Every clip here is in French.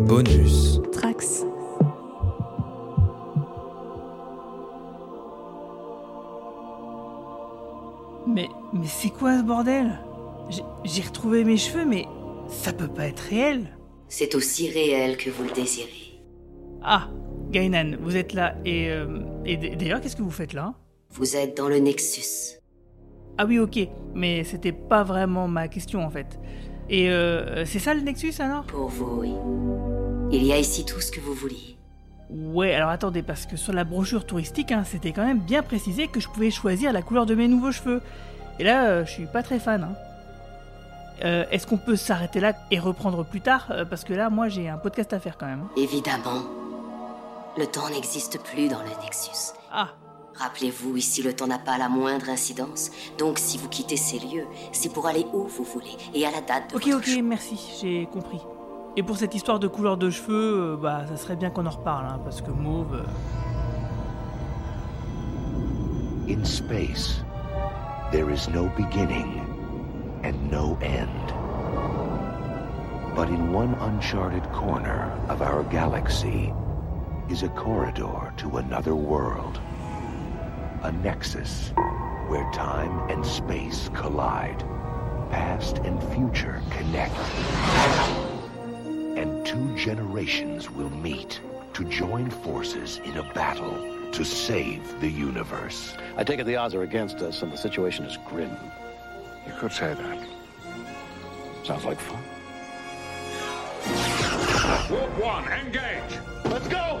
Bonus. Trax. Mais, mais c'est quoi ce bordel? J'ai- retrouvé mes cheveux, mais ça peut pas être réel. C'est aussi réel que vous le désirez. Ah, Gainan, vous êtes là. Et, euh, et d'ailleurs, qu'est-ce que vous faites là? Vous êtes dans le Nexus. Ah oui, ok. Mais c'était pas vraiment ma question en fait. Et euh, c'est ça le Nexus alors? Pour vous, oui. Il y a ici tout ce que vous vouliez. Ouais, alors attendez, parce que sur la brochure touristique, hein, c'était quand même bien précisé que je pouvais choisir la couleur de mes nouveaux cheveux. Et là, euh, je suis pas très fan. hein. Euh, Est-ce qu'on peut s'arrêter là et reprendre plus tard? Parce que là, moi, j'ai un podcast à faire quand même. Évidemment. Le temps n'existe plus dans le Nexus. Ah, Rappelez-vous, ici le temps n'a pas la moindre incidence. Donc si vous quittez ces lieux, c'est pour aller où vous voulez et à la date de ok, votre ok, choix. merci, j'ai compris. Et pour cette histoire de couleur de cheveux, euh, bah, ça serait bien qu'on en reparle, hein, parce que mauve. euh, In space, there is no beginning and no end. But in one uncharted corner of our galaxy is a corridor to another world. A nexus where time and space collide, past and future connect. And two generations will meet to join forces in a battle to save the universe. I take it the odds are against us and the situation is grim. You could say that. Sounds like fun. Warp one, engage! Let's go!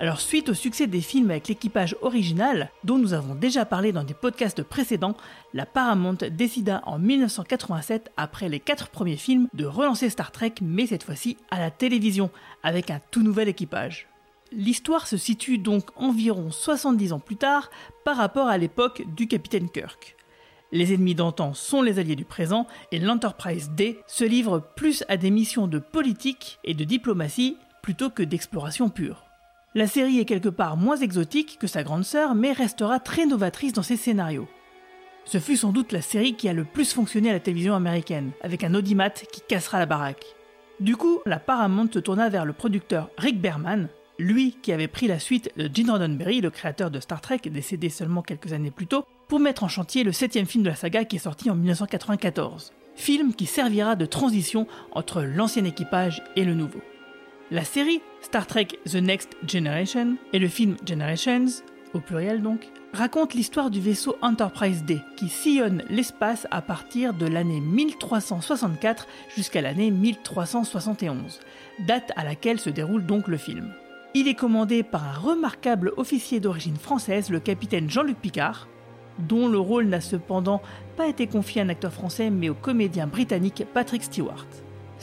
Alors suite au succès des films avec l'équipage original, dont nous avons déjà parlé dans des podcasts précédents, la Paramount décida en 1987, après les quatre premiers films, de relancer Star Trek, mais cette fois-ci à la télévision, avec un tout nouvel équipage. L'histoire se situe donc environ 70 ans plus tard par rapport à l'époque du capitaine Kirk. Les ennemis d'antan sont les alliés du présent et l'Enterprise D se livre plus à des missions de politique et de diplomatie plutôt que d'exploration pure. La série est quelque part moins exotique que sa grande sœur, mais restera très novatrice dans ses scénarios. Ce fut sans doute la série qui a le plus fonctionné à la télévision américaine, avec un audimat qui cassera la baraque. Du coup, la Paramount se tourna vers le producteur Rick Berman, lui qui avait pris la suite de Gene Roddenberry, le créateur de Star Trek, décédé seulement quelques années plus tôt, pour mettre en chantier le septième film de la saga qui est sorti en 1994. Film qui servira de transition entre l'ancien équipage et le nouveau. La série Star Trek The Next Generation et le film Generations, au pluriel donc, raconte l'histoire du vaisseau Enterprise D qui sillonne l'espace à partir de l'année 1364 jusqu'à l'année 1371, date à laquelle se déroule donc le film. Il est commandé par un remarquable officier d'origine française, le capitaine Jean-Luc Picard, dont le rôle n'a cependant pas été confié à un acteur français mais au comédien britannique Patrick Stewart.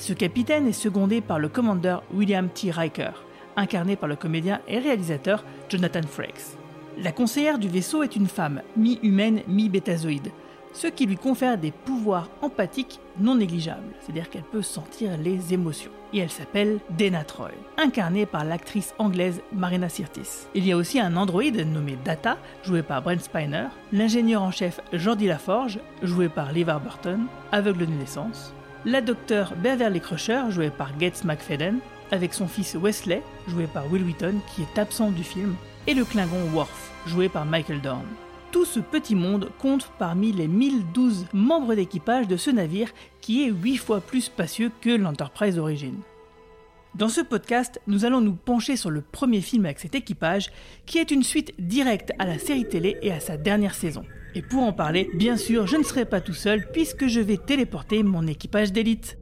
Ce capitaine est secondé par le commandeur William T. Riker, incarné par le comédien et réalisateur Jonathan Frakes. La conseillère du vaisseau est une femme, mi-humaine, mi-bétazoïde, ce qui lui confère des pouvoirs empathiques non négligeables, c'est-à-dire qu'elle peut sentir les émotions. Et elle s'appelle Dana Troy, incarnée par l'actrice anglaise Marina Sirtis. Il y a aussi un androïde nommé Data, joué par Brent Spiner, l'ingénieur en chef Jordi Laforge, joué par LeVar Burton, aveugle de naissance, la docteure Beverly Crusher, jouée par Gates McFadden, avec son fils Wesley, joué par Will Wheaton, qui est absent du film, et le Klingon Worf, joué par Michael Dorn. Tout ce petit monde compte parmi les 1012 membres d'équipage de ce navire qui est 8 fois plus spacieux que l'Enterprise d'origine. Dans ce podcast, nous allons nous pencher sur le premier film avec cet équipage, qui est une suite directe à la série télé et à sa dernière saison. Et pour en parler, bien sûr, je ne serai pas tout seul puisque je vais téléporter mon équipage d'élite.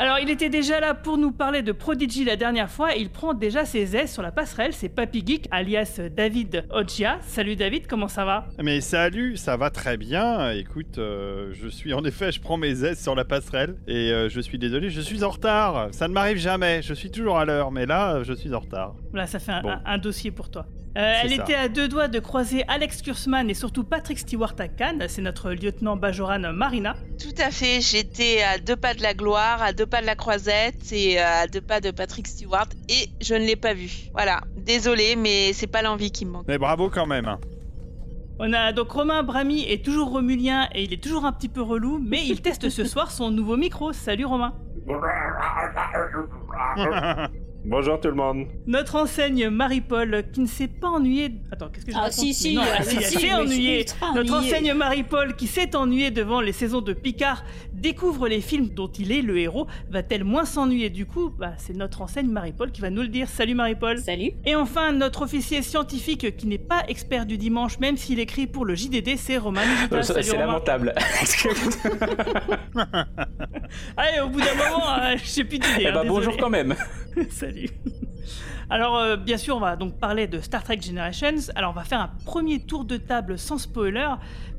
Alors, il était déjà là pour nous parler de Prodigy la dernière fois. Il prend déjà ses aises sur la passerelle. C'est Papy Geek, alias David Odgia. Salut David, comment ça va? Mais salut, ça va très bien. Écoute, euh, je suis en effet, je prends mes aises sur la passerelle et euh, je suis désolé, je suis en retard. Ça ne m'arrive jamais. Je suis toujours à l'heure, mais là, je suis en retard. Voilà, ça fait un, Bon. un- un dossier pour toi. Euh, elle ça. était à deux doigts de croiser Alex Kurzman et surtout Patrick Stewart à Cannes. C'est notre lieutenant Bajoran Marina. Tout à fait, j'étais à deux pas de la gloire, à deux pas de la croisette et à deux pas de Patrick Stewart et je ne l'ai pas vu. Voilà, désolé, mais c'est pas l'envie qui me manque. Mais bravo quand même. On a donc Romain Brami est toujours romulien et il est toujours un petit peu relou, mais il teste ce soir son nouveau micro. Salut Romain. Bonjour tout le monde. Notre enseigne Marie-Paul qui ne s'est pas ennuyée. Attends, qu'est-ce que je Ah, raconte si, si, non, ah, elle si, si, elle s'est ennuyée. Notre enseigne Marie-Paul qui s'est ennuyée devant les saisons de Picard découvre les films dont il est le héros. Va-t-elle moins s'ennuyer du coup Bah, c'est notre enseigne Marie-Paul qui va nous le dire. Salut Marie-Paul. Salut. Et enfin, notre officier scientifique qui n'est pas expert du dimanche, même s'il écrit pour le JDD, c'est Romain Nigita. Euh, C'est lamentable. Allez, au bout d'un moment, euh, je sais plus d'idée. Eh hein, ben, bonjour quand même. Salut. Alors, euh, bien sûr, on va donc parler de Star Trek Generations. Alors, on va faire un premier tour de table sans spoiler.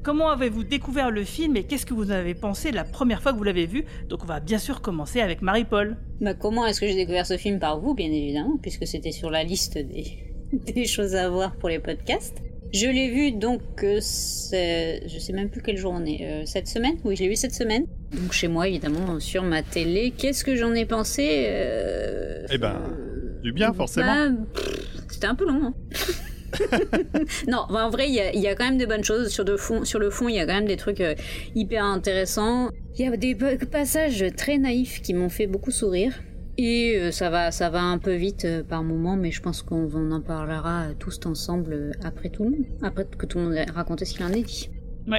Comment avez-vous découvert le film et qu'est-ce que vous en avez pensé la première fois que vous l'avez vu? Donc, on va bien sûr commencer avec Marie-Paul. Bah, comment est-ce que j'ai découvert ce film par vous, bien évidemment, puisque c'était sur la liste des, des choses à voir pour les podcasts. Je l'ai vu donc, euh, je sais même plus quel jour on est, euh, cette semaine? Oui, je l'ai vu cette semaine. Donc chez moi, évidemment, sur ma télé. Qu'est-ce que j'en ai pensé Euh, Eh ben, du bien forcément. bah, C'était un peu long. hein. non, bah, en vrai, il y, a- il y a quand même des bonnes choses. Sur, de fond, sur le fond, il y a quand même des trucs euh, hyper intéressants. Il y a des pa- passages très naïfs qui m'ont fait beaucoup sourire. Et euh, ça va, ça va un peu vite euh, par moment, mais je pense qu'on en parlera tous ensemble après tout le monde, après que tout le monde ait raconté ce qu'il en est dit.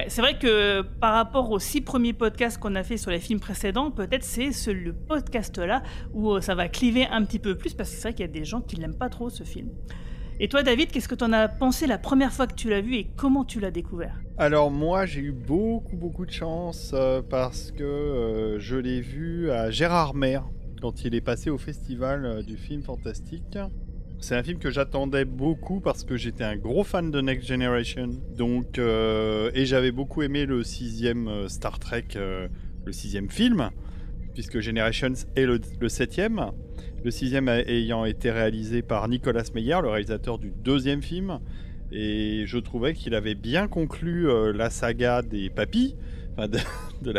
C'est vrai que par rapport aux six premiers podcasts qu'on a fait sur les films précédents, peut-être c'est ce le podcast-là où euh, ça va cliver un petit peu plus parce que c'est vrai qu'il y a des gens qui l'aiment pas trop ce film. Et toi, David, qu'est-ce que t'en as pensé la première fois que tu l'as vu et comment tu l'as découvert? Alors moi j'ai eu beaucoup beaucoup de chance euh, parce que euh, je l'ai vu à Gérardmer quand il est passé au festival du film fantastique. C'est un film que j'attendais beaucoup parce que j'étais un gros fan de Next Generation. Donc euh, et j'avais beaucoup aimé le sixième euh, Star Trek, euh, le sixième film, puisque Generations est le, septième. Le sixième ayant été réalisé par Nicolas Meyer, le réalisateur du deuxième film. Et je trouvais qu'il avait bien conclu la saga des papis, de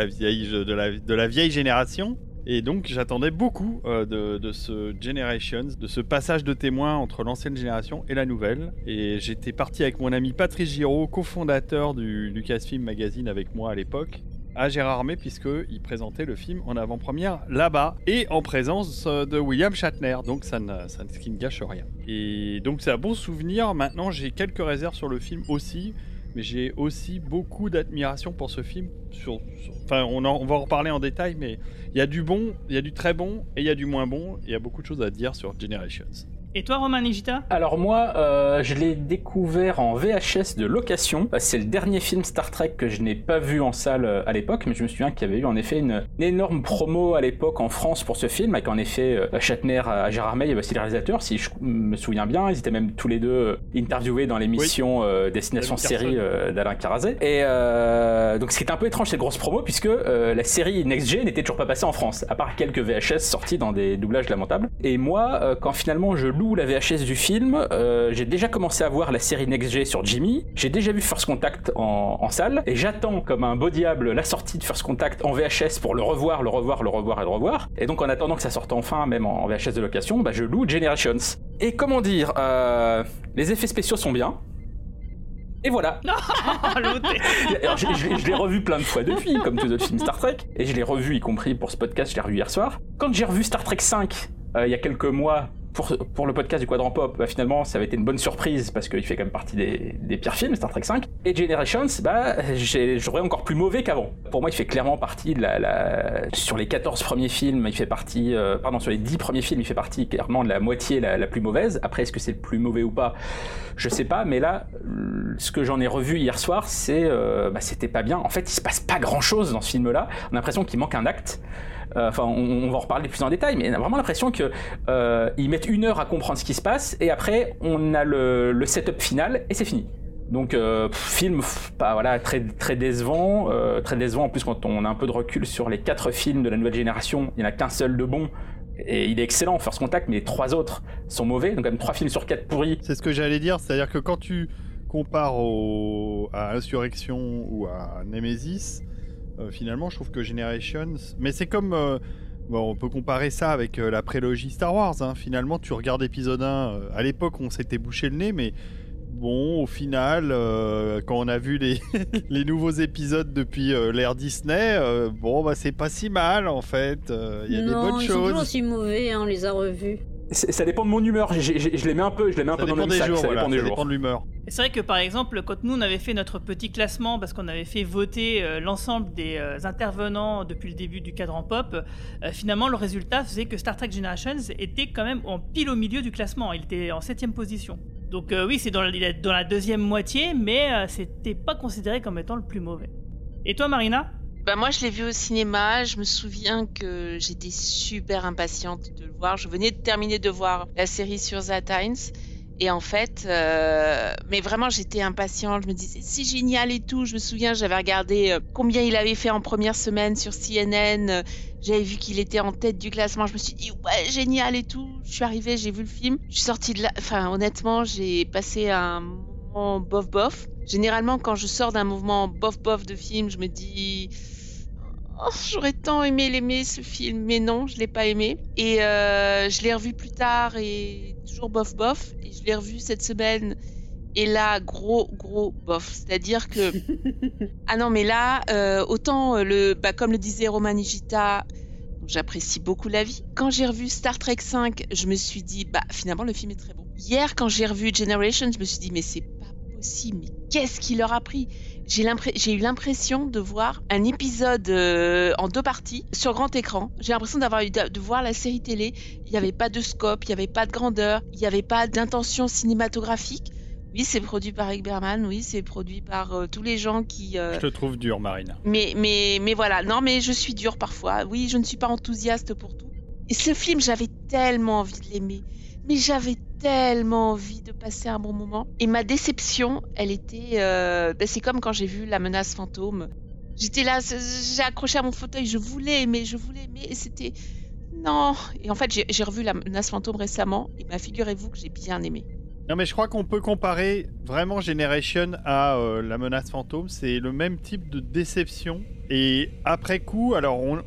la vieille génération. Et donc j'attendais beaucoup euh, de, ce Generations, de ce passage de témoin entre l'ancienne génération et la nouvelle. Et j'étais parti avec mon ami Patrice Giraud, cofondateur du Lucasfilm Magazine avec moi à l'époque, à Gérardmer, puisqu'il présentait le film en avant-première là-bas, et en présence euh, de William Shatner, donc ça ne, ça ce qui ne gâche rien. Et donc c'est un bon souvenir, maintenant j'ai quelques réserves sur le film aussi, mais j'ai aussi beaucoup d'admiration pour ce film. Sur, Enfin, on, on va en reparler en détail, mais il y a du bon, il y a du très bon, et il y a du moins bon, il y a beaucoup de choses à dire sur Generations. Et toi, Romain Nigita? Alors moi, euh, je l'ai découvert en VHS de location. Euh, C'est le dernier film Star Trek que je n'ai pas vu en salle euh, à l'époque, mais je me souviens qu'il y avait eu en effet une, une énorme promo à l'époque en France pour ce film, avec en effet euh, Shatner à Gérardmer, il y avait aussi le réalisateur, si je me souviens bien, ils étaient même tous les deux interviewés dans l'émission euh, Destination Série euh, d'Alain Carazé. Et euh, donc ce qui est un peu étrange, cette grosse promo, puisque euh, la série Next Gen n'était toujours pas passée en France, à part quelques VHS sortis dans des doublages lamentables. Et moi, euh, quand finalement je loue la VHS du film, euh, j'ai déjà commencé à voir la série Next Gen sur Jimmy, j'ai déjà vu First Contact en, en salle, et j'attends comme un beau diable la sortie de First Contact en VHS pour le revoir, le revoir, le revoir et le revoir. Et donc en attendant que ça sorte enfin, même en VHS de location, bah, je loue Generations. Et comment dire, euh, les effets spéciaux sont bien. Et voilà. Oh, l'autre est- Alors, je, je- je l'ai revu plein de fois depuis, comme tous les autres films Star Trek, et je l'ai revu y compris pour ce podcast, je l'ai revu hier soir. Quand j'ai revu Star Trek 5 euh, il y a quelques mois pour, pour le podcast du Quadrant Pop, bah, finalement, ça avait été une bonne surprise parce qu'il fait quand même partie des, des pires films, Star Trek 5. Et Generations, bah, j'aurais encore plus mauvais qu'avant. Pour moi, il fait clairement partie de la, la- Sur les 14 premiers films, il fait partie. euh, pardon, sur les 10 premiers films, il fait partie clairement de la moitié la, la plus mauvaise. Après, est-ce que c'est le plus mauvais ou pas? Je sais pas, mais là, ce que j'en ai revu hier soir, c'est. euh, bah, c'était pas bien. En fait, il se passe pas grand chose dans ce film-là. On a l'impression qu'il manque un acte. Euh, Enfin, on, va en reparler plus en détail, mais on a vraiment l'impression que euh, ils mettent une heure à comprendre ce qui se passe et après on a le, setup final et c'est fini. Donc euh, film voilà très très décevant, très décevant en plus quand on a un peu de recul sur les quatre films de la nouvelle génération, il n'y en a qu'un seul de bon et il est excellent First Contact, mais les trois autres sont mauvais, donc quand même trois films sur quatre pourris. C'est ce que j'allais dire, c'est-à-dire que quand tu compares à Insurrection ou à Nemesis, finalement, je trouve que Generations. Mais c'est comme. euh, Bon, on peut comparer ça avec euh, la prélogie Star Wars. hein. Finalement, tu regardes épisode 1. euh, à l'époque, on s'était bouché le nez, mais bon, au final, euh, quand on a vu les, les nouveaux épisodes depuis euh, l'ère Disney, euh, bon, bah, c'est pas si mal en fait. Euh, Il y a des non, bonnes ils sont toujours choses. aussi mauvais, hein, on les a revus. Ça dépend de mon humeur, je les mets un peu, je les mets un Ça peu dans le même sac, jours, ça voilà, dépend des ça jours. dépend de l'humeur. Et C'est vrai que par exemple, quand nous on avait fait notre petit classement, parce qu'on avait fait voter euh, l'ensemble des euh, intervenants depuis le début du cadran pop, euh, finalement le résultat faisait que Star Trek Generations était quand même en pile au milieu du classement. Il était en septième position. Donc euh, oui, c'est dans, dans la deuxième moitié, mais euh, c'était pas considéré comme étant le plus mauvais. Et toi, Marina? Bah moi je l'ai vu au cinéma, je me souviens que j'étais super impatiente de le voir. Je venais de terminer de voir la série sur The Times et en fait, euh, mais vraiment j'étais impatiente, je me disais c'est génial et tout. Je me souviens j'avais regardé euh, combien il avait fait en première semaine sur CNN, j'avais vu qu'il était en tête du classement, je me suis dit ouais génial et tout. Je suis arrivée, j'ai vu le film, je suis sortie de là, enfin honnêtement j'ai passé un moment bof bof. Généralement quand je sors d'un mouvement bof bof de film, je me dis Oh, J'aurais tant aimé l'aimer ce film, mais non, je l'ai pas aimé. Et euh, je l'ai revu plus tard et toujours bof bof. Et je l'ai revu cette semaine. Et là, gros gros bof. C'est-à-dire que ah non, mais là, euh, autant euh, le, bah, comme le disait Roman Nigita, j'apprécie beaucoup la vie. Quand j'ai revu Star Trek 5, je me suis dit bah finalement le film est très bon. Hier, quand j'ai revu Generation, je me suis dit mais c'est pas possible. Mais qu'est-ce qu'il leur a pris? J'ai eu l'impression de voir un épisode euh, en deux parties sur grand écran. J'ai l'impression d'avoir eu de, de voir la série télé. Il n'y avait pas de scope, il n'y avait pas de grandeur, il n'y avait pas d'intention cinématographique. Oui, c'est produit par Rick Berman, oui, c'est produit par euh, tous les gens qui... euh, Je te trouve dur, Marina. mais, mais, mais voilà, non, mais je suis dure parfois. Oui, je ne suis pas enthousiaste pour tout. Et ce film, j'avais tellement envie de l'aimer. Mais j'avais tellement envie de passer un bon moment. Et ma déception, elle était. euh, ben, c'est comme quand j'ai vu La menace fantôme. J'étais là, j'ai accroché à mon fauteuil, je voulais aimer, je voulais aimer. Et c'était. Non. Et en fait, j'ai revu La menace fantôme récemment. Et bah, figurez-vous que j'ai bien aimé. Non mais je crois qu'on peut comparer vraiment Generation à euh, la menace fantôme. C'est le même type de déception. Et après coup, alors on-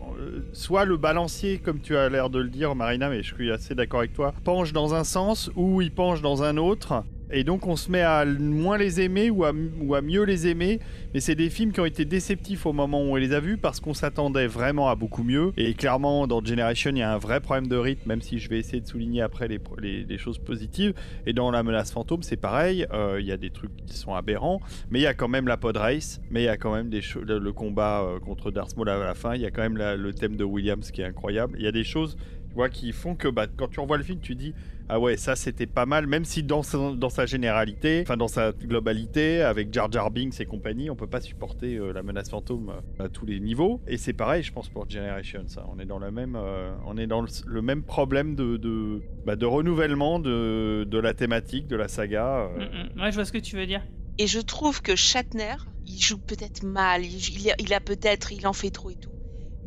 soit le balancier, comme tu as l'air de le dire, Marina, mais je suis assez d'accord avec toi, penche dans un sens ou il penche dans un autre. Et donc on se met à moins les aimer ou à, ou à mieux les aimer. Mais c'est des films qui ont été déceptifs au moment où on les a vus parce qu'on s'attendait vraiment à beaucoup mieux. Et clairement, dans Generation, il y a un vrai problème de rythme, même si je vais essayer de souligner après les, choses positives. Et dans La menace fantôme, c'est pareil. euh, Il y a des trucs qui sont aberrants. Mais il y a quand même la pod race. Mais il y a quand même le, combat euh, contre Darth Maul à la fin. Il y a quand même le thème de Williams qui est incroyable. Il y a des choses tu vois, qui font que bah, quand tu revois le film, tu dis ah ouais, ça c'était pas mal, même si dans sa, dans sa généralité, enfin dans sa globalité, avec Jar Jar Binks et compagnie, on peut pas supporter euh, la menace fantôme euh, à tous les niveaux. Et c'est pareil, je pense pour Generation, ça. On est dans le même, euh, on est dans le, le même problème de de, bah, de renouvellement de, de la thématique, de la saga. euh. Mm, mm. Ouais, je vois ce que tu veux dire. Et je trouve que Shatner, il joue peut-être mal, il, il a, il a peut-être, il en fait trop et tout.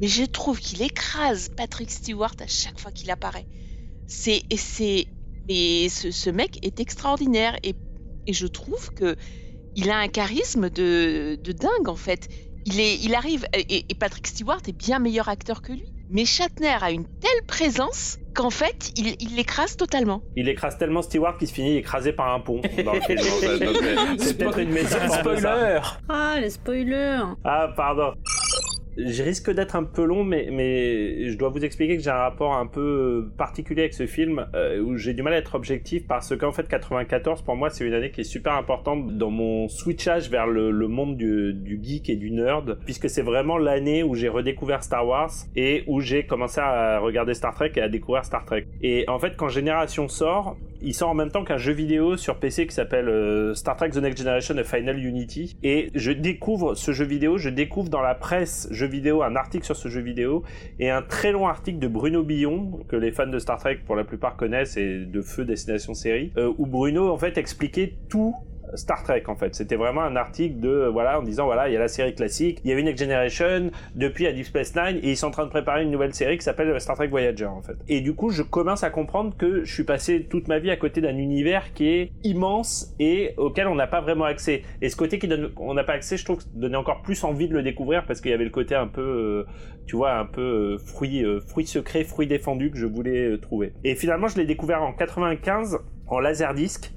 Mais je trouve qu'il écrase Patrick Stewart à chaque fois qu'il apparaît. C'est, et c'est, mais ce, ce mec est extraordinaire et, et je trouve que il a un charisme de, de dingue en fait. Il est, il arrive et, et Patrick Stewart est bien meilleur acteur que lui. Mais Shatner a une telle présence qu'en fait, il, il l'écrase totalement. Il écrase tellement Stewart qu'il se finit écrasé par un pont le C'est peut-être une métaphore de ça. Spoiler Ah, les spoilers Ah, pardon. Je risque d'être un peu long, mais, je dois vous expliquer que j'ai un rapport un peu particulier avec ce film, euh, où j'ai du mal à être objectif, parce qu'en fait 94, pour moi, c'est une année qui est super importante dans mon switchage vers le, monde du, geek et du nerd, puisque c'est vraiment l'année où j'ai redécouvert Star Wars et où j'ai commencé à regarder Star Trek et à découvrir Star Trek. Et en fait, quand Génération sort, il sort en même temps qu'un jeu vidéo sur PC qui s'appelle euh, Star Trek The Next Generation A Final Unity. Et je découvre ce jeu vidéo, je découvre dans la presse jeu vidéo un article sur ce jeu vidéo et un très long article de Bruno Billon, que les fans de Star Trek pour la plupart connaissent et de Feu Destination Série, euh, où Bruno en fait expliquait tout Star Trek en fait. C'était vraiment un article de voilà en disant voilà il y a la série classique, il y a une Next Generation depuis à Deep Space Nine et ils sont en train de préparer une nouvelle série qui s'appelle Star Trek Voyager en fait. Et du coup je commence à comprendre que je suis passé toute ma vie à côté d'un univers qui est immense et auquel on n'a pas vraiment accès. Et ce côté qui on n'a pas accès, je trouve donnait encore plus envie de le découvrir parce qu'il y avait le côté un peu euh, tu vois un peu euh, fruit euh, fruit secret, fruit défendu que je voulais trouver. Et finalement je l'ai découvert en 95 en laserdisc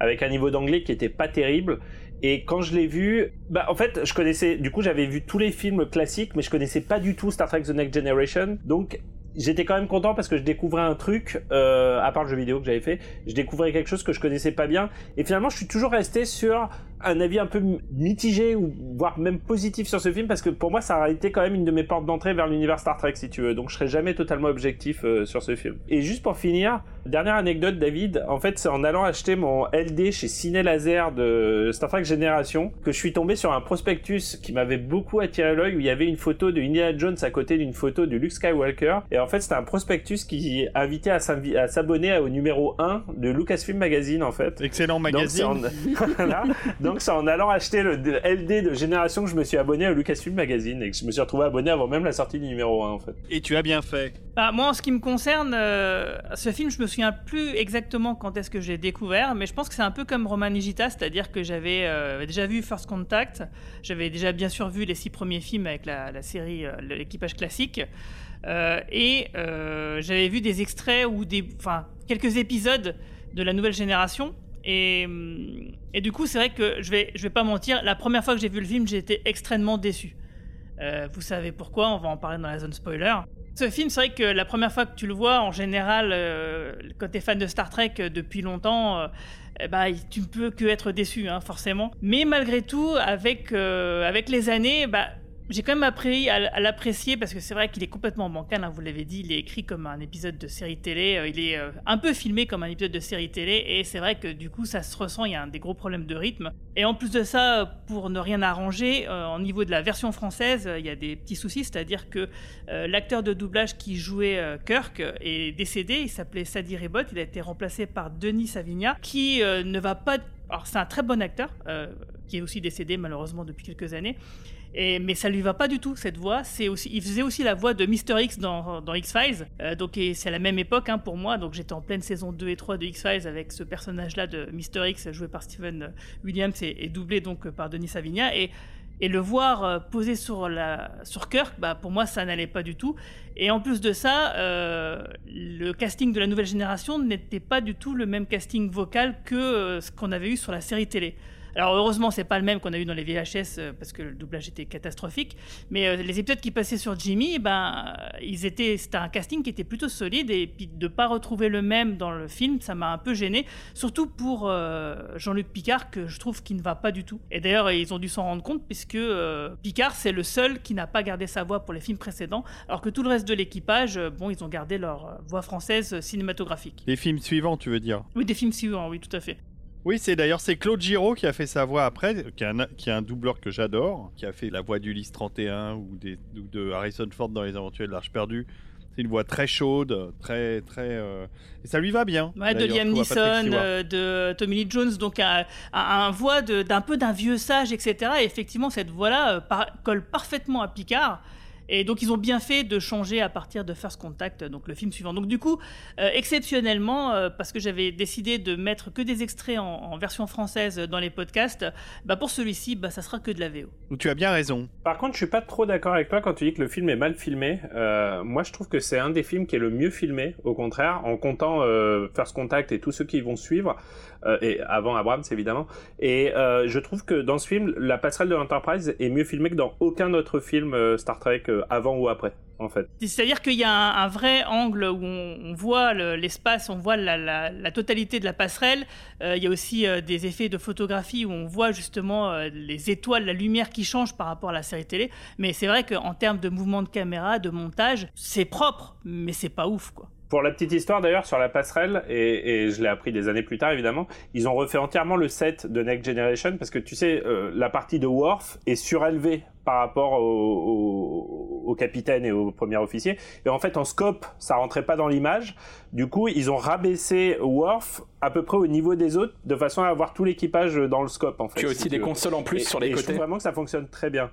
avec un niveau d'anglais qui était pas terrible. Et quand je l'ai vu, bah en fait, je connaissais, du coup, j'avais vu tous les films classiques, mais je connaissais pas du tout Star Trek The Next Generation. Donc, j'étais quand même content parce que je découvrais un truc, euh, à part le jeu vidéo que j'avais fait, je découvrais quelque chose que je connaissais pas bien. Et finalement, je suis toujours resté sur un avis un peu mitigé ou voire même positif sur ce film parce que pour moi ça a été quand même une de mes portes d'entrée vers l'univers Star Trek si tu veux. Donc je serai jamais totalement objectif euh, sur ce film. Et juste pour finir dernière anecdote David. En fait c'est en allant acheter mon LD chez Ciné Laser de Star Trek Génération que je suis tombé sur un prospectus qui m'avait beaucoup attiré l'œil où il y avait une photo de Indiana Jones à côté d'une photo de Luke Skywalker. Et en fait c'était un prospectus qui invitait à s'abonner au numéro 1 de Lucasfilm Magazine en fait. Excellent magazine. donc, Donc c'est en allant acheter le LD de Génération que je me suis abonné à Lucasfilm Magazine et que je me suis retrouvé abonné avant même la sortie du numéro 1 en fait. Et tu as bien fait. Bah, moi en ce qui me concerne, euh, ce film je me souviens plus exactement quand est-ce que j'ai découvert, mais je pense que c'est un peu comme Roman Nigita, c'est-à-dire que j'avais euh, déjà vu First Contact, j'avais déjà bien sûr vu les six premiers films avec la, la série euh, l'équipage classique. Euh, et euh, j'avais vu des extraits ou des, enfin, quelques épisodes de la nouvelle génération. Et, et du coup, c'est vrai que je vais, je vais pas mentir, la première fois que j'ai vu le film, j'ai été extrêmement déçu. Euh, vous savez pourquoi, on va en parler dans la zone spoiler. Ce film, c'est vrai que la première fois que tu le vois, en général, euh, quand tu es fan de Star Trek euh, depuis longtemps, euh, eh bah, tu ne peux que être déçu, hein, forcément. Mais malgré tout, avec, euh, avec les années, bah, j'ai quand même appris à, l'apprécier parce que c'est vrai qu'il est complètement bancal, hein, vous l'avez dit, il est écrit comme un épisode de série télé, euh, il est euh, un peu filmé comme un épisode de série télé et c'est vrai que du coup ça se ressent, il y a des gros problèmes de rythme. Et en plus de ça, pour ne rien arranger, euh, au niveau de la version française, il y a des petits soucis, c'est-à-dire que l'acteur de doublage qui jouait Kirk est décédé, il s'appelait Sadi Rebot, il a été remplacé par Denis Savigna qui ne va pas... Alors c'est un très bon acteur, qui est aussi décédé malheureusement depuis quelques années. Mais ça lui va pas du tout cette voix. Il faisait aussi la voix de Mr X dans, X Files. Euh, donc c'est à la même époque hein, pour moi. Donc j'étais en pleine saison 2 et 3 de X Files avec ce personnage-là de Mr X joué par Steven Williams et, doublé donc par Denis Savigna. Et le voir euh, posé sur, sur Kirk, bah, pour moi, ça n'allait pas du tout. Et en plus de ça, euh, le casting de la nouvelle génération n'était pas du tout le même casting vocal que euh, ce qu'on avait eu sur la série télé. Alors heureusement, c'est pas le même qu'on a eu dans les VHS euh, parce que le doublage était catastrophique. Mais euh, les épisodes qui passaient sur Jimmy, eh ben, ils étaient, c'était un casting qui était plutôt solide et puis de pas retrouver le même dans le film, ça m'a un peu gêné. Surtout pour euh, Jean-Luc Picard que je trouve qu'il ne va pas du tout. Et d'ailleurs, ils ont dû s'en rendre compte puisque euh, Picard c'est le seul qui n'a pas gardé sa voix pour les films précédents, alors que tout le reste de l'équipage, bon, ils ont gardé leur voix française cinématographique. Les films suivants, tu veux dire? Oui, des films suivants, oui, tout à fait. Oui, c'est d'ailleurs c'est Claude Giraud qui a fait sa voix après, qui est un, qui est un doubleur que j'adore, qui a fait la voix d'Ulysse 31 ou, des, ou de Harrison Ford dans Les Aventures de l'Arche perdue. C'est une voix très chaude, très très euh, et ça lui va bien. Ouais, de Liam Neeson, euh, de Tommy Lee Jones, donc un, un, voix d'un peu d'un vieux sage, etc. Et effectivement, cette voix-là euh, par- colle parfaitement à Picard. Et donc ils ont bien fait de changer à partir de First Contact, donc le film suivant. Donc du coup, euh, exceptionnellement, euh, parce que j'avais décidé de mettre que des extraits en, en version française dans les podcasts, bah pour celui-ci, bah, ça sera que de la VO. Tu as bien raison. Par contre, je suis pas trop d'accord avec toi quand tu dis que le film est mal filmé. Euh, moi, je trouve que c'est un des films qui est le mieux filmé, au contraire, en comptant euh, First Contact et tous ceux qui vont suivre, euh, et avant Abrams évidemment. Et euh, je trouve que dans ce film, la passerelle de l'Enterprise est mieux filmée que dans aucun autre film euh, Star Trek euh, avant ou après, en fait. C'est-à-dire qu'il y a un, vrai angle où on, voit le- l'espace, on voit la, totalité de la passerelle. Euh, il y a aussi euh, des effets de photographie où on voit justement euh, les étoiles, la lumière qui change par rapport à la série télé. Mais c'est vrai qu'en termes de mouvement de caméra, de montage, c'est propre, mais c'est pas ouf, quoi. Pour la petite histoire d'ailleurs sur la passerelle, et, et je l'ai appris des années plus tard évidemment, ils ont refait entièrement le set de Next Generation parce que tu sais, euh, la partie de Worf est surélevée par rapport au, au- au capitaine et au premier officier. Et en fait, en scope, ça rentrait pas dans l'image. Du coup, ils ont rabaissé Worf à peu près au niveau des autres de façon à avoir tout l'équipage dans le scope en fait. Tu as si aussi des veux. consoles en plus Et- sur les et Je côtés. trouve vraiment que ça fonctionne très bien.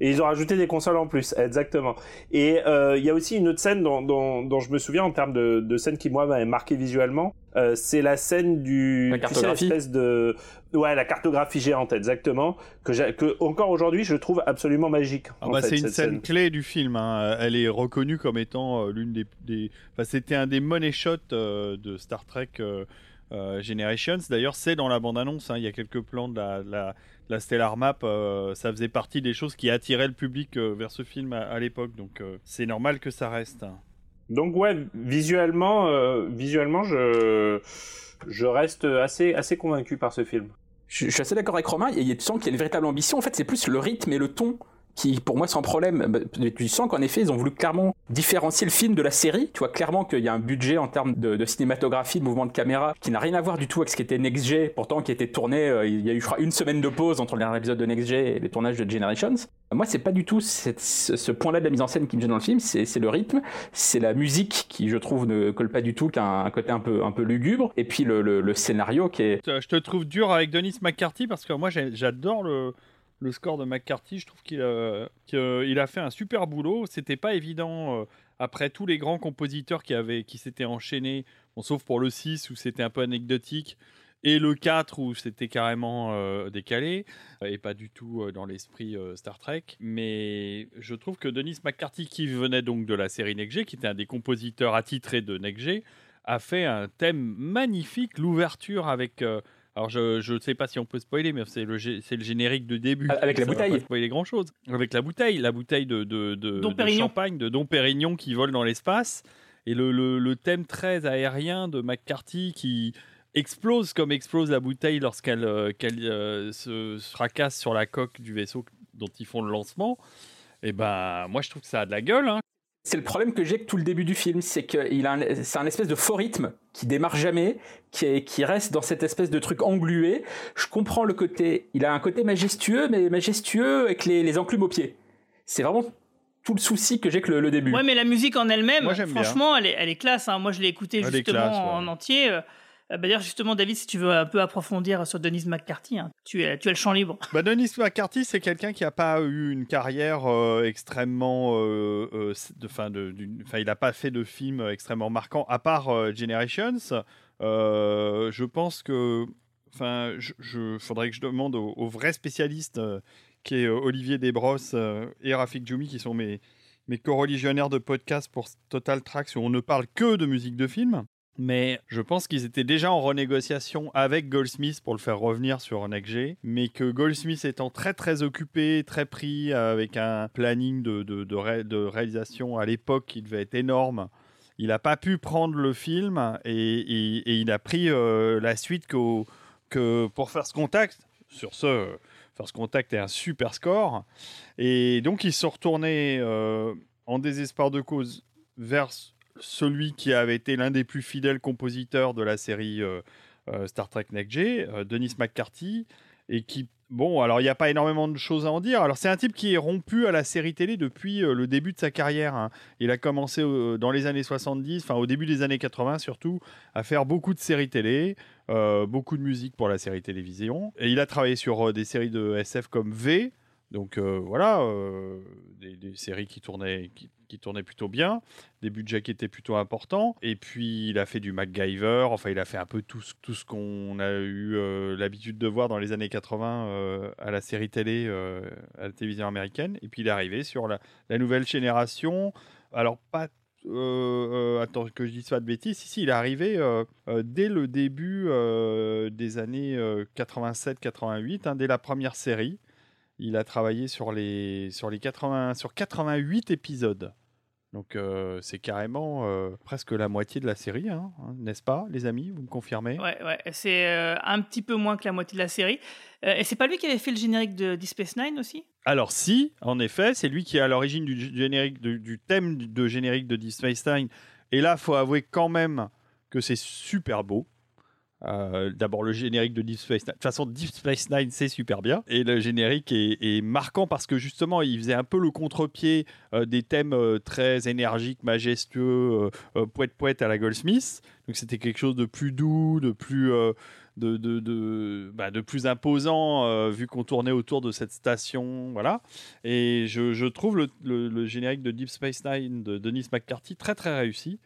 Et ils ont rajouté des consoles en plus, exactement. Et euh, il y a aussi une autre scène dont, dont, dont je me souviens en termes de, de scène qui moi m'avait marqué visuellement. Euh, c'est la scène du La tu sais, cartographie. de ouais la cartographie géante exactement que encore aujourd'hui je trouve absolument magique. Ah bah, c'est une scène clé du film. hein. Elle est reconnue comme étant euh, l'une des, des- Enfin, c'était un des money shots euh, de Star Trek euh, euh, Generations. D'ailleurs, c'est dans la bande-annonce. hein. Il y a quelques plans de la, de la, de la Stellar Map. euh, ça faisait partie des choses qui attiraient le public euh, vers ce film à, à l'époque. Donc, euh, c'est normal que ça reste. Donc ouais, visuellement, euh, visuellement, je je reste assez assez convaincu par ce film. Je, je suis assez d'accord avec Romain. Il y a, tu sens qu'il y a une véritable ambition. En fait, c'est plus le rythme et le ton qui, pour moi, sans problème. bah, Tu sens qu'en effet, ils ont voulu clairement différencier le film de la série. Tu vois clairement qu'il y a un budget en termes de, cinématographie, de mouvement de caméra, qui n'a rien à voir du tout avec ce qui était Next pourtant qui était tourné. euh, il y a eu, je crois, une semaine de pause entre le dernier épisode de Next et les tournages de Generations. Moi, c'est pas du tout ce, point-là de la mise en scène qui me gêne dans le film. C'est le rythme, c'est la musique qui, je trouve, ne colle pas du tout, qui côté un peu, un peu lugubre, et puis le, scénario qui est Je te trouve dur avec Denis McCarthy parce que moi, j'adore le, le score de McCarthy. Je trouve qu'il euh, qu'il a fait un super boulot. C'était pas évident euh, après tous les grands compositeurs qui, s'étaient enchaînés, sauf pour le 6 où c'était un peu anecdotique, et le 4 où c'était carrément euh, décalé, et pas du tout euh, dans l'esprit euh, Star Trek. Mais je trouve que Denis McCarthy, qui venait donc de la série Next qui était un des compositeurs attitrés de Next a fait un thème magnifique, l'ouverture avec... alors je ne sais pas si on peut spoiler, mais c'est le, c'est le générique de début. Avec la Ça va bouteille. pas spoiler grand chose. Avec la bouteille, la bouteille de, de, de- Pérignon. champagne, de Dom Pérignon qui vole dans l'espace. Et le, le- le thème très aérien de McCarthy qui explose comme explose la bouteille lorsqu'elle euh, qu'elle, euh, se, se fracasse sur la coque du vaisseau dont ils font le lancement. Et ben moi je trouve que ça a de la gueule. hein. C'est le problème que j'ai avec tout le début du film, c'est qu'il a un, c'est un espèce de faux rythme qui démarre jamais, qui, est- qui reste dans cette espèce de truc englué. Je comprends le côté, il a un côté majestueux, mais majestueux avec les, les enclumes aux pieds. C'est vraiment tout le souci que j'ai avec le, le début. Ouais, mais la musique en elle-même, bien. franchement, elle est, elle est classe. hein. Moi, je l'ai écoutée justement classe, ouais. en entier. Euh, bah, D'ailleurs, justement, David, si tu veux un peu approfondir sur Denise McCarthy, hein, tu, es, tu as le champ libre. Bah, Denis McCarthy, c'est quelqu'un qui n'a pas eu une carrière euh, extrêmement. euh, de, fin, de, enfin, il n'a pas fait de film extrêmement marquant, à part Generations. Je pense que. Enfin, je, faudrait que je demande aux, vrais spécialistes, qui est Olivier Desbrosses et Rafik Djoumi, qui sont mes, mes co-religionnaires de podcast pour Total Tracks, où on ne parle que de musique de film. Mais je pense qu'ils étaient déjà en renégociation avec Goldsmith pour le faire revenir sur Next G, mais que Goldsmith étant très très occupé, très pris, avec un planning de, de, de ré- de réalisation à l'époque qui devait être énorme, il n'a pas pu prendre le film et, il a pris euh, la suite pour First Contact. Sur ce, euh, First Contact est un super score. Et donc ils sont retournés euh, en désespoir de cause vers celui qui avait été l'un des plus fidèles compositeurs de la série euh, euh, Star Trek Next G, euh, Denis McCarthy, et qui, bon, alors il n'y a pas énormément de choses à en dire. Alors c'est un type qui est rompu à la série télé depuis le début de sa carrière. hein. Il a commencé dans les années 70, enfin au début des années 80 surtout, à faire beaucoup de séries télé, beaucoup de musique pour la série télévision. Et il a travaillé sur des séries de SF comme V, Donc euh, voilà, euh, des, séries qui tournaient, qui, tournaient plutôt bien, des budgets qui étaient plutôt importants. Et puis il a fait du MacGyver, enfin il a fait un peu tout, tout ce qu'on a eu euh, l'habitude de voir dans les années 80 euh, à la série télé, à la télévision américaine. Et puis il est arrivé sur la, nouvelle génération. Alors pas... attends que je dise pas de bêtises, si, si, il est arrivé dès le début des années 87-88, hein, dès la première série. Il a travaillé sur les, sur les 80, sur 88 épisodes. Donc euh, c'est carrément euh, presque la moitié de la série, hein, hein, n'est-ce pas, les amis? Vous me confirmez? Ouais, ouais, c'est euh, un petit peu moins que la moitié de la série. Et c'est pas lui qui avait fait le générique de Deep Space Nine aussi? Alors si, en effet, c'est lui qui est à l'origine du générique, du, du thème de générique de Deep Space Nine. Et là, faut avouer quand même que c'est super beau. Euh, D'abord le générique de Deep Space Nine. De toute façon, Deep Space Nine, c'est super bien. Et le générique est, marquant parce que justement, il faisait un peu le contre-pied euh, des thèmes euh, très énergiques, majestueux, poète-poète à la Goldsmith. Donc c'était quelque chose de plus doux, de plus... bah, de plus imposant vu qu'on tournait autour de cette station. Voilà. Et je, trouve le générique de Deep Space Nine de Denis McCarthy très très réussi.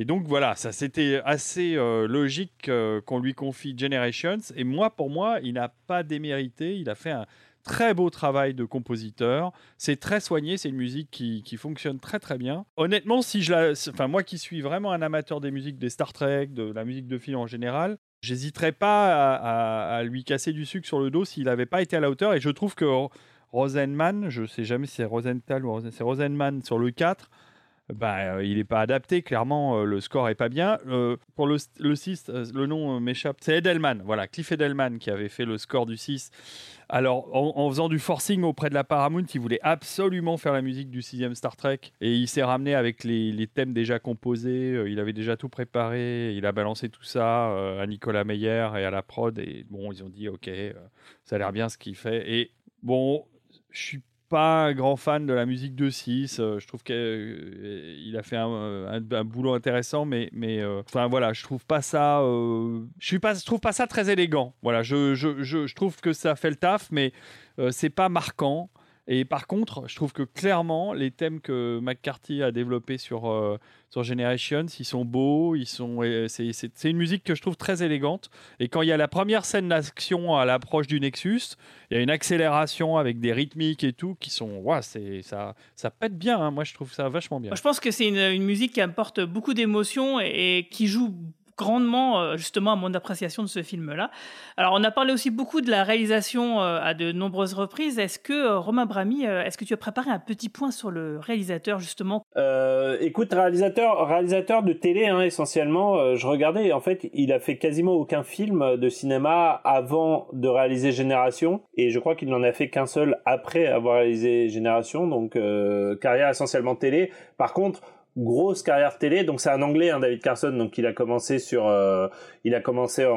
Et donc voilà, ça c'était assez euh, logique euh, qu'on lui confie Generations. Et moi, pour moi, il n'a pas démérité. Il a fait un très beau travail de compositeur. C'est très soigné. C'est une musique qui, qui fonctionne très très bien. Honnêtement, si je la, enfin moi qui suis vraiment un amateur des musiques des Star Trek, de la musique de film en général, j'hésiterais pas à, lui casser du sucre sur le dos s'il n'avait pas été à la hauteur. Et je trouve que Rosenman, je sais jamais si c'est Rosenthal ou Rosen- c'est Rosenman sur le 4, bah, euh, il n'est pas adapté, clairement, euh, le score est pas bien. Euh, pour le, le 6, euh, le nom m'échappe, c'est Edelman, voilà, Cliff Edelman qui avait fait le score du 6. Alors, en, faisant du forcing auprès de la Paramount, il voulait absolument faire la musique du 6 Star Trek, et il s'est ramené avec les, thèmes déjà composés, il avait déjà tout préparé, il a balancé tout ça à Nicolas Meyer et à la prod, et bon, ils ont dit, ok, ça a l'air bien ce qu'il fait, et bon, je suis pas un grand fan de la musique de 6. je trouve qu'il a fait un, un- boulot intéressant, mais, mais euh, voilà, je trouve pas ça. euh, je suis pas, je trouve pas ça très élégant. Voilà, je, je, je, je trouve que ça fait le taf, mais euh, c'est pas marquant. Et par contre, je trouve que clairement, les thèmes que McCarthy a développés sur, euh, sur Generations, ils sont beaux, c'est, une musique que je trouve très élégante. Et quand il y a la première scène d'action à l'approche du Nexus, il y a une accélération avec des rythmiques et tout qui sont, ouah, c'est, ça, ça pète bien. hein. Moi, je trouve ça vachement bien. Je pense que c'est une, une musique qui apporte beaucoup d'émotions et qui joue grandement euh, justement à mon appréciation de ce film-là. Alors on a parlé aussi beaucoup de la réalisation euh, à de nombreuses reprises. Est-ce que euh, Romain Brami, est-ce que tu as préparé un petit point sur le réalisateur justement? Écoute, réalisateur, réalisateur de télé hein, essentiellement. je regardais, en fait, il a fait quasiment aucun film de cinéma avant de réaliser Génération, et je crois qu'il n'en a fait qu'un seul après avoir réalisé Génération. Donc carrière essentiellement télé. Par contre, grosse carrière télé. Donc c'est un Anglais, hein, David Carson. Donc il a commencé sur, euh, il a commencé en,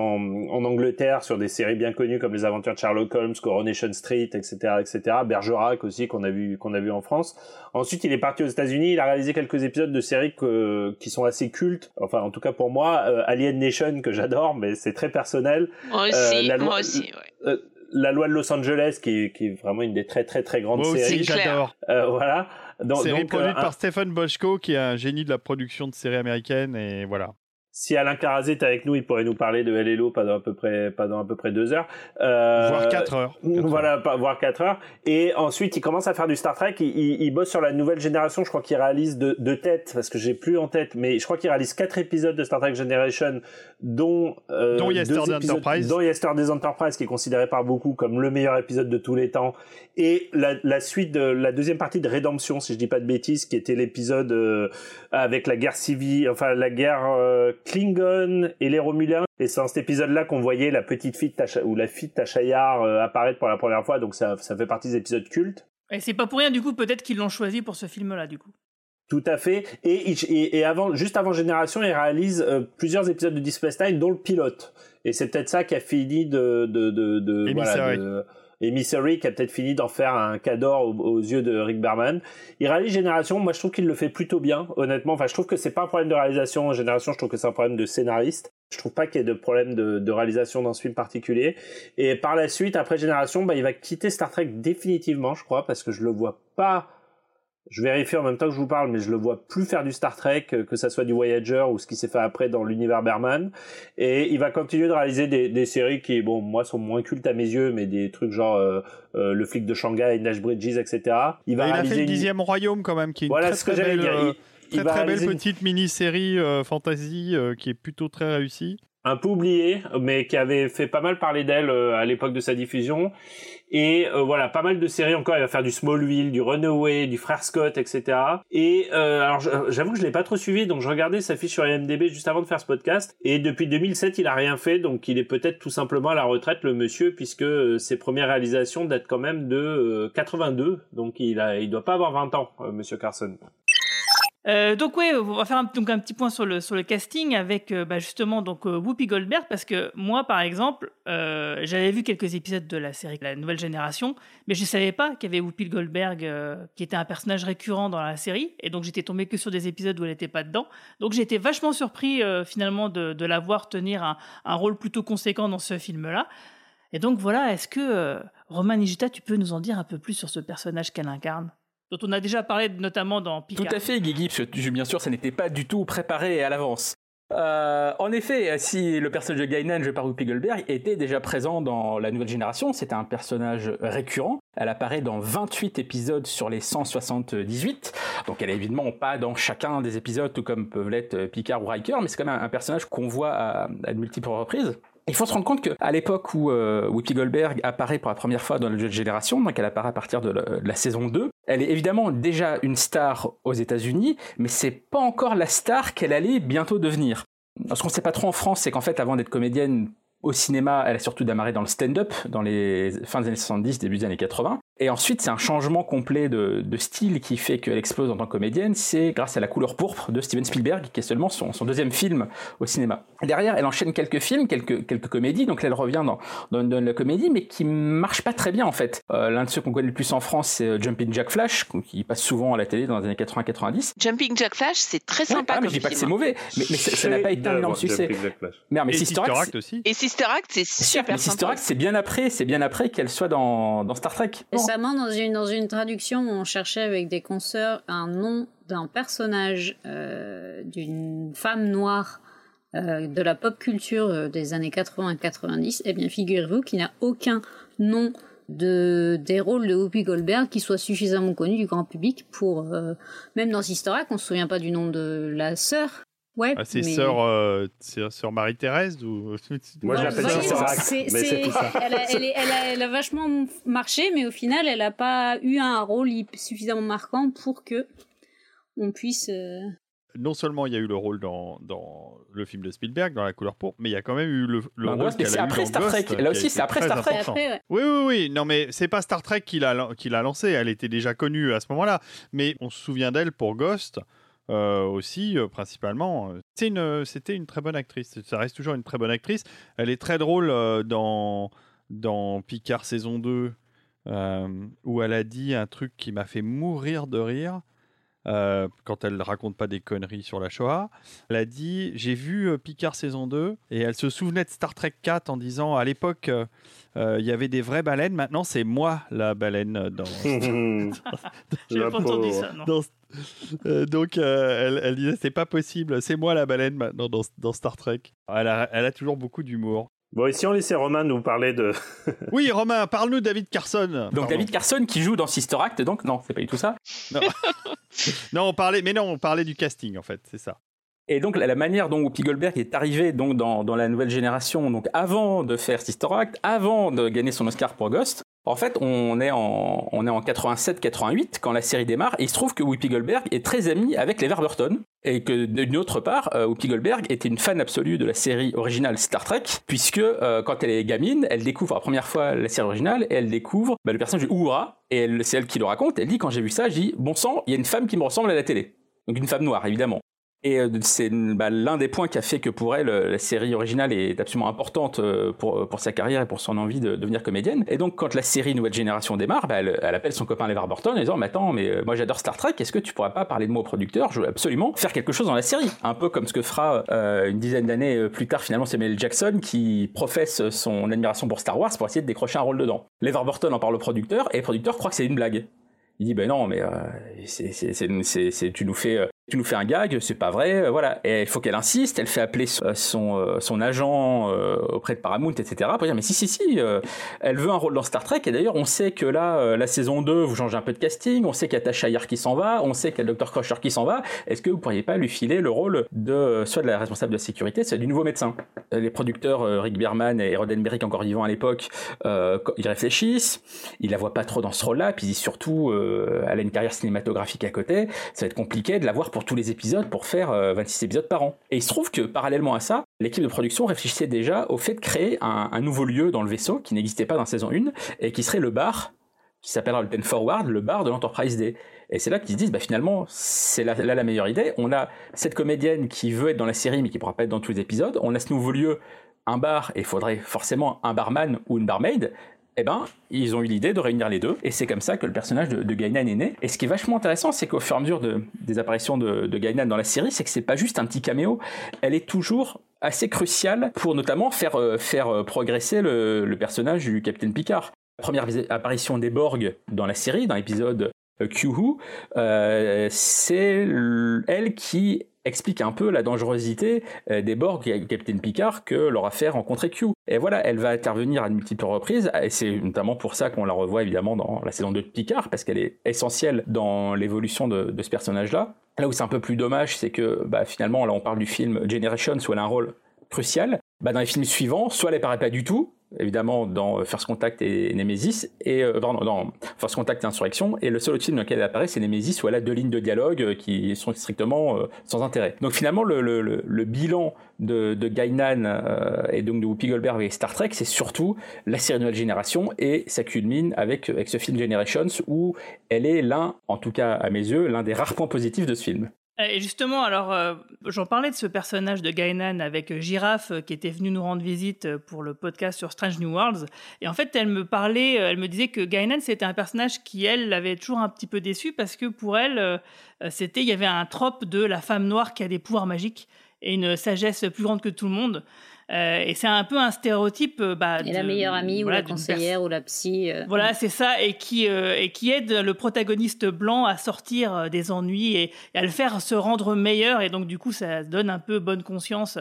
en Angleterre sur des séries bien connues comme Les Aventures de Sherlock Holmes, Coronation Street, etc., etc. Bergerac aussi qu'on a vu, qu'on a vu en France. Ensuite, il est parti aux États-Unis. Il a réalisé quelques épisodes de séries que- qui sont assez cultes. Enfin, en tout cas pour moi, euh, Alien Nation que j'adore, mais c'est très personnel. Moi Euh, aussi, la loi- moi aussi, ouais. euh, la loi de Los Angeles, qui est, qui est vraiment une des très très très grandes Moi aussi, séries. j'adore. Euh, voilà. Donc, produite euh, par Stephen Boschko, qui est un génie de la production de séries américaines, et voilà. Si Alain Carazé est avec nous, il pourrait nous parler de Hello pendant à peu près pendant à peu près deux heures, Euh, Voire quatre heures. Quatre voilà, voire quatre heures. Et ensuite, il commence à faire du Star Trek. Il, il- il bosse sur la nouvelle génération. Je crois qu'il réalise de, de tête, parce que j'ai plus en tête, mais je crois qu'il réalise quatre épisodes de Star Trek Generation, dont euh, Dont Yesterday épisodes- Enterprise. dont Yesterday Enterprise, qui est considéré par beaucoup comme le meilleur épisode de tous les temps, et la, la suite de la deuxième partie de Rédemption, si je dis pas de bêtises, qui était l'épisode euh, avec la guerre civile, enfin la guerre euh, Klingon et les Romuliens. Et c'est dans cet épisode-là qu'on voyait la petite fille de Tasha, ou la fille de Tasha Yar euh, apparaître pour la première fois, donc ça, ça fait partie des épisodes cultes. Et c'est pas pour rien du coup peut-être qu'ils l'ont choisi pour ce film-là du coup. Tout à fait. Et, et, et avant, juste avant Génération, il réalise euh, plusieurs épisodes de Deep Space Nine, dont le pilote. Et c'est peut-être ça qui a fini de, de, de, de voilà, de- Emissary, qui a peut-être fini d'en faire un cadeau aux, yeux de Rick Berman. Il réalise Génération. Moi, je trouve qu'il le fait plutôt bien, honnêtement. Enfin, je trouve que c'est pas un problème de réalisation. Génération, je trouve que c'est un problème de scénariste. Je trouve pas qu'il y ait de problème de, de, réalisation dans ce film particulier. Et par la suite, après Génération, bah, il va quitter Star Trek définitivement, je crois, parce que je le vois pas. Je vérifie en même temps que je vous parle, mais je le vois plus faire du Star Trek, que ça soit du Voyager ou ce qui s'est fait après dans l'univers Berman. Et il va continuer de réaliser des, des, séries qui, bon, moi, sont moins cultes à mes yeux, mais des trucs genre euh, euh, Le flic de Shanghai, Nash Bridges, etc. Il va bah, réaliser il a fait le dixième une... royaume quand même, qui est une voilà très, ce que très belle, dire. Il, très, très belle petite mini-série euh, fantasy euh, qui est plutôt très réussie. Un peu oubliée, mais qui avait fait pas mal parler d'elle euh, à l'époque de sa diffusion. Et euh, voilà, pas mal de séries encore. Il va faire du Smallville, du Runaway, du Frère Scott, etc. Et euh, alors j'avoue que je l'ai pas trop suivi, donc je regardais sa fiche sur IMDb juste avant de faire ce podcast. Et depuis 2007, il a rien fait, donc il est peut-être tout simplement à la retraite, le monsieur, puisque ses premières réalisations datent quand même de 82. Donc il a, il doit pas avoir 20 ans, Monsieur Carson. Euh, donc oui, on va faire un, donc un petit point sur le, casting avec euh, bah, justement donc euh, Whoopi Goldberg parce que moi par exemple j'avais vu quelques épisodes de la série La Nouvelle Génération mais je savais pas qu'il y avait Whoopi Goldberg qui était un personnage récurrent dans la série et donc j'étais tombé que sur des épisodes où elle n'était pas dedans. Donc j'étais vachement surpris finalement de, la voir tenir un, un, rôle plutôt conséquent dans ce film là et donc voilà est-ce que Roman Nigita tu peux nous en dire un peu plus sur ce personnage qu'elle incarne? Dont on a déjà parlé notamment dans Picard. Tout à fait, Guigui, parce que bien sûr, ça n'était pas du tout préparé à l'avance. Euh, en effet, si le personnage de Guinan, joué par Whoopi Goldberg, était déjà présent dans la nouvelle génération, c'était un personnage récurrent. Elle apparaît dans 28 épisodes sur les 178. Donc elle est évidemment pas dans chacun des épisodes, tout comme peuvent l'être Picard ou Riker, mais c'est quand même un personnage qu'on voit à de multiples reprises. Il faut se rendre compte qu'à l'époque où euh, Goldberg apparaît pour la première fois dans la nouvelle génération, donc elle apparaît à partir de la, de la, saison 2, elle est évidemment déjà une star aux États-Unis, mais c'est pas encore la star qu'elle allait bientôt devenir. Ce qu'on sait pas trop en France, c'est qu'en fait, avant d'être comédienne au cinéma, elle a surtout démarré dans le stand-up dans les fins des années 70, début des années 80. Et ensuite, c'est un changement complet de, de, style qui fait qu'elle explose en tant que comédienne. C'est grâce à La couleur pourpre de Steven Spielberg, qui est seulement son, son, deuxième film au cinéma. Derrière, elle enchaîne quelques films, quelques, quelques comédies. Donc là, elle revient dans, dans, dans la comédie, mais qui marche pas très bien en fait. Euh, L'un de ceux qu'on connaît le plus en France, c'est euh, Jumping Jack Flash, qui passe souvent à la télé dans les années 80-90. Jumping Jack Flash, c'est très sympa. Ah, mais je dis pas que c'est mauvais, mais, mais ça n'a pas été un énorme succès. Mais, mais Sister Act aussi. Et Sister Act, c'est super mais Sister Act, c'est bien après, c'est bien après qu'elle soit dans, dans Star Trek. Récemment, dans une traduction, on cherchait avec des consoeurs un nom d'un personnage euh, d'une femme noire euh, de la pop culture euh, des années 80 90. Eh bien, figurez-vous qu'il n'y a aucun nom de des rôles de Whoopi Goldberg qui soit suffisamment connu du grand public pour même dans Sister Act, on se souvient pas du nom de la sœur Ouais, ah, c'est mais... sœur, euh, sœur Marie-Thérèse ou... Moi, je l'appelle sœur elle, a, vachement marché, mais au final, elle n'a pas eu un rôle suffisamment marquant pour que on puisse. Euh... Non seulement il y a eu le rôle dans, dans le film de Spielberg, dans La couleur pourpre, mais il y a quand même eu le, le bah, rôle qu'elle c'est a après eu Star Trek. Ghost, Là aussi, c'est après Star Trek. Après, ouais. Oui, oui, oui. Non, mais c'est pas Star Trek qui l'a, qui l'a lancé. Elle était déjà connue à ce moment-là. Mais on se souvient d'elle pour Ghost. Euh, aussi, euh, principalement. Une, c'était une très bonne actrice. Ça reste toujours une très bonne actrice. Elle est très drôle euh, dans, dans Picard saison 2, où elle a dit un truc qui m'a fait mourir de rire. Quand elle raconte pas des conneries sur la Shoah, elle a dit J'ai vu Picard saison 2 et elle se souvenait de Star Trek 4 en disant À l'époque, il y avait des vraies baleines, maintenant c'est moi la baleine dans. J'ai pas entendu ça, non. Dans, euh, donc euh, elle, elle, disait c'est pas possible, c'est moi la baleine maintenant dans, dans Star Trek. Elle a, elle a toujours beaucoup d'humour. Bon, ici on laissait Romain nous parler de. oui, Romain, parle-nous de David Carson. Donc Pardon. David Carson qui joue dans Sister Act, donc non, c'est pas du tout ça. Non. non, on parlait, mais non, on parlait du casting en fait, c'est ça. Et donc la manière dont Whoopi Goldberg est arrivée donc dans, dans la nouvelle génération, donc avant de faire Sister Act, avant de gagner son Oscar pour Ghost, en fait, on est en, on est en 87-88 quand la série démarre, et il se trouve que Whoopi Goldberg est très amie avec les Warburton, et que d'une autre part, euh, Goldberg était une fan absolue de la série originale Star Trek, puisque euh, quand elle est gamine, elle découvre la première fois la série originale, et elle découvre bah, le personnage de Uhura, et c'est elle qui le raconte, elle dit quand j'ai vu ça, j'ai dit, bon sang, il y a une femme qui me ressemble à la télé. Donc une femme noire, évidemment. Et euh, c'est bah, l'un des points qui a fait que pour elle, la série originale est absolument importante euh, pour, pour sa carrière et pour son envie de devenir comédienne. Et donc, quand la série Nouvelle Génération démarre, bah, elle, appelle son copain LeVar Burton en disant Mais attends, mais euh, moi j'adore Star Trek, est-ce que tu pourrais pas parler de moi au producteur? Je veux absolument faire quelque chose dans la série. Un peu comme ce que fera une dizaine d'années plus tard, finalement, Samuel Jackson qui professe son admiration pour Star Wars pour essayer de décrocher un rôle dedans. LeVar Burton en parle au producteur et le producteur croit que c'est une blague. Il dit ben non mais euh, c'est, tu nous fais tu nous fais un gag, c'est pas vrai, euh, voilà. Et il faut qu'elle insiste, elle fait appeler son, euh, son agent euh, auprès de Paramount, etc. pour dire mais si si si, elle veut un rôle dans Star Trek. Et d'ailleurs, on sait que là, la saison 2, vous changez un peu de casting, on sait qu'il y a Tasha Yar qui s'en va, on sait qu'il y a Dr. Crusher qui s'en va. Est-ce que vous pourriez pas lui filer le rôle de soit de la responsable de la sécurité, soit du nouveau médecin? Les producteurs Rick Bierman et Roddenberry, encore vivants à l'époque, ils réfléchissent. Ils la voient pas trop dans ce rôle-là, puis surtout, elle a une carrière cinématographique à côté, ça va être compliqué de la voir pour tous les épisodes pour faire 26 euh, épisodes par an. Et il se trouve que parallèlement à ça, l'équipe de production réfléchissait déjà au fait de créer un, nouveau lieu dans le vaisseau qui n'existait pas dans saison 1 et qui serait le bar qui s'appellera le Ten Forward, le bar de l'Enterprise D. Et c'est là qu'ils se disent, bah finalement, c'est là, la meilleure idée. On a cette comédienne qui veut être dans la série mais qui pourra pas être dans tous les épisodes. On a ce nouveau lieu, un bar, et il faudrait forcément un barman ou une barmaid eh ben, ils ont eu l'idée de réunir les deux, et c'est comme ça que le personnage de, de Gainan est né. Et ce qui est vachement intéressant, c'est qu'au fur et à mesure des apparitions de, de Gainan dans la série, c'est que c'est pas juste un petit caméo, elle est toujours assez cruciale pour notamment faire, euh, faire euh, progresser le, personnage du capitaine Picard. La première apparition des Borg dans la série, dans l'épisode euh, Q-Who, c'est elle qui explique un peu la dangerosité euh, des Borg et Captain Picard que leur a fait rencontrer Q. Et voilà, elle va intervenir à de multiples reprises, et c'est notamment pour ça qu'on la revoit évidemment dans la saison 2 de Picard, parce qu'elle est essentielle dans l'évolution de, ce personnage-là. Là où c'est un peu plus dommage, c'est que bah, finalement, là on parle du film Generations où elle a un rôle crucial. Bah, dans les films suivants, soit elle apparaît pas du tout, évidemment dans euh, First Contact et Nemesis, et euh, dans First Contact et Insurrection, et le seul autre film dans lequel elle apparaît, c'est Nemesis, où elle a deux lignes de dialogue euh, qui sont strictement sans intérêt. Donc finalement, le, le, le bilan de, de Gainan et donc de Whoopi Goldberg et Star Trek, c'est surtout la série Nouvelle Génération, et ça culmine avec, avec ce film Generations, où elle est l'un, en tout cas à mes yeux, l'un des rares points positifs de ce film. Euh, et justement, alors, euh, j'en parlais de ce personnage de Gainan avec euh, Girafe qui était venu nous rendre visite pour le podcast sur Strange New Worlds. Et en fait, elle me parlait, elle me disait que Gainan, c'était un personnage qui, elle, l'avait toujours un petit peu déçu parce que pour elle, c'était, il y avait un trope de la femme noire qui a des pouvoirs magiques et une sagesse plus grande que tout le monde. Euh, et c'est un peu un stéréotype. Euh, bah, et la meilleure amie ou la conseillère ou la psy. Euh. Voilà, c'est ça, et qui, et qui aide le protagoniste blanc à sortir des ennuis et, à le faire se rendre meilleur. Et donc, du coup, ça donne un peu bonne conscience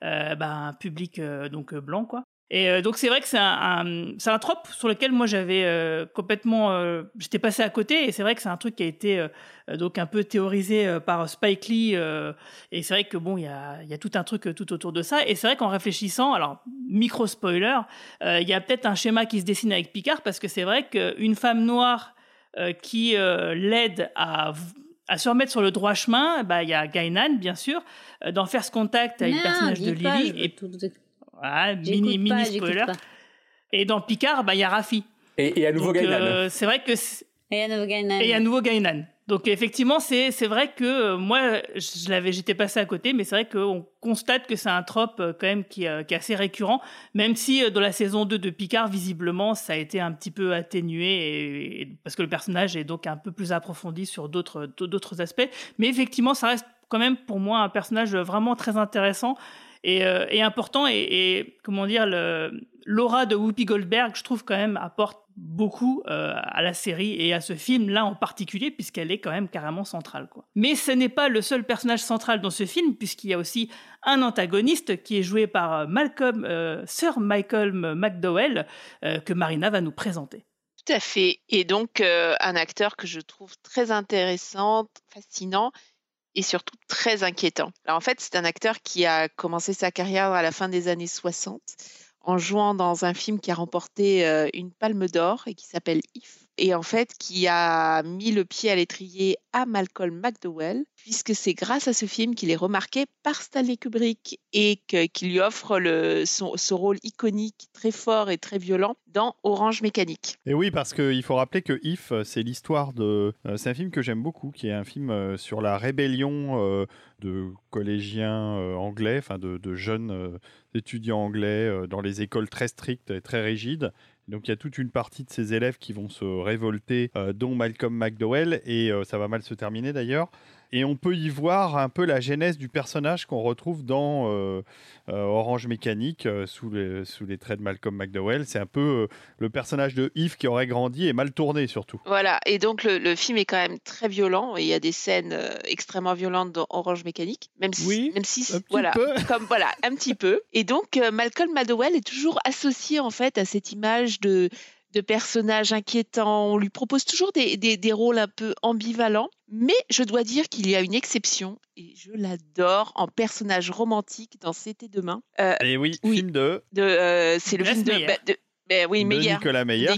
bah, à un public donc blanc, quoi. Et euh, donc c'est vrai que c'est un, c'est un trope sur lequel moi j'avais euh, complètement, euh, j'étais passé à côté. Et c'est vrai que c'est un truc qui a été donc un peu théorisé par Spike Lee et c'est vrai que bon il y a, y a tout un truc tout autour de ça. Et c'est vrai qu'en réfléchissant, alors micro spoiler, il y a peut-être un schéma qui se dessine avec Picard. Parce que c'est vrai qu'une femme noire qui l'aide à à se remettre sur le droit chemin, bah il y a Gainan bien sûr, d'en faire ce contact avec le personnage de Lily. et tout mini, mini spoiler. Et dans Picard, bah, il y a Rafi. Et, et à nouveau Gainan. Euh, c'est vrai que. Et à nouveau Gainan. Et à nouveau Gainan. Donc effectivement, c'est c'est vrai que euh, moi, je l'avais, j'étais passé à côté, mais c'est vrai qu'on constate que c'est un trope euh, quand même qui, qui, est assez récurrent, même si dans la saison 2 de Picard, visiblement, ça a été un petit peu atténué, et, parce que le personnage est donc un peu plus approfondi sur d'autres d'autres aspects. Mais effectivement, ça reste quand même pour moi un personnage vraiment très intéressant euh, et, important. Et, comment dire, l'aura de Whoopi Goldberg, je trouve quand même apporte beaucoup euh, à la série et à ce film là en particulier puisqu'elle est quand même carrément centrale. Mais ce n'est pas le seul personnage central dans ce film puisqu'il y a aussi un antagoniste qui est joué par euh, Malcolm Sir Michael McDowell que Marina va nous présenter. Tout à fait et donc un acteur que je trouve très intéressant, fascinant et surtout très inquiétant. Alors en fait, c'est un acteur qui a commencé sa carrière à la fin des années 60 en jouant dans un film qui a remporté euh, une palme d'or et qui s'appelle If. Et en fait qui a mis le pied à l'étrier à Malcolm McDowell, puisque c'est grâce à ce film qu'il est remarqué par Stanley Kubrick et qu'il lui offre son, ce rôle iconique, très fort et très violent dans Orange Mécanique. Et oui, parce qu'il faut rappeler que If, c'est l'histoire de... Euh, c'est un film que j'aime beaucoup, qui est un film euh, sur la rébellion euh, de collégiens anglais, enfin de, jeunes étudiants anglais dans les écoles très strictes et très rigides donc il y a toute une partie de ces élèves qui vont se révolter, euh, dont Malcolm McDowell, et euh, ça va mal se terminer d'ailleurs. Et on peut y voir un peu la genèse du personnage qu'on retrouve dans euh, euh, Orange Mécanique euh, sous, les, sous les traits de Malcolm McDowell. C'est un peu le personnage de Yves qui aurait grandi et mal tourné surtout. Voilà, et donc le, film est quand même très violent et il y a des scènes extrêmement violentes dans Orange Mécanique, même si, oui, même si un voilà, peu. comme voilà, un petit peu. Et donc Malcolm McDowell est toujours associé en fait à cette image de de personnages inquiétants. On lui propose toujours des, des, rôles un peu ambivalents. Mais je dois dire qu'il y a une exception, et je l'adore, en personnage romantique dans C'était demain. Euh, et oui, film de... de euh, c'est le film de, bah, de, ben oui, Nicolas Meyer.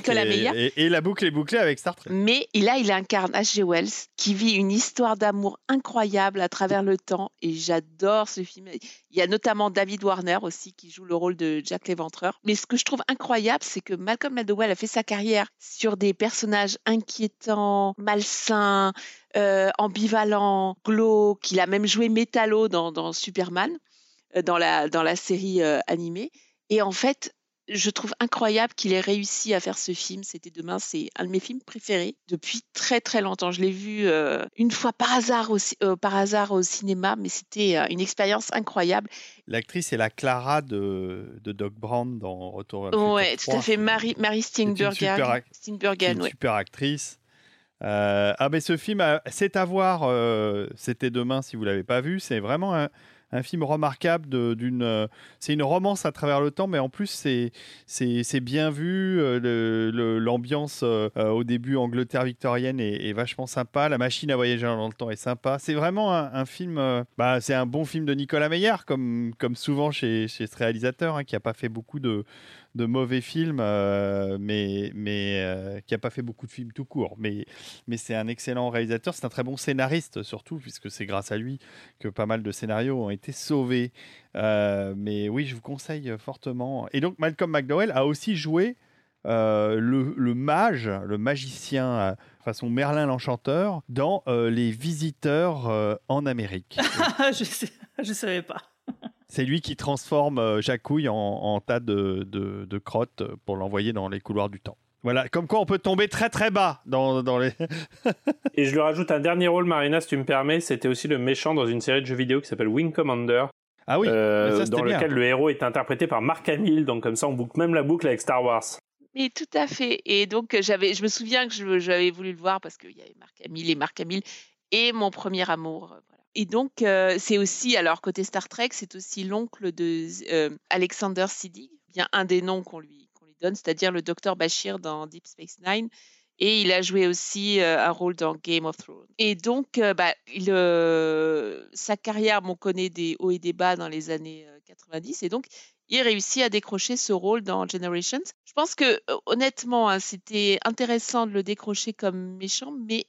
Et, la boucle est bouclée avec Star Trek. Mais là, il incarne H.G. Wells, qui vit une histoire d'amour incroyable à travers le temps. Et j'adore ce film. Il y a notamment David Warner aussi, qui joue le rôle de Jack l'Éventreur. Mais ce que je trouve incroyable, c'est que Malcolm McDowell a fait sa carrière sur des personnages inquiétants, malsains, euh, ambivalents, glauques. Il a même joué Metallo dans, Superman, euh, dans, la, dans la série euh, animée. Et en fait, je trouve incroyable qu'il ait réussi à faire ce film. C'était demain, c'est un de mes films préférés depuis très très longtemps. Je l'ai vu euh, une fois par hasard, au, euh, par hasard au cinéma, mais c'était euh, une expérience incroyable. L'actrice est la Clara de, de Doc Brown dans Retour à Ouais, tout à fait. Marie, Marie Steenburgen. Une super actrice. ah mais ce film, c'est à voir. c'était demain si vous l'avez pas vu. C'est vraiment un un film remarquable d'une. Euh, c'est une romance à travers le temps, mais en plus c'est c'est bien vu. Euh, l'ambiance euh, au début Angleterre victorienne est, vachement sympa. La machine à voyager dans le temps est sympa. C'est vraiment un, film. bah, c'est un bon film de Nicolas Meyer, comme comme souvent chez, chez ce réalisateur, hein, qui a pas fait beaucoup de de mauvais films, euh, mais, mais euh, qui n'a pas fait beaucoup de films tout court. Mais, mais c'est un excellent réalisateur, c'est un très bon scénariste surtout, puisque c'est grâce à lui que pas mal de scénarios ont été sauvés. Euh, mais oui, je vous conseille fortement. Et donc Malcolm McDowell a aussi joué le, le, mage, le magicien façon Merlin l'Enchanteur, dans Les Visiteurs en Amérique. je ne savais pas. C'est lui qui transforme euh, Jacouille en, tas de, de, crottes pour l'envoyer dans les couloirs du temps. Voilà, comme quoi on peut tomber très très bas dans, dans les. Et je lui rajoute un dernier rôle, Marina, si tu me permets. C'était aussi le méchant dans une série de jeux vidéo qui s'appelle Wing Commander. Ah oui, euh, dans lequel le héros est interprété par Mark Hamill. Donc comme ça, on boucle même la boucle avec Star Wars. Mais tout à fait. Et donc j'avais, je me souviens que j'avais voulu le voir parce qu'il y avait Mark Hamill et Mark Hamill et mon premier amour. Et donc, euh, c'est aussi, alors côté Star Trek, c'est aussi l'oncle de euh, Alexander Siddig, bien un des noms qu'on lui, lui donne, c'est-à-dire le docteur Bashir dans Deep Space Nine. Et il a joué aussi euh, un rôle dans Game of Thrones. Et donc, bah, sa carrière, on connaît des hauts et des bas dans les années 90. Et donc, il réussit à décrocher ce rôle dans Generations. Je pense que, honnêtement, hein, c'était intéressant de le décrocher comme méchant, mais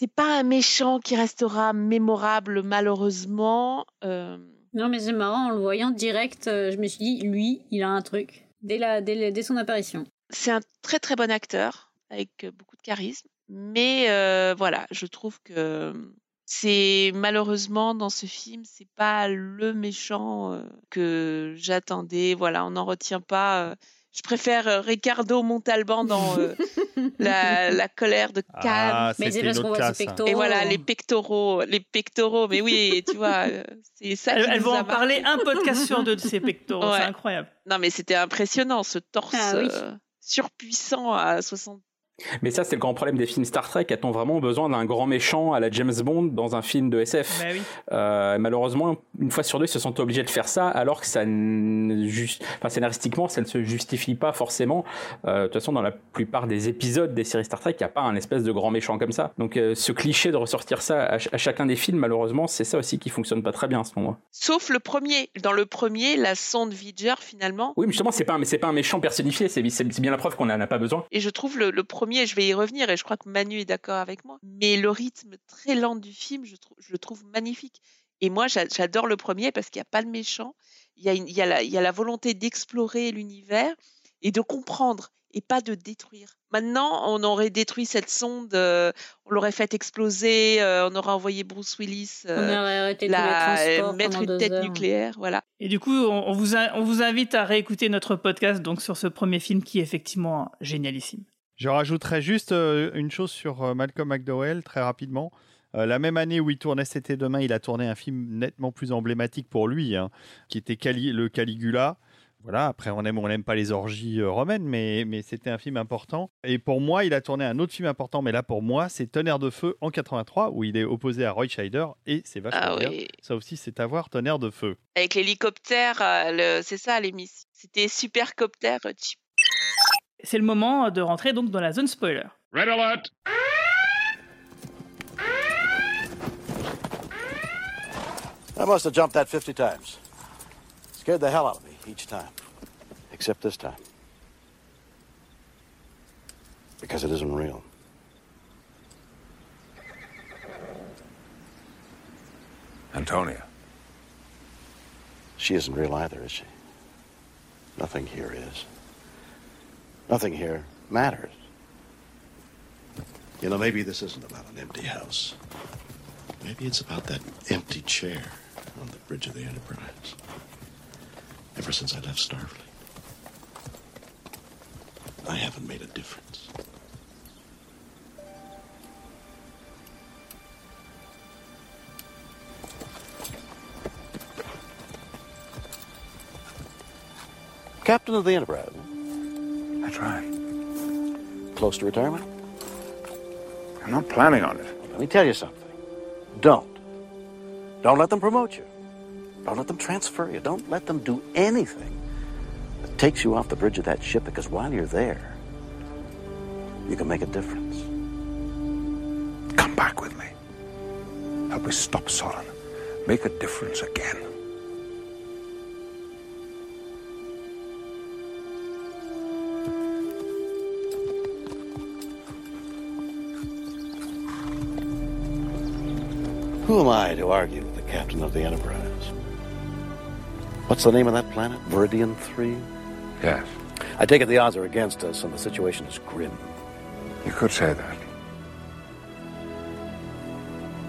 c'est pas un méchant qui restera mémorable malheureusement. Euh. Non mais c'est marrant, en le voyant direct, euh, je me suis dit, lui, il a un truc, dès, la, dès, son apparition. C'est un très très bon acteur, avec euh, beaucoup de charisme, mais voilà, je trouve que c'est malheureusement dans ce film, c'est pas le méchant que j'attendais. Voilà, on n'en retient pas je préfère Ricardo Montalban dans euh, la, colère de Cannes. Ah, mais c'est parce qu'on voit ses pectoraux. Et voilà, les pectoraux, les pectoraux. Mais oui, tu vois, euh, c'est ça. Elles, vont en parler un podcast sur deux de ces pectoraux. C'est incroyable. Non, mais c'était impressionnant, ce torse ah surpuissant à 60 mais ça, c'est le grand problème des films Star Trek. A-t-on vraiment besoin d'un grand méchant à la James Bond dans un film de SF bah euh, Malheureusement, une fois sur deux, ils se sont obligés de faire ça, alors que ça, enfin, scénaristiquement, ça ne se justifie pas forcément. Euh, de toute façon, dans la plupart des épisodes des séries Star Trek, il n'y a pas un espèce de grand méchant comme ça. Donc, euh, ce cliché de ressortir ça à, chacun des films, malheureusement, c'est ça aussi qui fonctionne pas très bien à ce moment. Sauf le premier. Dans le premier, la sonde Vidger, finalement. Oui, mais justement, c'est pas, c'est pas un méchant personnifié. C'est bien la preuve qu'on n'en a pas besoin. Et je trouve le, le premier premier, je vais y revenir et je crois que Manu est d'accord avec moi. Mais le rythme très lent du film, je, le trouve magnifique. Et moi, j'a- j'adore le premier parce qu'il n'y a pas de méchant. Il y a, une- il y a la, il y a la volonté d'explorer l'univers et de comprendre et pas de détruire. Maintenant, on aurait détruit cette sonde, euh, on l'aurait fait exploser, euh, on aurait envoyé Bruce Willis On euh, aurait arrêté tous les la- transports mettre une tête heures. nucléaire, voilà. Et du coup, on, on vous a- on vous invite à réécouter notre podcast donc sur ce premier film qui est effectivement génialissime. Je rajouterais juste euh, une chose sur euh, Malcolm McDowell, très rapidement. Euh, la même année où il tournait C'était demain, il a tourné un film nettement plus emblématique pour lui, hein, qui était Cali- le Caligula. Voilà, après on aime ou on n'aime pas les orgies euh, romaines, mais, mais c'était un film important. Et pour moi, il a tourné un autre film important, mais là pour moi, c'est Tonnerre de Feu en 83, où il est opposé à Roy Scheider, et c'est vachement Ah bien. oui. Ça aussi, c'est à voir Tonnerre de Feu. Avec l'hélicoptère, euh, c'est ça l'émission. C'était Supercopter. C'est le moment de rentrer donc dans la zone spoiler. Red alert! I must have jumped that 50 times. Scared the hell out of me each time. Except this time. Because it isn't real. Antonia. She isn't real either, is she? Nothing here is. Nothing here matters. You know, maybe this isn't about an empty house. Maybe it's about that empty chair on the bridge of the Enterprise. Ever since I left Starfleet, I haven't made a difference. Captain of the Enterprise. That's right. Close to retirement? I'm not planning on it. Let me tell you something. Don't. Don't let them promote you. Don't let them transfer you. Don't let them do anything that takes you off the bridge of that ship because while you're there, you can make a difference. Come back with me. Help me stop Solon. Make a difference again. Who am I to argue with the captain of the Enterprise? What's the name of that planet? Viridian 3? Yes. I take it the odds are against us and the situation is grim. You could say that.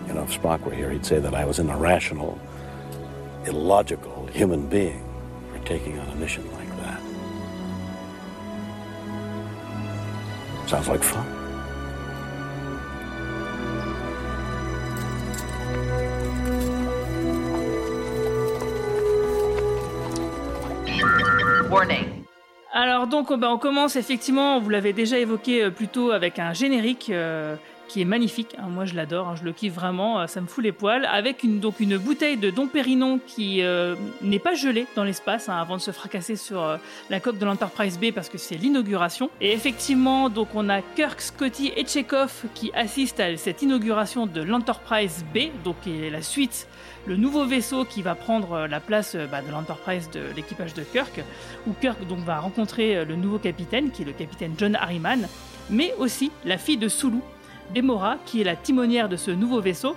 You know, if Spock were here, he'd say that I was an irrational, illogical human being for taking on a mission like that. Sounds like fun. Alors donc, bah, on commence effectivement, vous l'avez déjà évoqué euh, plus tôt, avec un générique euh, qui est magnifique. hein. moi, je l'adore, hein, je le kiffe vraiment, euh, ça me fout les poils. Avec une, donc une bouteille de Dom Pérignon qui euh, n'est pas gelée dans l'espace hein, avant de se fracasser sur euh, la coque de l'Enterprise B parce que c'est l'inauguration. Et effectivement, donc on a Kirk, Scotty et Chekhov qui assistent à cette inauguration de l'Enterprise B, donc qui est la suite le nouveau vaisseau qui va prendre la place bah, de l'Enterprise de l'équipage de Kirk, où Kirk donc va rencontrer le nouveau capitaine, qui est le capitaine John Harriman, mais aussi la fille de Sulu, Demora, qui est la timonière de ce nouveau vaisseau,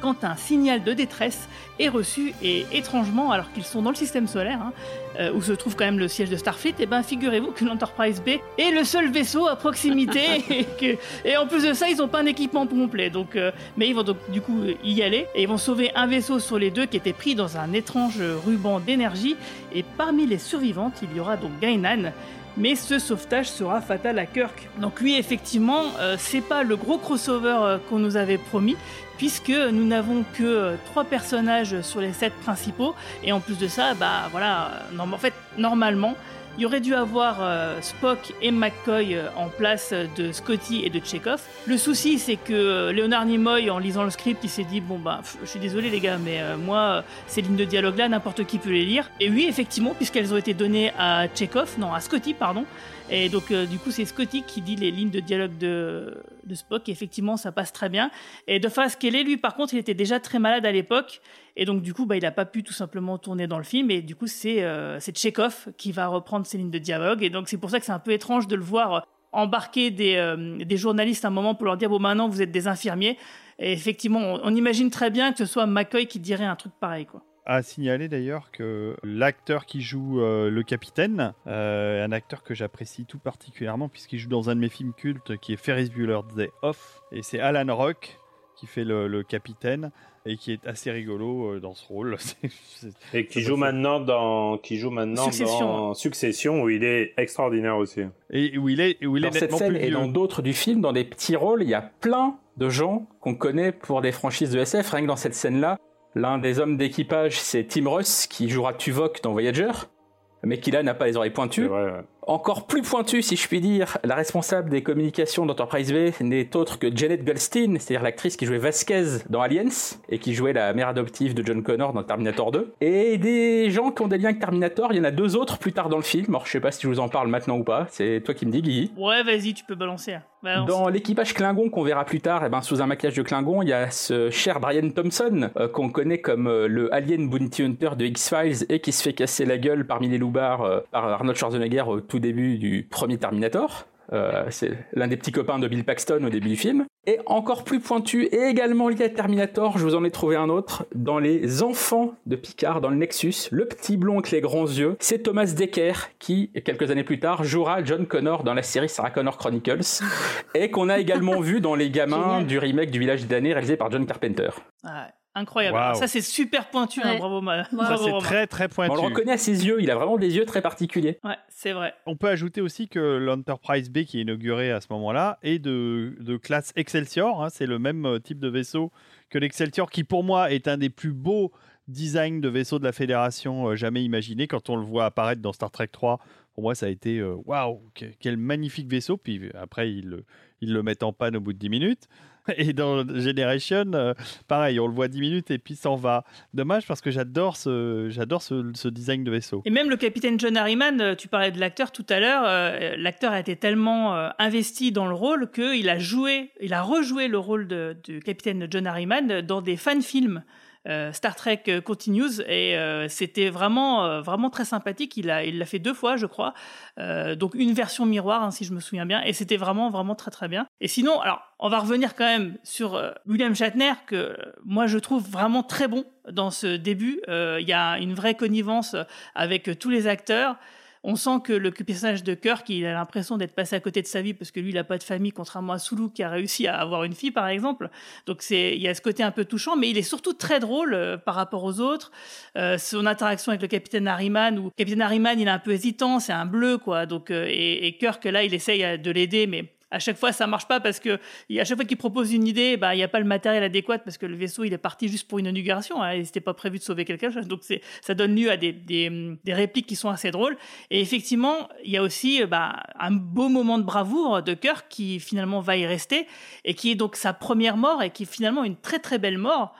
quand un signal de détresse est reçu et étrangement, alors qu'ils sont dans le système solaire, hein, euh, où se trouve quand même le siège de Starfleet, et ben figurez-vous que l'Enterprise B est le seul vaisseau à proximité et, que- et en plus de ça, ils n'ont pas un équipement complet. Donc, euh, mais ils vont donc du coup y aller et ils vont sauver un vaisseau sur les deux qui était pris dans un étrange ruban d'énergie. Et parmi les survivantes, il y aura donc Gainan. Mais ce sauvetage sera fatal à Kirk. Donc lui, effectivement, euh, c'est pas le gros crossover euh, qu'on nous avait promis, puisque nous n'avons que euh, trois personnages sur les sept principaux. Et en plus de ça, bah voilà, euh, en fait, normalement, il aurait dû avoir euh, Spock et McCoy euh, en place de Scotty et de Chekhov. Le souci, c'est que euh, Leonard Nimoy, en lisant le script, il s'est dit bon bah, je suis désolé les gars, mais euh, moi, euh, ces lignes de dialogue là, n'importe qui peut les lire. Et oui, effectivement, puisqu'elles ont été données à Chekhov, non, à Scotty, pardon. Et donc, euh, du coup, c'est Scotty qui dit les lignes de dialogue de, de Spock. Et effectivement, ça passe très bien. Et de face Kelly, lui, par contre, il était déjà très malade à l'époque. Et donc, du coup, bah, il n'a pas pu tout simplement tourner dans le film. Et du coup, c'est euh, Chekhov qui va reprendre ces lignes de dialogue. Et donc, c'est pour ça que c'est un peu étrange de le voir embarquer des, euh, des journalistes à un moment pour leur dire bon maintenant vous êtes des infirmiers. Et effectivement, on, on imagine très bien que ce soit McCoy qui dirait un truc pareil quoi à signaler d'ailleurs que l'acteur qui joue euh, le capitaine, euh, un acteur que j'apprécie tout particulièrement puisqu'il joue dans un de mes films cultes qui est Ferris Bueller's Day Off, et c'est Alan Rock qui fait le, le capitaine et qui est assez rigolo euh, dans ce rôle. C'est- c'est- Et qui joue maintenant dans, qui joue maintenant Succession. dans Succession où il est extraordinaire aussi. Et où il est, où il dans est cette scène plus et vieux. dans d'autres du film, dans des petits rôles, il y a plein de gens qu'on connaît pour des franchises de SF. Rien que dans cette scène-là, l'un des hommes d'équipage, c'est Tim Russ, qui jouera Tuvok dans Voyager, mais qui là n'a pas les oreilles pointues. Encore plus pointu, si je puis dire, la responsable des communications d'Enterprise B n'est autre que Janet Goldstein, c'est-à-dire l'actrice qui jouait Vasquez dans Aliens et qui jouait la mère adoptive de John Connor dans Terminator 2. Et des gens qui ont des liens avec Terminator, il y en a deux autres plus tard dans le film. Alors je sais pas si je vous en parle maintenant ou pas, c'est toi qui me dis, Guy. Ouais, vas-y, tu peux balancer. Balance. Dans l'équipage Klingon qu'on verra plus tard, eh ben, sous un maquillage de Klingon, il y a ce cher Brian Thompson, euh, qu'on connaît comme euh, le Alien Bounty Hunter de X-Files et qui se fait casser la gueule parmi les loupards euh, par Arnold Schwarzenegger au tout début du premier Terminator. Euh, c'est l'un des petits copains de Bill Paxton au début du film. Et encore plus pointu, et également lié à Terminator, je vous en ai trouvé un autre, dans les enfants de Picard, dans le Nexus, le petit blond avec les grands yeux, c'est Thomas Decker, qui, quelques années plus tard, jouera John Connor dans la série Sarah Connor Chronicles, et qu'on a également vu dans Les Gamins Génial. du remake du Village des damnés réalisé par John Carpenter. Ouais, incroyable. Ça, c'est super pointu. hein, bravo, ma- Ça, bravo, c'est très très pointu. On le reconnaît à ses yeux, il a vraiment des yeux très particuliers. Ouais, c'est vrai. On peut ajouter aussi que l'Enterprise B qui est inauguré à ce moment-là est de, de classe Excelsior. hein, c'est le même euh, type de vaisseau que l'Excelsior qui pour moi est un des plus beaux designs de vaisseau de la Fédération euh, jamais imaginé. Quand on le voit apparaître dans Star Trek 3, pour moi ça a été euh, waouh, que- quel magnifique vaisseau. Puis après ils le, ils le mettent en panne au bout de 10 minutes. Et dans Generation, euh, pareil, on le voit 10 minutes et puis s'en va. Dommage parce que j'adore ce, j'adore ce, design de vaisseau. Et même le capitaine John Harriman, euh, tu parlais de l'acteur tout à l'heure, euh, l'acteur a été tellement investi dans le rôle qu'il a joué, il a rejoué le rôle du capitaine John Harriman dans des fan-films. Euh, Star Trek euh, Continues et euh, c'était vraiment vraiment très sympathique. Il il l'a fait deux fois je crois. Donc une version miroir hein, si je me souviens bien. Et c'était vraiment vraiment très très bien. Et sinon alors on va revenir quand même sur William Shatner que moi je trouve vraiment très bon dans ce début. Il y a une vraie connivence avec tous les acteurs on sent que le personnage de Kirk, il a l'impression d'être passé à côté de sa vie parce que lui, il n'a pas de famille, contrairement à Sulu qui a réussi à avoir une fille, par exemple. Donc c'est, il y a ce côté un peu touchant, mais il est surtout très drôle euh, par rapport aux autres. Euh, son interaction avec le capitaine Harriman, où le capitaine Harriman, il est un peu hésitant, c'est un bleu, quoi. Donc euh, et, et Kirk là, il essaye euh, de l'aider, mais à chaque fois, ça marche pas parce que à chaque fois qu'il propose une idée, bah, il n'y a pas le matériel adéquat parce que le vaisseau, il est parti juste pour une inauguration. Hein, et c'était pas prévu de sauver quelqu'un. Donc, ça donne lieu à des, répliques qui sont assez drôles. Et effectivement, il y a aussi bah, un beau moment de bravoure de Kirk qui finalement va y rester et qui est donc sa première mort et qui est finalement une très très belle mort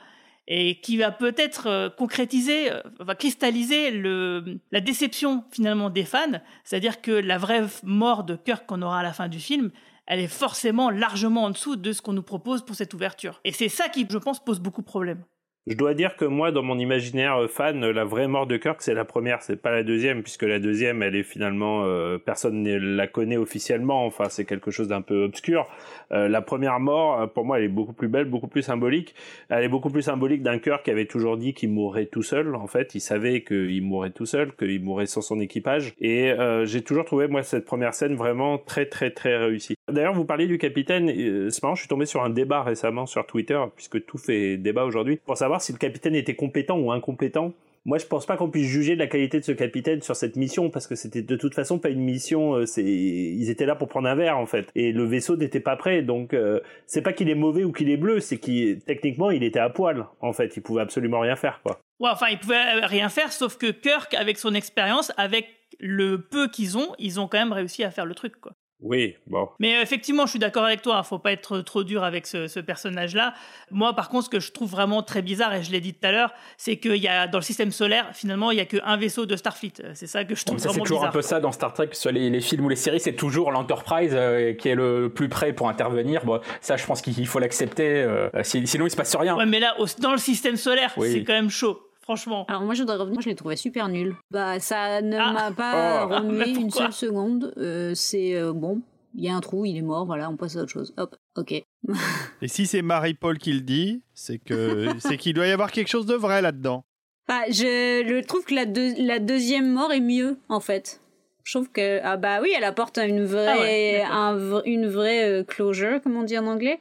et qui va peut-être euh, concrétiser, euh, va cristalliser le, la déception finalement des fans, c'est-à-dire que la vraie mort de Kirk qu'on aura à la fin du film, elle est forcément largement en dessous de ce qu'on nous propose pour cette ouverture. Et c'est ça qui, je pense, pose beaucoup de problèmes. Je dois dire que moi, dans mon imaginaire fan, la vraie mort de Kirk, c'est la première, c'est pas la deuxième, puisque la deuxième, elle est finalement, euh, personne ne la connaît officiellement. Enfin, c'est quelque chose d'un peu obscur. Euh, la première mort, euh, pour moi, elle est beaucoup plus belle, beaucoup plus symbolique. Elle est beaucoup plus symbolique d'un Kirk qui avait toujours dit qu'il mourrait tout seul. En fait, il savait qu'il mourrait tout seul, qu'il mourrait sans son équipage. Et j'ai toujours trouvé moi cette première scène vraiment très très très réussie. D'ailleurs, vous parliez du capitaine. euh, C'est marrant, je suis tombé sur un débat récemment sur Twitter, puisque tout fait débat aujourd'hui, pour savoir si le capitaine était compétent ou incompétent. Moi, je pense pas qu'on puisse juger de la qualité de ce capitaine sur cette mission parce que c'était de toute façon pas une mission. euh, ils étaient là pour prendre un verre en fait, et le vaisseau n'était pas prêt. Donc euh, c'est pas qu'il est mauvais ou qu'il est bleu, c'est qu'il techniquement il était à poil. En fait, il pouvait absolument rien faire quoi. Ouais, enfin, ils pouvaient euh, rien faire, sauf que Kirk, avec son expérience, avec le peu qu'ils ont, ils ont quand même réussi à faire le truc, quoi. Oui, bon. Mais euh, effectivement, je suis d'accord avec toi. hein, Faut pas être trop dur avec ce, ce personnage-là. Moi, par contre, ce que je trouve vraiment très bizarre, et je l'ai dit tout à l'heure, c'est qu'il y a dans le système solaire, finalement, il y a qu'un vaisseau de Starfleet. Euh, C'est ça que je trouve Ça, c'est vraiment toujours bizarre. un peu ça dans Star Trek, que ce soit les, les films ou les séries, c'est toujours l'Enterprise euh, qui est le plus près pour intervenir. Bon, ça, je pense qu'il faut l'accepter, euh, si- sinon il se passe rien. Ouais, mais là, au- dans le système solaire, Oui. c'est quand même chaud. Franchement. Alors moi je voudrais revenir, je l'ai trouvé super nul. Bah ça ne Ah. m'a pas Oh. remué une seule seconde. Euh, c'est euh, bon. il y a un trou, il est mort, voilà, on passe à autre chose. Hop, ok. Et si c'est Marie-Paul qui le dit, c'est que c'est qu'il doit y avoir quelque chose de vrai là-dedans. Bah, je, je trouve que la, deux- la deuxième mort est mieux, en fait. Je trouve que, ah bah oui, elle apporte une vraie, Ah ouais, un une vraie euh, closure, comme on dit en anglais,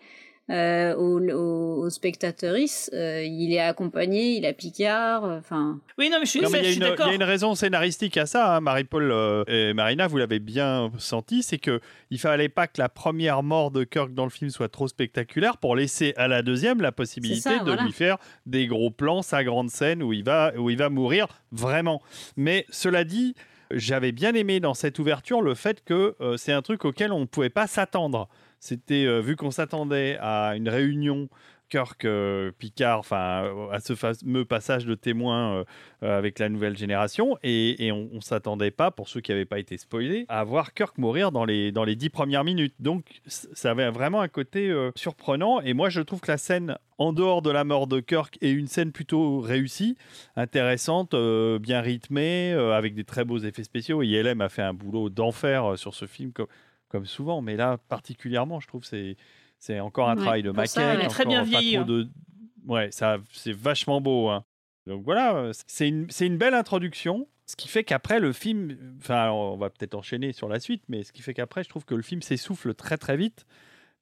euh, au, au, au spectatrice. Euh, il est accompagné, il a Picard, euh, enfin. Oui, non, mais je suis, Non, mais ça, il y, a je suis une- il d'accord. y a une raison scénaristique à ça, hein, Marie-Paul euh, et Marina, vous l'avez bien senti, c'est que il fallait pas que la première mort de Kirk dans le film soit trop spectaculaire pour laisser à la deuxième la possibilité ça, de voilà. lui faire des gros plans, sa grande scène où il va, où il va mourir vraiment. Mais cela dit, j'avais bien aimé dans cette ouverture le fait que euh, c'est un truc auquel on ne pouvait pas s'attendre. C'était euh, vu qu'on s'attendait à une réunion Kirk euh, Picard, enfin à ce fameux passage de témoin euh, avec la nouvelle génération, et, on, on s'attendait pas, pour ceux qui n'avaient pas été spoilés, à voir Kirk mourir dans les dix premières minutes. Donc ça avait vraiment un côté surprenant, et moi je trouve que la scène en dehors de la mort de Kirk est une scène plutôt réussie, intéressante, bien rythmée, avec des très beaux effets spéciaux. ILM a fait un boulot d'enfer sur ce film comme, souvent, mais là particulièrement, je trouve c'est c'est encore un Ouais, travail de ça, maquette, elle est très bien vieillie, hein. de ouais, ça c'est vachement beau. hein. Donc voilà, euh, c'est une c'est une belle introduction. Ce qui fait qu'après le film, enfin on va peut-être enchaîner sur la suite, mais ce qui fait qu'après je trouve que le film s'essouffle très très vite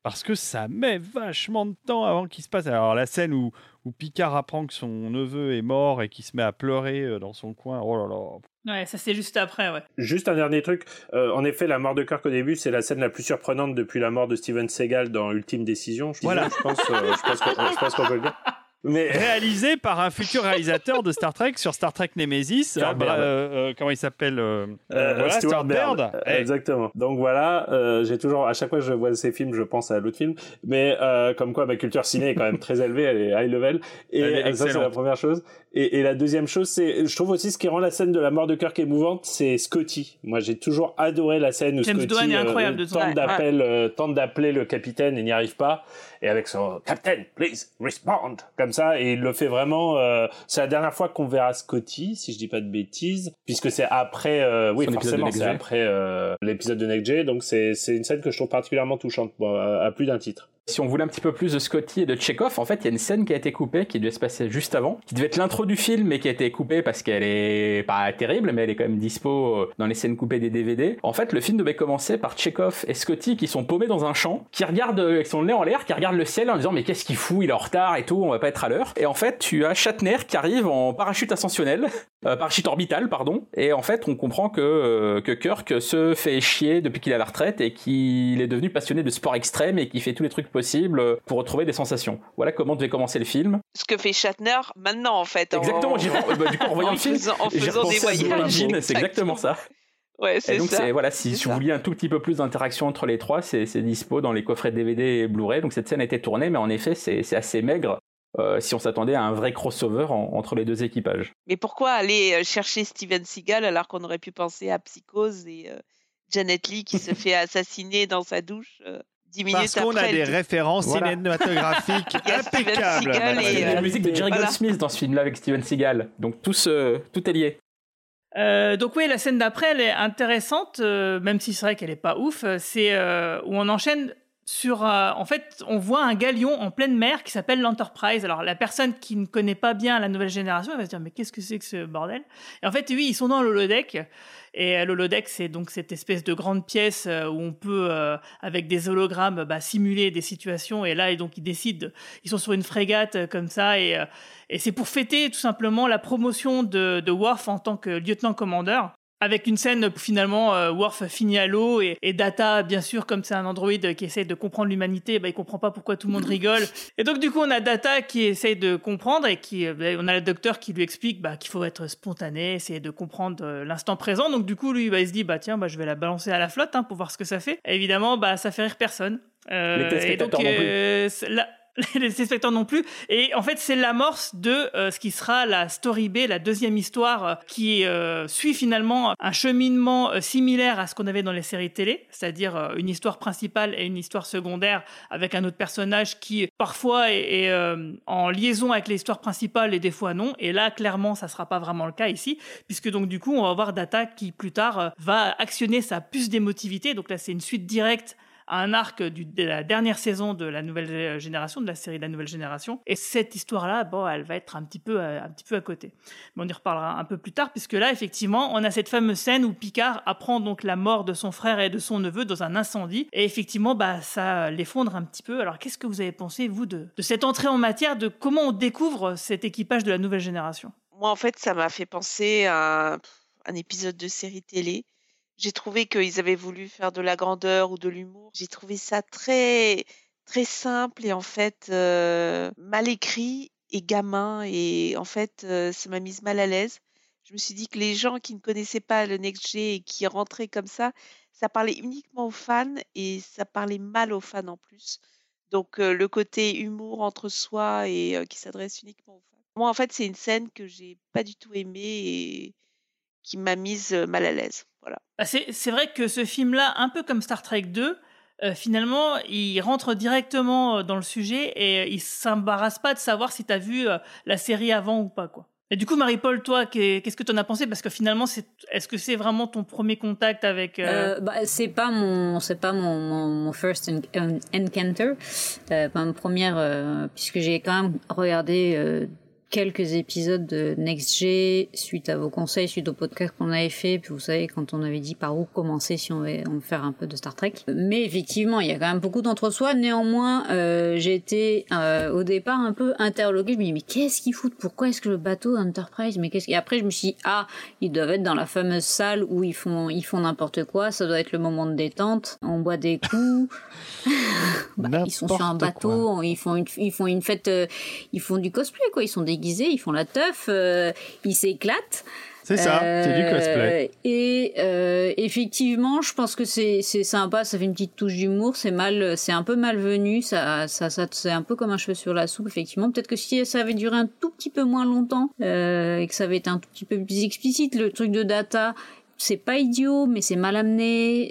parce que ça met vachement de temps avant qu'il se passe. Alors la scène où, où Picard apprend que son neveu est mort et qu'il se met à pleurer euh, dans son coin, oh là là. Ouais, ça c'est juste après, ouais. Juste un dernier truc. Euh, en effet, la mort de Kirk au début, c'est la scène la plus surprenante depuis la mort de Steven Seagal dans Ultime Décision. Je Voilà. je pense, euh, je pense qu'on je pense qu'on peut le dire. Mais Réalisé par un futur réalisateur de Star Trek sur Star Trek Nemesis, euh, Baird. euh, euh, comment il s'appelle euh, Euh, voilà, Stuart Baird. Exactement. Donc voilà, euh, j'ai toujours, à chaque fois que je vois ces films, je pense à l'autre film. Mais euh, comme quoi, ma culture ciné est quand même très élevée, elle est high level. Et ça, c'est la première chose. Et, et la deuxième chose, c'est, je trouve aussi ce qui rend la scène de la mort de Kirk émouvante, c'est Scotty. Moi, j'ai toujours adoré la scène où James Scotty incroyable dedans. tente Ouais, euh, d'appeler le capitaine et n'y arrive pas. Et avec son Captain, please respond, comme ça, et il le fait vraiment. euh, c'est la dernière fois qu'on verra Scotty, si je dis pas de bêtises, puisque c'est après. euh, oui, Son de forcément, c'est après euh, l'épisode de Next Gen, donc c'est c'est une scène que je trouve particulièrement touchante, bon, à, à plus d'un titre. Si on voulait un petit peu plus de Scotty et de Chekhov, en fait, il y a une scène qui a été coupée, qui devait se passer juste avant, qui devait être l'intro du film, mais qui a été coupée parce qu'elle est pas terrible, mais elle est quand même dispo euh, dans les scènes coupées des DVD. En fait, le film devait commencer par Chekhov et Scotty qui sont paumés dans un champ, qui regardent euh, avec son nez en l'air, qui regardent le ciel en disant mais qu'est-ce qu'il fout, il est en retard et tout, on va pas être à l'heure. Et en fait, tu as Shatner qui arrive en parachute ascensionnel, euh, parachute orbital, pardon. Et en fait, on comprend que, euh, que Kirk se fait chier depuis qu'il à la retraite et qu'il est devenu passionné de sport extrême et qu'il fait tous les trucs possibles euh, pour retrouver des sensations. Voilà comment devait commencer le film. Ce que fait Shatner maintenant, en fait. en- Exactement, re- bah, du coup, en voyant le film, faisant- en faisant des voyages. C'est exactement ça. Ouais, Et c'est donc, ça. voilà, si, si vous ça. vouliez un tout petit peu plus d'interaction entre les trois, c'est dispo dans les coffrets DVD et Blu-ray. Donc cette scène a été tournée, mais en effet, c'est assez maigre euh, si on s'attendait à un vrai crossover en- entre les deux équipages. Mais pourquoi aller euh, chercher Steven Seagal alors qu'on aurait pu penser à Psychose et euh, Janet Lee qui se fait assassiner dans sa douche euh, dix minutes Parce qu'on a des références Voilà. cinématographiques impeccables. Il y a euh, la musique de Jerry voilà. Goldsmith dans ce film-là avec Steven Seagal. Donc tout, se- tout est lié. Euh, donc oui, la scène d'après, elle est intéressante, euh, même si c'est vrai qu'elle est pas ouf. euh, C'est euh, où on enchaîne sur, euh, en fait, on voit un galion en pleine mer qui s'appelle l'Enterprise. Alors la personne qui ne connaît pas bien la nouvelle génération, elle va se dire mais qu'est-ce que c'est que ce bordel? Et en fait, oui, ils sont dans l'holodeck. Et euh, l'holodeck, c'est donc cette espèce de grande pièce euh, où on peut, euh, avec des hologrammes, bah, simuler des situations. Et là, et donc ils décident, ils sont sur une frégate euh, comme ça et et c'est pour fêter tout simplement la promotion de, de Worf en tant que lieutenant-commandeur. Avec une scène où finalement euh, Worf finit à l'eau et, et Data, bien sûr, comme c'est un androïde qui essaie de comprendre l'humanité, bah, il comprend pas pourquoi tout le monde rigole. Et donc du coup, on a Data qui essaie de comprendre et qui, euh, bah, on a le docteur qui lui explique bah, qu'il faut être spontané, essayer de comprendre euh, l'instant présent. Donc du coup, lui, bah, il se dit bah tiens, bah, je vais la balancer à la flotte hein, pour voir ce que ça fait. Et évidemment, bah ça fait rire personne. Euh, Les et donc non plus. les spectateurs non plus. Et en fait, c'est l'amorce de euh, ce qui sera la story B, la deuxième histoire euh, qui euh, suit finalement un cheminement similaire à ce qu'on avait dans les séries télé, c'est-à-dire une histoire principale et une histoire secondaire avec un autre personnage qui parfois est, en liaison avec l'histoire principale et des fois non. Et là, clairement, ça sera pas vraiment le cas ici, puisque donc du coup, on va voir Data qui plus tard va actionner sa puce d'émotivité. Donc là, c'est une suite directe un arc de la dernière saison de la nouvelle génération, de la série de la nouvelle génération. Et cette histoire-là, bon, elle va être un petit peu, euh, un petit peu à côté. Mais on y reparlera un peu plus tard, puisque là, effectivement, on a cette fameuse scène où Picard apprend donc la mort de son frère et de son neveu dans un incendie. Et effectivement, bah, ça l'effondre un petit peu. Alors, qu'est-ce que vous avez pensé, vous, de cette entrée en matière, de comment on découvre cet équipage de la nouvelle génération? Moi, en fait, ça m'a fait penser à un épisode de série télé j'ai trouvé qu'ils avaient voulu faire de la grandeur ou de l'humour. J'ai trouvé ça très très simple et en fait euh, mal écrit et gamin et en fait euh, ça m'a mise mal à l'aise. Je me suis dit que les gens qui ne connaissaient pas le Next G et qui rentraient comme ça, ça parlait uniquement aux fans et ça parlait mal aux fans en plus. Donc euh, le côté humour entre soi et qui s'adresse uniquement aux fans. Moi en fait c'est une scène que j'ai pas du tout aimée qui m'a mise mal à l'aise. Voilà. Bah, c'est vrai que ce film-là, un peu comme Star Trek 2, euh, finalement, il rentre directement dans le sujet et il s'embarrasse pas de savoir si tu as vu la série avant ou pas. quoi. Et du coup, Marie-Paul, toi, qu'est-ce que tu en as pensé? Parce que finalement, est-ce que c'est vraiment ton premier contact avec euh... bah, C'est pas mon, c'est pas mon, mon, first encounter, euh, ma première, puisque j'ai quand même regardé quelques épisodes de Next G suite à vos conseils, suite au podcast qu'on avait fait. Puis vous savez, quand on avait dit par où commencer si on veut, faire un peu de Star Trek. Mais effectivement, il y a quand même beaucoup d'entre-soi. Néanmoins, euh, j'ai été euh, au départ un peu interloqué. Je me dis, mais qu'est-ce qu'ils foutent? Pourquoi est-ce que le bateau Enterprise Mais qu'est-ce Et après, je me suis dit, ah, ils doivent être dans la fameuse salle où ils font, ils font n'importe quoi. Ça doit être le moment de détente. On boit des coups. bah, ils sont sur un bateau. Ils font une, ils font une fête. Euh, ils font du cosplay, quoi. Ils sont des ils font la teuf, euh, ils s'éclatent. C'est ça, c'est du cosplay. Euh, et euh, effectivement, je pense que c'est sympa, ça fait une petite touche d'humour, c'est mal, c'est un peu malvenu, ça, ça, ça c'est un peu comme un cheveu sur la soupe, effectivement. Peut-être que si ça avait duré un tout petit peu moins longtemps et que ça avait été un tout petit peu plus explicite, le truc de data c'est pas idiot, mais c'est mal amené.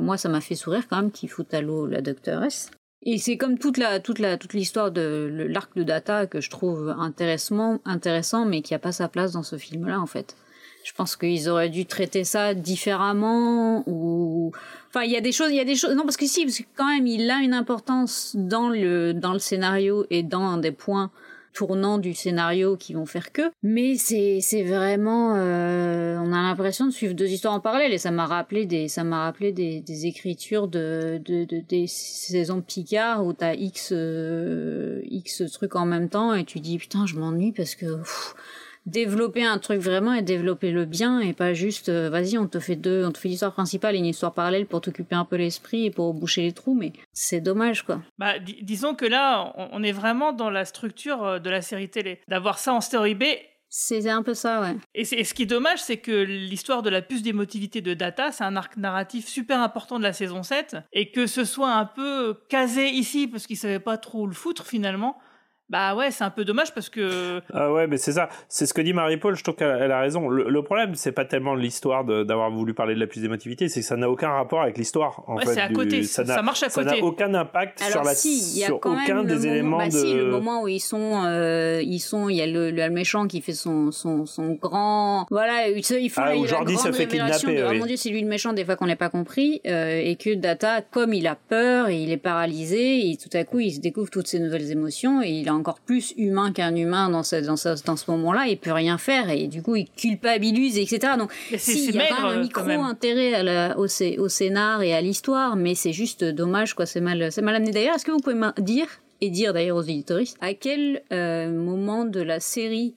moi, ça m'a fait sourire quand même qu'il fout à l'eau la doctoresse. Et c'est comme toute la toute la toute l'histoire de l'arc de Data que je trouve intéressant intéressant mais qui a pas sa place dans ce film là en fait. Je pense qu'ils auraient dû traiter ça différemment ou enfin il y a des choses il y a des choses non parce que si parce que quand même il a une importance dans le dans le scénario et dans des points tournants du scénario qui vont faire que. Mais c'est vraiment euh, on a l'impression de suivre deux histoires en parallèle et ça m'a rappelé des ça m'a rappelé des, des écritures de, de, de, des saisons Picard où t'as x euh, x trucs en même temps et tu dis putain je m'ennuie parce que développer un truc vraiment et développer le bien et pas juste euh, vas-y on te fait deux on te fait l'histoire principale et une histoire parallèle pour t'occuper un peu l'esprit et pour boucher les trous mais c'est dommage quoi. Bah disons que là on, est vraiment dans la structure euh, de la série télé d'avoir ça en story B c'est un peu ça, ouais. Et, ce qui est dommage, c'est que l'histoire de la puce d'émotivité de Data, c'est un arc narratif super important de la saison 7, et que ce soit un peu casé ici, parce qu'il savait pas trop où le foutre finalement, bah ouais, c'est un peu dommage parce que. Ah ouais, mais c'est ça. C'est ce que dit Marie-Paul. Je trouve qu'elle a raison. Le, problème, c'est pas tellement l'histoire d'avoir voulu parler de la puce d'émotivité, c'est que ça n'a aucun rapport avec l'histoire. En ouais, c'est à côté. Ça, marche à côté. Ça n'a aucun impact sur la si, y a sur aucun des éléments bah, de. Si, le moment où ils sont, euh, ils sont, il y a le, le, méchant qui fait son son, son grand. Voilà, ils font ah, la, Jordi se fait kidnapper. De, oui. Oh mon dieu, c'est lui le méchant. Des fois qu'on n'est pas compris euh, et que Data, comme il a peur et il est paralysé, et tout à coup il se découvre toutes ces nouvelles émotions et il est encore plus humain qu'un humain dans ce, dans ce, dans ce moment-là, il peut rien faire et du coup il culpabilise, etc. Donc si, il y a un micro intérêt au, au scénar et à l'histoire, mais c'est juste dommage, quoi. C'est mal, mal amené. D'ailleurs, est-ce que vous pouvez me dire et dire d'ailleurs aux éditoristes à quel euh, moment de la série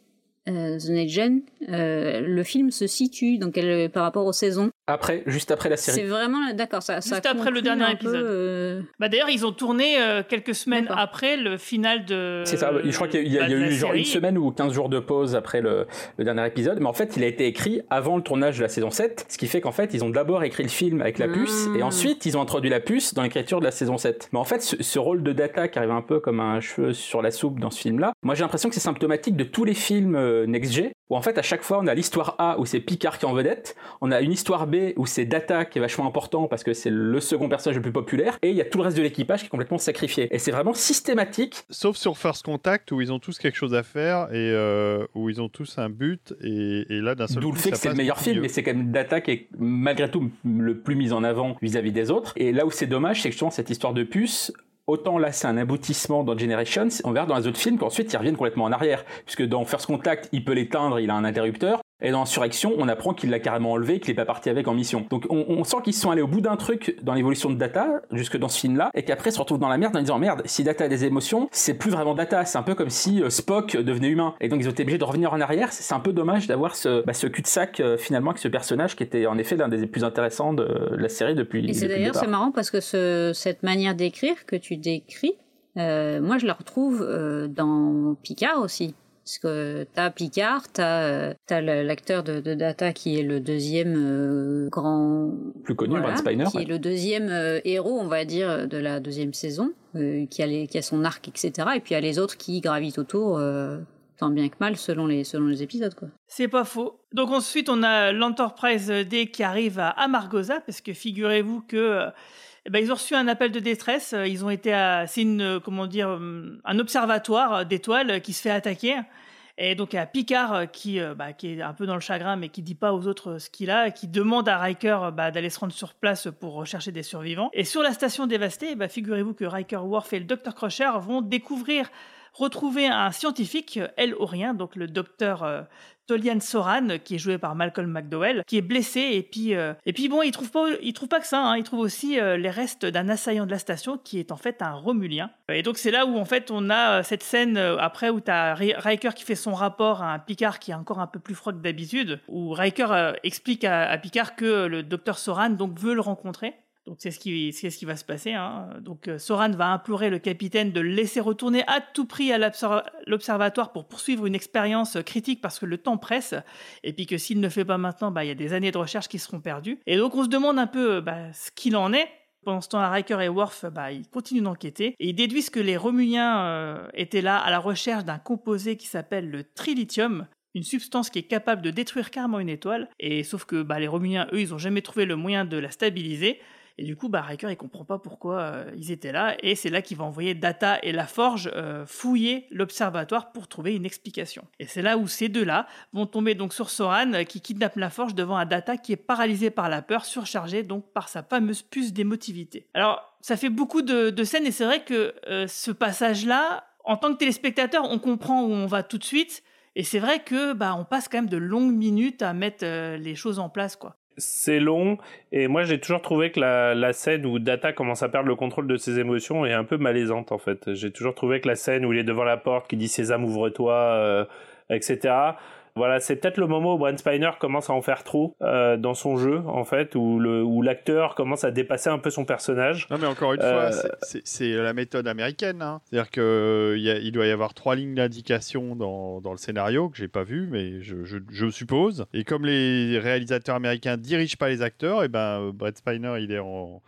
euh, The Next Gen euh, le film se situe donc elle, par rapport aux saisons Après, juste après la série. C'est vraiment d'accord, ça. Juste ça après le dernier peu, épisode. euh, Bah d'ailleurs, ils ont tourné euh, quelques semaines après le final de. C'est ça, je crois qu'il y a, bah, y a eu genre une semaine ou 15 jours de pause après le, le dernier épisode, mais en fait il a été écrit avant le tournage de la saison 7, ce qui fait qu'en fait ils ont d'abord écrit le film avec la puce, Ah. et ensuite ils ont introduit la puce dans l'écriture de la saison 7. Mais en fait ce, ce rôle de Data qui arrive un peu comme un cheveu sur la soupe dans ce film-là, moi j'ai l'impression que c'est symptomatique de tous les films euh, Next G, où en fait à chaque fois on a l'histoire A où c'est Picard qui est en vedette, on a une histoire B où c'est Data qui est vachement important parce que c'est le second personnage le plus populaire, et il y a tout le reste de l'équipage qui est complètement sacrifié. Et c'est vraiment systématique Sauf sur First Contact où ils ont tous quelque chose à faire et euh, où ils ont tous un but et, et là d'un seul D'où coup le fait que c'est le meilleur film, mais c'est quand même Data qui est malgré tout le plus mis en avant vis-à-vis des autres. Et là où c'est dommage, c'est que justement cette histoire de puce, autant là c'est un aboutissement dans Generations, on verra dans les autres films qu'ensuite ils reviennent complètement en arrière. Puisque dans First Contact, il peut l'éteindre, il a un interrupteur. Et dans Insurrection, on apprend qu'il l'a carrément enlevé, qu'il n'est pas parti avec en mission. Donc on, on sent qu'ils sont allés au bout d'un truc dans l'évolution de Data, jusque dans ce film-là, et qu'après se retrouvent dans la merde en disant merde, si Data a des émotions, c'est plus vraiment Data, c'est un peu comme si euh, Spock devenait humain. Et donc ils ont été obligés de revenir en arrière. C'est un peu dommage d'avoir ce, bah, ce cul-de-sac euh, finalement avec ce personnage qui était en effet l'un des plus intéressants de la série depuis. Et c'est d'ailleurs c'est marrant parce que ce, cette manière d'écrire que tu décris, euh, moi je la retrouve euh, dans Picard aussi. Parce que t'as Picard, t'as euh, t'as le- l'acteur de, de Data qui est le deuxième euh, grand Plus connu, Brent Spiner, qui ouais. est le deuxième euh, héros, on va dire, de la deuxième saison, euh, qui, a les- qui a son arc, etc. Et puis il y a les autres qui gravitent autour, euh, tant bien que mal, selon les, selon les épisodes. Quoi. C'est pas faux. Donc ensuite, on a l'Enterprise D qui arrive à Amargosa, parce que figurez-vous que euh, eh ben, ils ont reçu un appel de détresse. euh, Ils ont été à, c'est une, euh, comment dire, hum, un observatoire d'étoiles euh, qui se fait attaquer. Et donc a Picard euh, qui, euh, bah, qui est un peu dans le chagrin, mais qui dit pas aux autres euh, ce qu'il a, qui demande à Riker euh, bah, d'aller se rendre sur place pour rechercher des survivants. Et sur la station dévastée, eh ben, figurez-vous que Riker, Worf et le Dr Crusher vont découvrir, retrouver un scientifique, euh, El Orien, donc le docteur euh, Tolian Soran, qui est joué par Malcolm McDowell, qui est blessé et puis euh, et puis bon, il trouve pas trouve pas que ça, hein, il trouve aussi euh, les restes d'un assaillant de la station qui est en fait un Romulien. Et donc c'est là où en fait on a euh, cette scène après où tu as Riker qui fait son rapport à un Picard qui est encore un peu plus froid que d'habitude, où Riker explique à, à Picard que le docteur Soran donc veut le rencontrer. Donc c'est ce qui, c'est ce qui va se passer. hein. Donc euh, Soran va implorer le capitaine de le laisser retourner à tout prix à l'obser- l'observatoire pour poursuivre une expérience critique parce que le temps presse. Et puis que s'il ne fait pas maintenant, bah, il y a des années de recherche qui seront perdues. Et donc on se demande un peu euh, bah, ce qu'il en est. Pendant ce temps, Riker et Worf, bah, ils continuent d'enquêter et ils déduisent que les Romuliens euh, étaient là à la recherche d'un composé qui s'appelle le trilithium, une substance qui est capable de détruire carrément une étoile. Et sauf que les Romuliens, eux, ils ont jamais trouvé le moyen de la stabiliser. Et du coup, bah, Riker, il comprend pas pourquoi euh, ils étaient là. Et c'est là qu'il va envoyer Data et La Forge euh, fouiller l'observatoire pour trouver une explication. Et c'est là où ces deux-là vont tomber donc sur Soran, euh, qui kidnappe La Forge devant un Data qui est paralysé par la peur, surchargé donc par sa fameuse puce d'émotivité. Alors, ça fait beaucoup de, scènes et c'est vrai que euh, ce passage-là, en tant que téléspectateur, on comprend où on va tout de suite. Et c'est vrai que bah, on passe quand même de longues minutes à mettre les choses en place, quoi. C'est long et moi j'ai toujours trouvé que la, la scène où Data commence à perdre le contrôle de ses émotions est un peu malaisante en fait. J'ai toujours trouvé que la scène où il est devant la porte qui dit Sésame ouvre-toi, euh, etc. Voilà, c'est peut-être le moment où Brent Spiner commence à en faire trop euh, dans son jeu en fait, où le où l'acteur commence à dépasser un peu son personnage. Non mais encore une Euh, fois, c'est- c'est- c'est la méthode américaine. hein. C'est-à-dire qu'il doit y avoir trois lignes d'indication dans, dans le scénario que j'ai pas vu, mais je, je, je suppose. Et comme les réalisateurs américains dirigent pas les acteurs, et ben euh, Brett Spiner il est en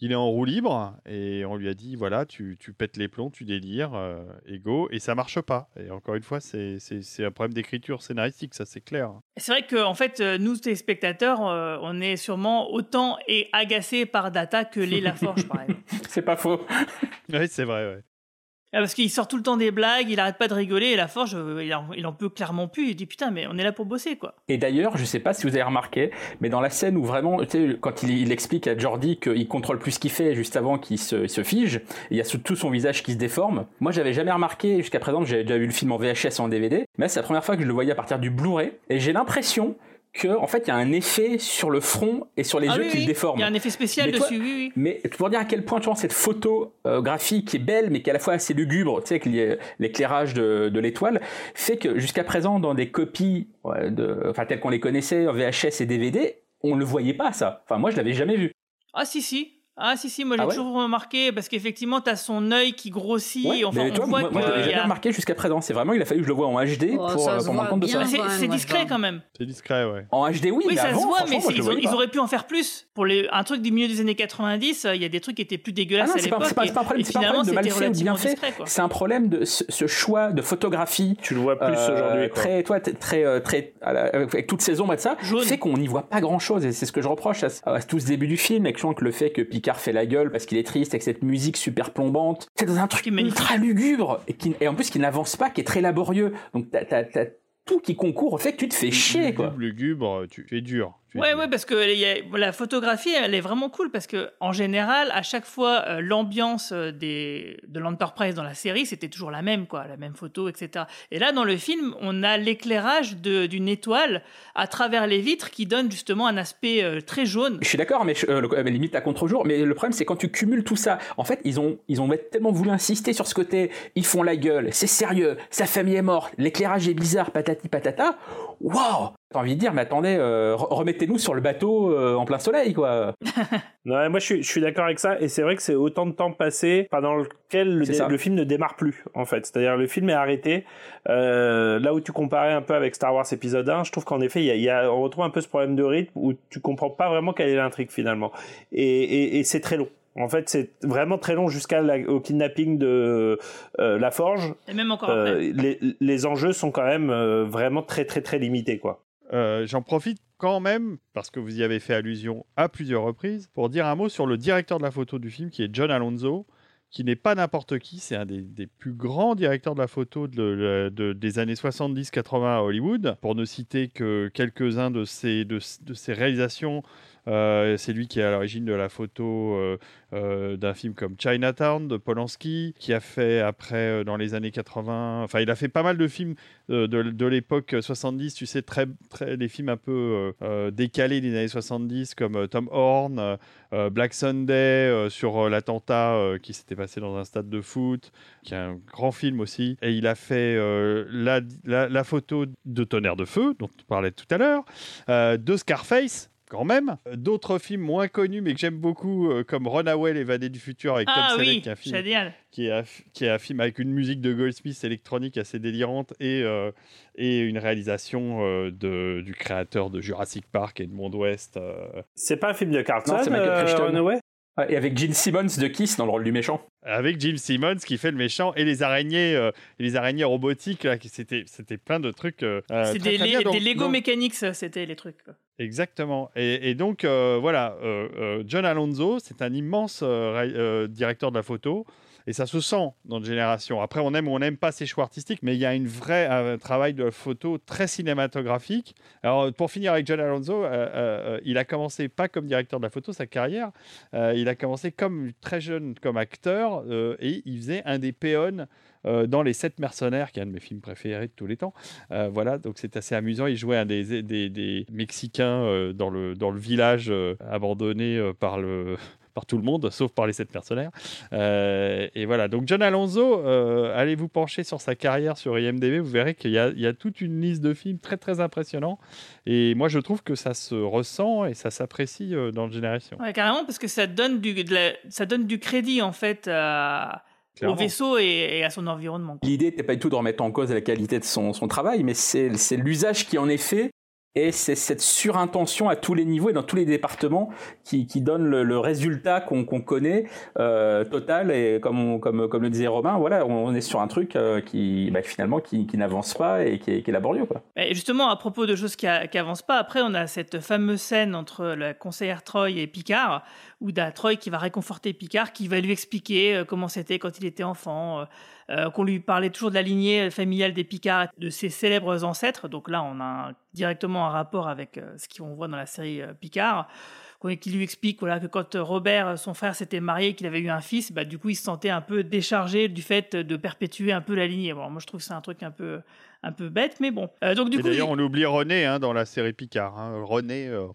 il est en roue libre et on lui a dit voilà tu, tu pètes les plombs, tu délires, euh, et go et ça marche pas. Et encore une fois c'est c'est- c'est un problème d'écriture scénaristique, ça c'est clair. C'est vrai que en fait, euh, nous téléspectateurs, euh, on est sûrement autant et agacés par Data que les Laforge, par exemple. C'est pas faux. oui c'est vrai. Ouais. Ah, Parce qu'il sort tout le temps des blagues, il arrête pas de rigoler, et Laforge, euh, il, en, peut clairement plus. Il dit putain, mais on est là pour bosser, quoi. Et d'ailleurs, je sais pas si vous avez remarqué, mais dans la scène où vraiment, tu sais, quand il, explique à Jordi qu'il contrôle plus ce qu'il fait juste avant qu'il se, fige, il y a tout son visage qui se déforme. Moi, j'avais jamais remarqué jusqu'à présent, j'avais déjà vu le film en VHS en DVD, mais c'est la première fois que je le voyais à partir du Blu-ray, et j'ai l'impression que en fait il y a un effet sur le front et sur les Ah yeux oui, qui oui. se déforment. Il y a un effet spécial Mais toi- dessus, oui, oui. Mais pour dire à quel point tu vois cette photographie qui est belle mais qui est à la fois assez lugubre, tu sais, l'é- l'éclairage de, de l'étoile fait que jusqu'à présent dans des copies de, enfin telles qu'on les connaissait en VHS et DVD, on le voyait pas ça. Enfin moi je l'avais jamais vu. Ah si si. Ah si si, moi j'ai Ah ouais toujours remarqué parce qu'effectivement t'as son œil qui grossit. Ouais, enfin, mais on toi, voit moi, que moi, jamais a- remarqué jusqu'à présent. C'est vraiment il a fallu que je le voie en HD Oh, pour, euh, pour me rendre compte de ça. C'est moi, discret quand même. C'est discret, ouais. En HD oui, Oui, mais ça avant, se voit, mais moi, ils, ont- auraient pu en faire plus. Pour les, un truc du milieu des années 90, euh, il y a des trucs qui étaient plus Ah dégueulasses non, à c'est pas, l'époque. c'est pas, un problème, pas un problème de mal fait ou bien fait. C'est un problème de ce, choix de photographie. Tu le vois plus euh, aujourd'hui. Très, toi, très, très, avec toutes ces ombres et de ça, fait qu'on n'y voit pas grand chose. Et c'est ce que je reproche à, tout ce début du film, avec que le fait que Picard fait la gueule parce qu'il est triste, avec cette musique super plombante. C'est dans un truc Qui est magnifique. ultra lugubre et, qui, et en plus qui n'avance pas, qui est très laborieux. Donc t'as, tout qui concourt au fait que tu te fais chier, quoi. Lugubre, tu, tu es dur. Ouais, ouais, parce que il y a- la photographie, elle est vraiment cool parce que en général, à chaque fois, euh, l'ambiance euh, des de l'Enterprise dans la série, c'était toujours la même, quoi, la même photo, etc. Et là, dans le film, on a l'éclairage de- d'une étoile à travers les vitres qui donne justement un aspect euh, très jaune. Je suis d'accord, mais je- euh, le- limite à contre-jour. Mais le problème, c'est quand tu cumules tout ça. En fait, ils ont, ils ont tellement voulu insister sur ce côté. Ils font la gueule, c'est sérieux, sa famille est morte, l'éclairage est bizarre, patati patata. Waouh T'as envie de dire, mais attendez, euh, re- remettez-nous sur le bateau euh, en plein soleil, quoi. Non, ouais, moi je suis, je suis d'accord avec ça, et c'est vrai que c'est autant de temps passé pendant lequel le, film ne démarre plus, en fait. C'est-à-dire le film est arrêté. Euh, là où tu comparais un peu avec Star Wars épisode 1, je trouve qu'en effet, il y a, il y a- on retrouve un peu ce problème de rythme où tu comprends pas vraiment quelle est l'intrigue finalement. Et, et, et c'est très long. En fait, c'est vraiment très long jusqu'à la- au kidnapping de euh, la Forge. Et même encore Euh, après. les, les enjeux sont quand même euh, vraiment très très très limités, quoi. Euh, J'en profite quand même, parce que vous y avez fait allusion à plusieurs reprises, pour dire un mot sur le directeur de la photo du film, qui est John Alonso, qui n'est pas n'importe qui, c'est un des, plus grands directeurs de la photo de- de- des années 70-80 à Hollywood. Pour ne citer que quelques-uns de ses, réalisations, c'est lui qui est à l'origine de la photo euh, euh, d'un film comme Chinatown de Polanski, qui a fait après, euh, dans les années 80, enfin il a fait pas mal de films euh, de, l'époque 70, tu sais, très, très, des films un peu euh, euh, décalés des années 70, comme euh, Tom Horn, euh, euh, Black Sunday, euh, sur euh, l'attentat euh, qui s'était passé dans un stade de foot, qui est un grand film aussi. Et il a fait euh, la, la, la photo de Tonnerre de Feu, dont on parlait tout à l'heure, euh, de Scarface. Quand même, d'autres films moins connus mais que j'aime beaucoup, euh, comme Runaway, l'évadé du futur avec Ah Tom Selleck, oui, qui est un film génial. qui est, un, qui est un film avec une musique de Goldsmith électronique assez délirante et, euh, et une réalisation euh, de, du créateur de Jurassic Park et de Monde Ouest. euh. C'est pas un film de Carlton, Non, c'est Michael euh, Crichton. Runaway? Et avec Gene Simmons de Kiss dans le rôle du méchant. Avec Jim Simmons qui fait le méchant et les araignées, euh, et les araignées robotiques là, c'était c'était plein de trucs. euh, euh, C'est des, très lé- bien. Donc- des Lego donc- Mechanics, c'était les trucs. quoi. Exactement. Et, et donc, euh, voilà, euh, euh, John Alonso, c'est un immense euh, euh, directeur de la photo. Et ça se sent dans notre génération. Après, on aime ou on n'aime pas ses choix artistiques, mais il y a une vraie un travail de photo très cinématographique. Alors, pour finir avec John Alonso, euh, euh, il a commencé pas comme directeur de la photo sa carrière. Euh, il a commencé comme très jeune comme acteur euh, et il faisait un des péons euh, dans Les Sept Mercenaires, qui est un de mes films préférés de tous les temps. Euh, voilà, donc c'est assez amusant. Il jouait un des, des, Mexicains euh, dans, le, dans le village euh, abandonné euh, par le par tout le monde, sauf par les sept mercenaires. Euh, et voilà, donc John Alonso, euh, allez vous pencher sur sa carrière sur IMDb, vous verrez qu'il y, a- il y a toute une liste de films très très impressionnants. Et moi je trouve que ça se ressent et ça s'apprécie euh, dans le Génération. Ouais, carrément, parce que ça donne du, de la- ça donne du crédit en fait à- au vaisseau et, et à son environnement. L'idée n'était pas du tout de remettre en cause la qualité de son, son travail, mais c'est l'usage qui en est fait et c'est cette surintention à tous les niveaux et dans tous les départements qui, donne le, résultat qu'on connaît euh, total et comme, comme, comme le disait Robin, voilà, on, est sur un truc euh, qui bah, finalement qui, n'avance pas et qui est, qui est laborieux quoi. Et justement, à propos de choses qui, a- qui avancent pas, après, on a cette fameuse scène entre la conseillère Troy et Picard, où Troy qui va réconforter Picard, qui va lui expliquer euh, comment c'était quand il était enfant, euh, qu'on lui parlait toujours de la lignée familiale des Picard, de ses célèbres ancêtres. Donc là, on a directement un rapport avec euh, ce qu'on voit dans la série euh, Picard. qui lui explique voilà, que quand Robert, son frère, s'était marié, qu'il avait eu un fils, bah, du coup, il se sentait un peu déchargé du fait de perpétuer un peu la lignée. Bon, moi, je trouve que c'est un truc un peu, un peu bête, mais bon. Euh, donc, du Et coup, d'ailleurs, on oublie René hein, dans la série Picard. hein. René. euh,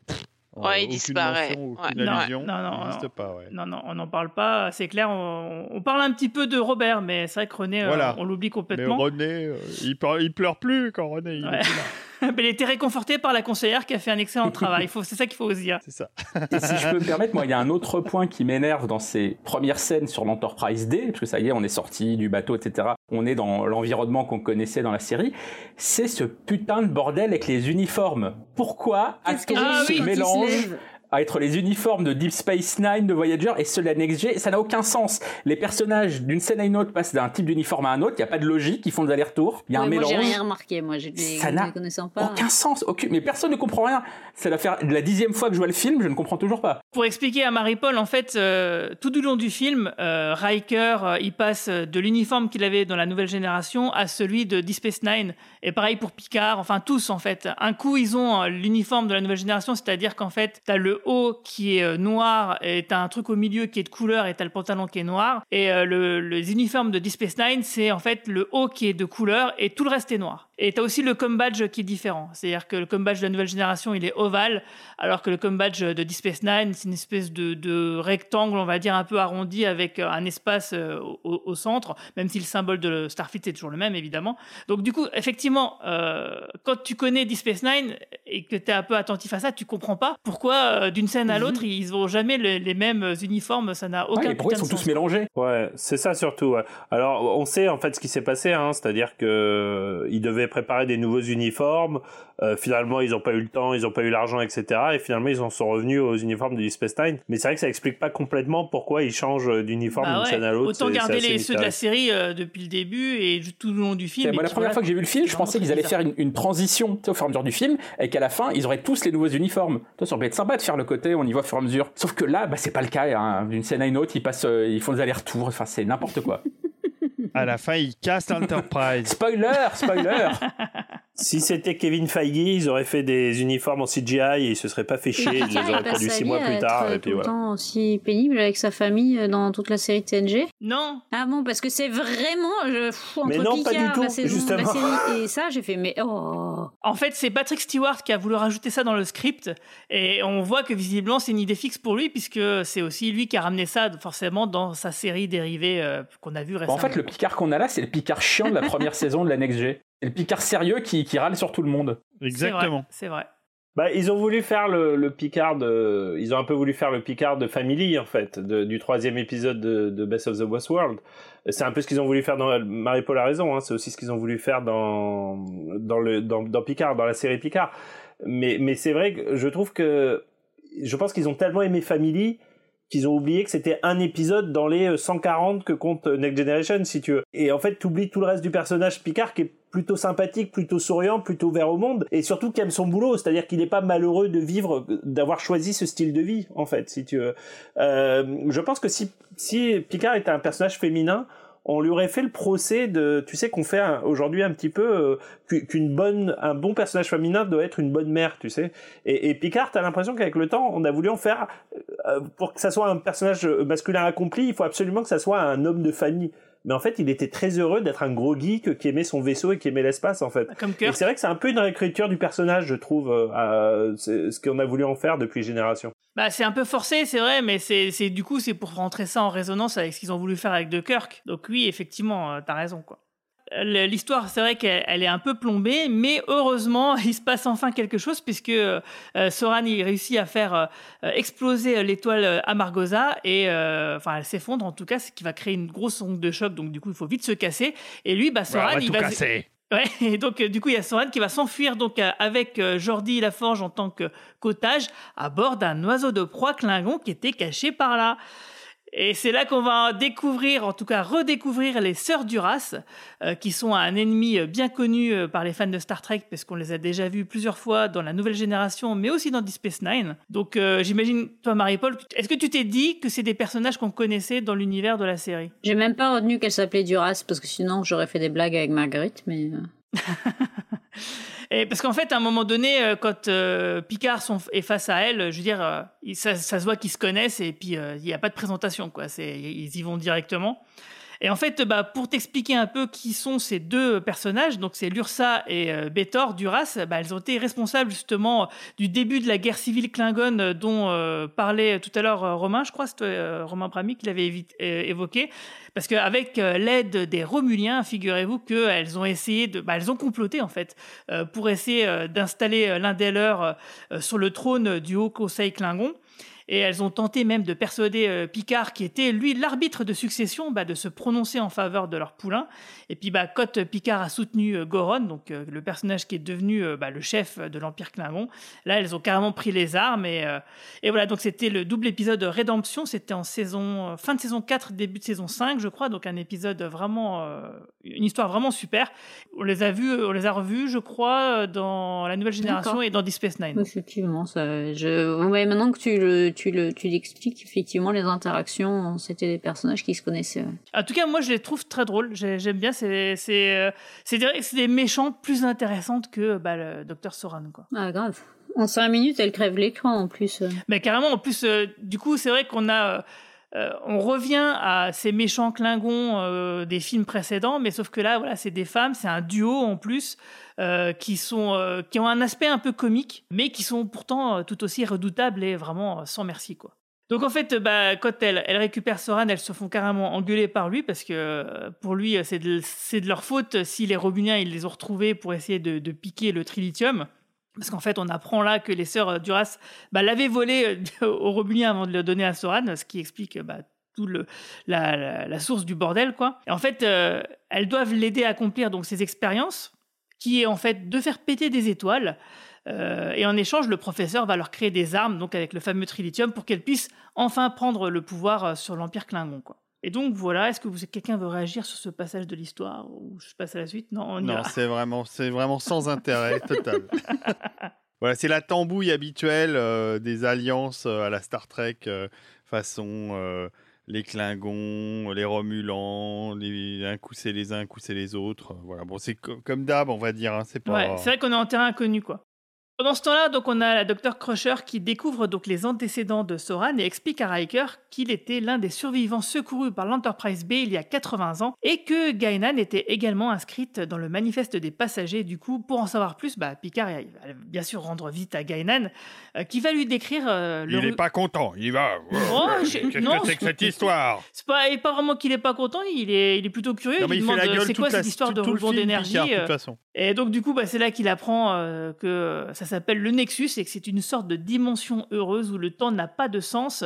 pff, Ouais, il disparaît. Ouais. Non, allusion, non, non, il n'existe non. pas. Ouais. Non, non, on n'en parle pas, c'est clair. On, on parle un petit peu de Robert, mais c'est vrai que René, euh, Voilà. on l'oublie Mais complètement. René, euh, il, pleure, il pleure plus quand René. Il est là. Il était réconforté par la conseillère qui a fait un excellent travail. C'est ça qu'il faut se dire. C'est ça. Et si je peux me permettre, moi, il y a un autre point qui m'énerve dans ces premières scènes sur l'Enterprise D, parce que ça y est, on est sorti du bateau, etc. On est dans l'environnement qu'on connaissait dans la série. C'est ce putain de bordel avec les uniformes. Pourquoi a-t-on j'ai ce mélange à être les uniformes de Deep Space Nine, de Voyager et ceux de la Next G, ça n'a aucun sens. Les personnages d'une scène à une autre passent d'un type d'uniforme à un autre, il n'y a pas de logique, ils font des allers-retours, il y a Ouais, un moi, j'ai mélange. rien remarqué, moi, je les connaissais pas. Aucun sens, aucun... mais personne ne comprend rien. Ça faire la dixième fois que je vois le film, je ne comprends toujours pas. Pour expliquer à Marie-Paul, en fait, euh, tout du long du film, euh, Riker, euh, il passe de l'uniforme qu'il avait dans la nouvelle génération à celui de Deep Space Nine. Et pareil pour Picard, enfin tous en fait. Un coup, ils ont euh, l'uniforme de la nouvelle génération, c'est-à-dire qu'en fait, t'as le haut qui est euh, noir et t'as un truc au milieu qui est de couleur et t'as le pantalon qui est noir. Et euh, le, les uniformes de Deep Space c'est en fait le haut qui est de couleur et tout le reste est noir. Et t'as aussi le com badge qui est différent. C'est-à-dire que le com badge de la nouvelle génération, il est ovale, alors que le com badge de Deep Space c'est une espèce de, rectangle, on va dire, un peu arrondi avec un espace au, au centre, même si le symbole de Starfleet est toujours le même, évidemment. Donc du coup, effectivement, euh, quand tu connais Deep Space Nine et que tu es un peu attentif à ça, tu comprends pas pourquoi euh, d'une scène à l'autre, ils ont jamais le- les mêmes uniformes, ça n'a aucun Ouais, et pourquoi ils sont tous mélangés? Ouais, c'est ça surtout. ouais. Alors, on sait en fait ce qui s'est passé, hein, c'est-à-dire que euh, ils devaient préparer des nouveaux uniformes. Euh, finalement, ils n'ont pas eu le temps, ils n'ont pas eu l'argent, etc. Et finalement, ils en sont revenus aux uniformes de Space Nine. Mais c'est vrai que ça explique pas complètement pourquoi ils changent d'uniforme Bah d'une scène à l'autre. Autant garder les, ceux de la série euh, depuis le début et tout le long du film. Et moi, la première fois que j'ai vu le film, je pensais qu'ils allaient faire une, une transition au fur et à mesure du film, et qu'à la fin, ils auraient tous les nouveaux uniformes. Toi, ça aurait pu être sympa de faire le côté, on y va au fur et à mesure. Sauf que là, bah, c'est pas le cas. hein. D'une scène à une autre, ils passent, euh, ils font des allers-retours. Enfin, c'est n'importe quoi. À la fin, il casse l'Enterprise. spoiler, spoiler. Si c'était Kevin Feige, ils auraient fait des uniformes en CGI et ils se seraient pas fait chier. Ils les auraient produits six mois plus être, tard. euh, Et tout puis le voilà. temps aussi pénible avec sa famille euh, dans toute la série TNG. Non. Ah bon, parce que c'est vraiment je, fou, entre Mais non, pas du tout, la saison, justement. série et ça, j'ai fait mais oh. En fait, c'est Patrick Stewart qui a voulu rajouter ça dans le script. Et on voit que visiblement, c'est une idée fixe pour lui, puisque c'est aussi lui qui a ramené ça, forcément, dans sa série dérivée euh, qu'on a vu Bon, récemment. en fait, le Picard qu'on a là, c'est le Picard chiant de la première saison de la Next G. C'est le Picard sérieux qui, qui râle sur tout le monde. Exactement. C'est vrai. Bah, ils ont voulu faire le, le Picard de, ils ont un peu voulu faire le Picard de Family en fait, de- du troisième épisode de, de Best of the Westworld. C'est un peu ce qu'ils ont voulu faire dans Marie-Paul a raison, hein, c'est aussi ce qu'ils ont voulu faire dans dans le dans, dans Picard, dans la série Picard. Mais mais c'est vrai que je trouve que je pense qu'ils ont tellement aimé Family qu'ils ont oublié que c'était un épisode dans les 140 que compte Next Generation, si tu veux. Et en fait, tu oublies tout le reste du personnage Picard qui est plutôt sympathique, plutôt souriant, plutôt ouvert au monde, et surtout qui aime son boulot, c'est-à-dire qu'il n'est pas malheureux de vivre, d'avoir choisi ce style de vie, en fait, si tu veux. Euh, je pense que si, si Picard était un personnage féminin, on lui aurait fait le procès de, tu sais, qu'on fait aujourd'hui un petit peu euh, qu'u- qu'une bonne, un bon personnage féminin doit être une bonne mère, tu sais. Et, Picard, t'as l'impression qu'avec le temps, on a voulu en faire, euh, pour que ça soit un personnage masculin accompli, il faut absolument que ça soit un homme de famille. Mais en fait, il était très heureux d'être un gros geek qui aimait son vaisseau et qui aimait l'espace, en fait. Comme Et Kirk. c'est vrai que c'est un peu une réécriture du personnage, je trouve, euh, ce qu'on a voulu en faire depuis Génération. Bah, c'est un peu forcé, c'est vrai, mais c'est c'est- du coup, c'est pour rentrer ça en résonance avec ce qu'ils ont voulu faire avec De Kirk. Donc oui, effectivement, euh, t'as raison, quoi. L'histoire, c'est vrai qu'elle elle est un peu plombée, mais heureusement, il se passe enfin quelque chose puisque euh, Soran il réussit à faire euh, euh, exploser euh, l'étoile euh, Amargosa et euh, enfin elle s'effondre en tout cas, ce qui va créer une grosse onde de choc. Donc du coup, il faut vite se casser. Et lui, bah Soran, on va il tout va casser. Ouais, et donc euh, du coup il y a Soran qui va s'enfuir donc euh, avec euh, Jordi Laforge en tant que qu'otage à bord d'un oiseau de proie Klingon qui était caché par là. Et c'est là qu'on va découvrir, en tout cas redécouvrir les sœurs Duras, euh, qui sont un ennemi euh, bien connu euh, par les fans de Star Trek, parce qu'on les a déjà vus plusieurs fois dans la nouvelle génération, mais aussi dans Deep Space Nine. Donc euh, j'imagine, toi Marie-Paul, est-ce que tu t'es dit que c'est des personnages qu'on connaissait dans l'univers de la série? J'ai même pas retenu qu'elle s'appelait Duras parce que sinon j'aurais fait des blagues avec Marguerite, mais. Et parce qu'en fait, à un moment donné, euh, quand euh, Picard est face à elle, je veux dire, euh, ça, ça se voit qu'ils se connaissent et puis il n'y a pas de présentation, quoi. Ils y vont directement. Et en fait, bah, pour t'expliquer un peu qui sont ces deux personnages, donc c'est Lursa et euh, Duras, bah, elles ont été responsables justement du début de la guerre civile Klingon euh, dont euh, parlait tout à l'heure euh, Romain, je crois, c'était euh, Romain Prami qui l'avait euh, évoqué. Parce qu'avec l'aide des Romuliens, figurez-vous qu'elles ont essayé de. Bah, elles ont comploté en fait euh, pour essayer euh, d'installer euh, l'un des leurs euh, sur le trône du Haut Conseil Klingon. Et elles ont tenté même de persuader euh, Picard, qui était lui l'arbitre de succession, bah, de se prononcer en faveur de leur poulain. Et puis, bah, quand Picard a soutenu euh, Goron, donc euh, le personnage qui est devenu bah, le chef de l'Empire Klingon, là, elles ont carrément pris les armes. Et, et voilà, donc c'était le double épisode Rédemption. C'était en saison, fin de saison 4, début de saison 5, je crois. Donc un épisode vraiment, une histoire vraiment super. On les a vus, on les a revus, je crois, dans La Nouvelle Génération et dans Deep Space Nine. Effectivement, ça, je, ouais, maintenant que tu le, tu le, tu l'expliques, effectivement, les interactions, c'était des personnages qui se connaissaient. ouais. En tout cas, moi, je les trouve très drôles. J'ai- J'aime bien. C'est c'est euh, c'est des, méchantes plus intéressantes que bah, le Docteur Soran, quoi. Ah, grave. En 5 minutes, elle crève l'écran en plus. euh. Mais carrément, en plus, euh, du coup, c'est vrai qu'on a. euh, euh, on revient à ces méchants Klingons euh, des films précédents, mais sauf que là, voilà, c'est des femmes, c'est un duo en plus euh, qui sont euh, qui ont un aspect un peu comique, mais qui sont pourtant euh, tout aussi redoutables et vraiment euh, sans merci quoi. Donc en fait, bah, quand elle, elle récupère Soran, elles se font carrément engueuler par lui parce que pour lui, c'est de, de leur faute si les Romuliens ils les ont retrouvés pour essayer de, de piquer le trilithium. Parce qu'en fait, on apprend là que les sœurs euh, Duras bah, l'avaient volé euh, aux Romuliens avant de le donner à Soran, ce qui explique euh, bah, tout le, la, source du bordel, quoi. Et en fait, elles doivent l'aider à accomplir donc ces expériences, qui est en fait de faire péter des étoiles. Et en échange, le professeur va leur créer des armes, donc avec le fameux trilithium, pour qu'elles puissent enfin prendre le pouvoir sur l'Empire Klingon, quoi. Et donc voilà, est-ce que vous, quelqu'un veut réagir sur ce passage de l'histoire ou je passe à la suite? Non, on Non, c'est vraiment, c'est vraiment sans intérêt total. voilà, c'est la tambouille habituelle euh, des alliances euh, à la Star Trek, euh, façon euh, les Klingons, les Romulans, les... un coup c'est les uns, un coup c'est les autres. Voilà, bon, c'est co- comme d'hab, on va dire. Hein, c'est pas. Ouais, c'est vrai qu'on est en terrain inconnu, quoi. Pendant ce temps-là, donc, on a la docteur Crusher qui découvre donc les antécédents de Soran et explique à Riker qu'il était l'un des survivants secourus par l'Enterprise B il y a 80 ans et que Gainan était également inscrite dans le manifeste des passagers. Du coup, pour en savoir plus, bah, Picard va bien sûr rendre visite à Gainan euh, qui va lui décrire euh, le Il est ru- pas content, il va. Oh, Qu'est-ce non, que c'est que cette histoire C'est pas, et pas vraiment qu'il est pas content, il est, il est plutôt curieux. Non, mais il il fait demande la euh, gueule c'est quoi la- cette histoire tout- de film, d'énergie euh. Et donc du coup, bah, c'est là qu'il apprend que ça s'appelle le Nexus et que c'est une sorte de dimension heureuse où le temps n'a pas de sens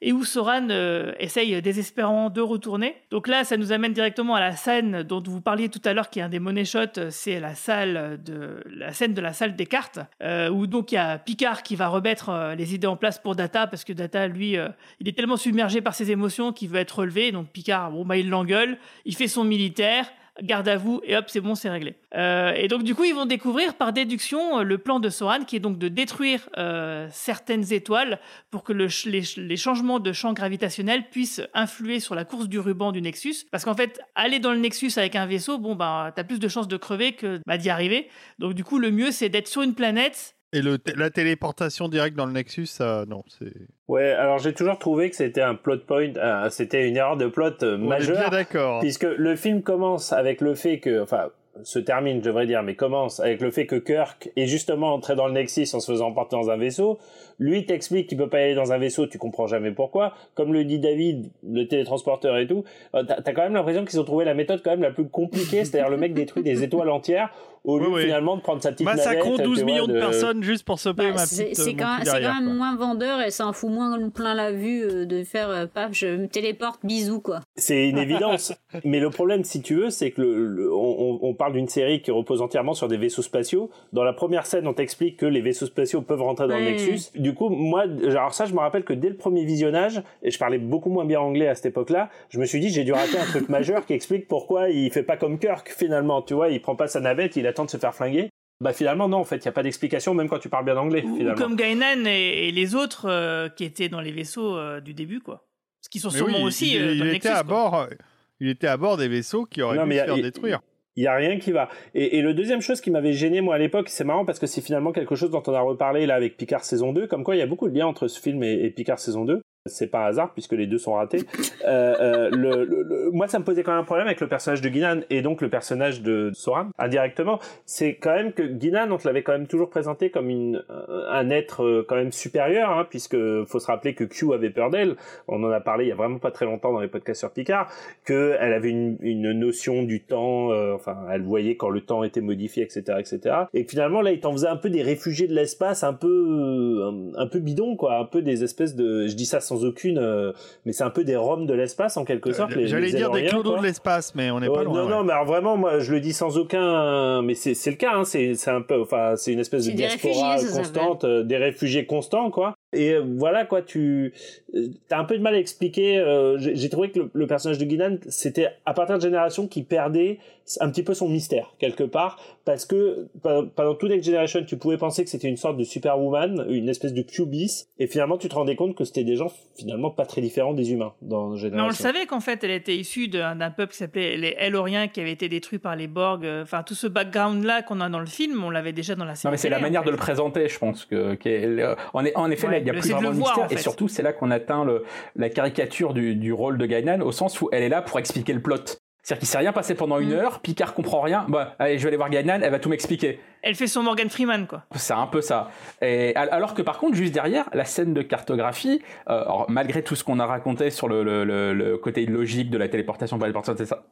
et où Soran euh, essaye désespérant de retourner. Donc là, ça nous amène directement à la scène dont vous parliez tout à l'heure, qui est un des money shots. C'est la salle de la scène de la salle des cartes euh, où donc il y a Picard qui va remettre euh, les idées en place pour Data parce que Data, lui, il est tellement submergé par ses émotions qu'il veut être relevé. Donc Picard, bon bah il l'engueule, il fait son militaire garde à vous et hop c'est bon c'est réglé. Euh, et donc du coup ils vont découvrir par déduction euh, le plan de Soran qui est donc de détruire euh, certaines étoiles pour que les, ch- les changements de champ gravitationnel puissent influer sur la course du ruban du Nexus parce qu'en fait aller dans le Nexus avec un vaisseau bon bah t'as plus de chances de crever que bah, d'y arriver donc du coup le mieux c'est d'être sur une planète Et le la téléportation directe dans le Nexus, ça, non, c'est. Ouais, alors j'ai toujours trouvé que c'était un plot point, euh, c'était une erreur de plot euh, majeure. bien d'accord. Puisque le film commence avec le fait que, enfin, se termine, je devrais dire, mais commence avec le fait que Kirk est justement entré dans le Nexus en se faisant porter dans un vaisseau. Lui t'explique qu'il peut pas y aller dans un vaisseau, tu comprends jamais pourquoi. Comme le dit David, le télétransporteur et tout, euh, t'as quand même l'impression qu'ils ont trouvé la méthode quand même la plus compliquée, c'est-à-dire le mec détruit des étoiles entières au lieu finalement de prendre sa petite navette. Massacrons tu 12 vois, millions de, personnes juste pour se payer Bah, ma c'est petite. c'est euh, quand, même- quand quoi. moins vendeur et ça en fout moins plein la vue euh, de faire euh, paf, je me téléporte, bisous quoi. C'est une évidence. Mais le problème, si tu veux, c'est que le, le- on, on parle d'une série qui repose entièrement sur des vaisseaux spatiaux. Dans la première scène, on t'explique que les vaisseaux spatiaux peuvent rentrer dans le. Nexus. Du coup, moi, alors ça, je me rappelle que dès le premier visionnage, et je parlais beaucoup moins bien anglais à cette époque-là, je me suis dit, j'ai dû rater un truc majeur qui explique pourquoi il fait pas comme Kirk, finalement. Tu vois, il prend pas sa navette, il attend de se faire flinguer. Bah finalement non en fait il y a pas d'explication même quand tu parles bien anglais ou finalement. comme Gainan et, et les autres euh, qui étaient dans les vaisseaux euh, du début quoi ce qui sont Mais sûrement oui, aussi il, euh, il dans le était Nexus, à quoi. bord. Il était à bord des vaisseaux qui auraient Non, pu mais se faire détruire. il y a rien qui va. Et, et le deuxième chose qui m'avait gêné moi à l'époque, c'est marrant parce que c'est finalement quelque chose dont on a reparlé là avec Picard saison 2, comme quoi il y a beaucoup de liens entre ce film et, et Picard saison 2 c'est pas un hasard puisque les deux sont ratés. Euh, euh, moi, ça me posait quand même un problème avec le personnage de Guinan et donc le personnage de Soran indirectement. C'est quand même que Guinan, on te l'avait quand même toujours présenté comme une, un être euh, quand même supérieur, hein, puisque faut se rappeler que Q avait peur d'elle. On en a parlé il y a vraiment pas très longtemps dans les podcasts sur Picard, que elle avait une, notion du temps, euh, enfin, elle voyait quand le temps était modifié, etc., etc. Et finalement là, il t'en faisait un peu des réfugiés de l'espace, un peu, un peu bidon, quoi, un peu des espèces de, je dis ça sans aucune, euh, mais c'est un peu des Roms de l'espace en quelque sorte. Euh, J'allais dire des clodos de l'espace, mais on n'est pas loin. Non, non, mais alors vraiment, moi, je le dis sans aucun, mais c'est le cas. Hein, c'est un peu, enfin, c'est une espèce de diaspora constante, euh, des réfugiés constants, quoi. Et euh, voilà quoi, tu as un peu de mal à expliquer. Euh, J'ai trouvé que le, le, personnage de Guinan, c'était à partir de génération qui perdait un petit peu son mystère quelque part, parce que pendant toute Next Generation, tu pouvais penser que c'était une sorte de Superwoman, une espèce de Cubis, et finalement tu te rendais compte que c'était des gens finalement pas très différents des humains dans Génération. Mais on le savait qu'en fait, elle était issue d'un peuple qui s'appelait les Eloriens, qui avait été détruit par les Borg. Enfin, tout ce background-là qu'on a dans le film, on l'avait déjà dans la série. Non, mais c'est la manière de le présenter, je pense que. Qu on est en effet ouais. là, il y a plus vraiment de mystère. En fait. Et surtout, c'est là qu'on atteint le, la caricature du, du, rôle de Guinan, au sens où elle est là pour expliquer le plot. C'est-à-dire qu'il s'est rien passé pendant une heure, Picard comprend rien, bah allez, je vais aller voir Guinan, elle va tout m'expliquer. Elle fait son Morgan Freeman, quoi. C'est un peu ça. Et, alors que par contre, juste derrière, la scène de cartographie, euh, alors, malgré tout ce qu'on a raconté sur le, le, le, le, côté illogique de la téléportation,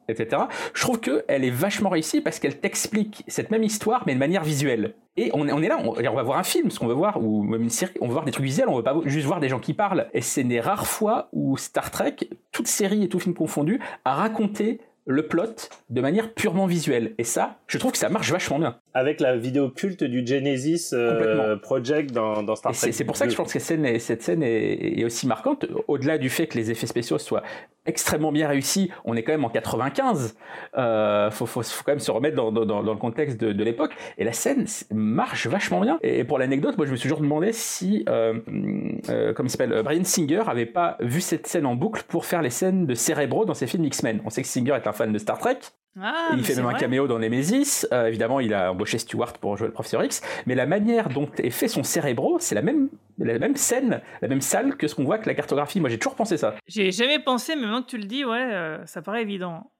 etc., je trouve qu'elle est vachement réussie parce qu'elle t'explique cette même histoire, mais de manière visuelle. Et on est, on est là, on, on, va voir un film, ce qu'on veut voir, ou même une série, on veut voir des trucs visuels, on veut pas juste voir des gens qui parlent. Et c'est des rares fois où Star Trek, toute série et tout film confondu, a raconté le plot de manière purement visuelle. Et ça, je trouve que ça marche vachement bien. Avec la vidéo culte du Genesis euh, Project dans, dans Star Trek. C'est pour ça que je pense que cette scène est, cette scène est, est aussi marquante, au-delà du fait que les effets spéciaux soient extrêmement bien réussis. On est quand même en 95. Euh, faut, faut, faut quand même se remettre dans, dans, dans le contexte de, de l'époque. Et la scène marche vachement bien. Et pour l'anecdote, moi, je me suis toujours demandé si, euh, euh, comme il s'appelle, Brian Singer avait pas vu cette scène en boucle pour faire les scènes de Cérébro dans ses films X-Men. On sait que Singer est un fan de Star Trek. Ah, il fait même vrai. un caméo dans Nemesis. Euh, évidemment, il a embauché Stewart pour jouer le professeur X. Mais la manière dont est fait son cérébro, c'est la même, la même scène, la même salle que ce qu'on voit avec la cartographie. Moi, j'ai toujours pensé ça. J'ai jamais pensé, mais maintenant que tu le dis, ouais, euh, ça paraît évident.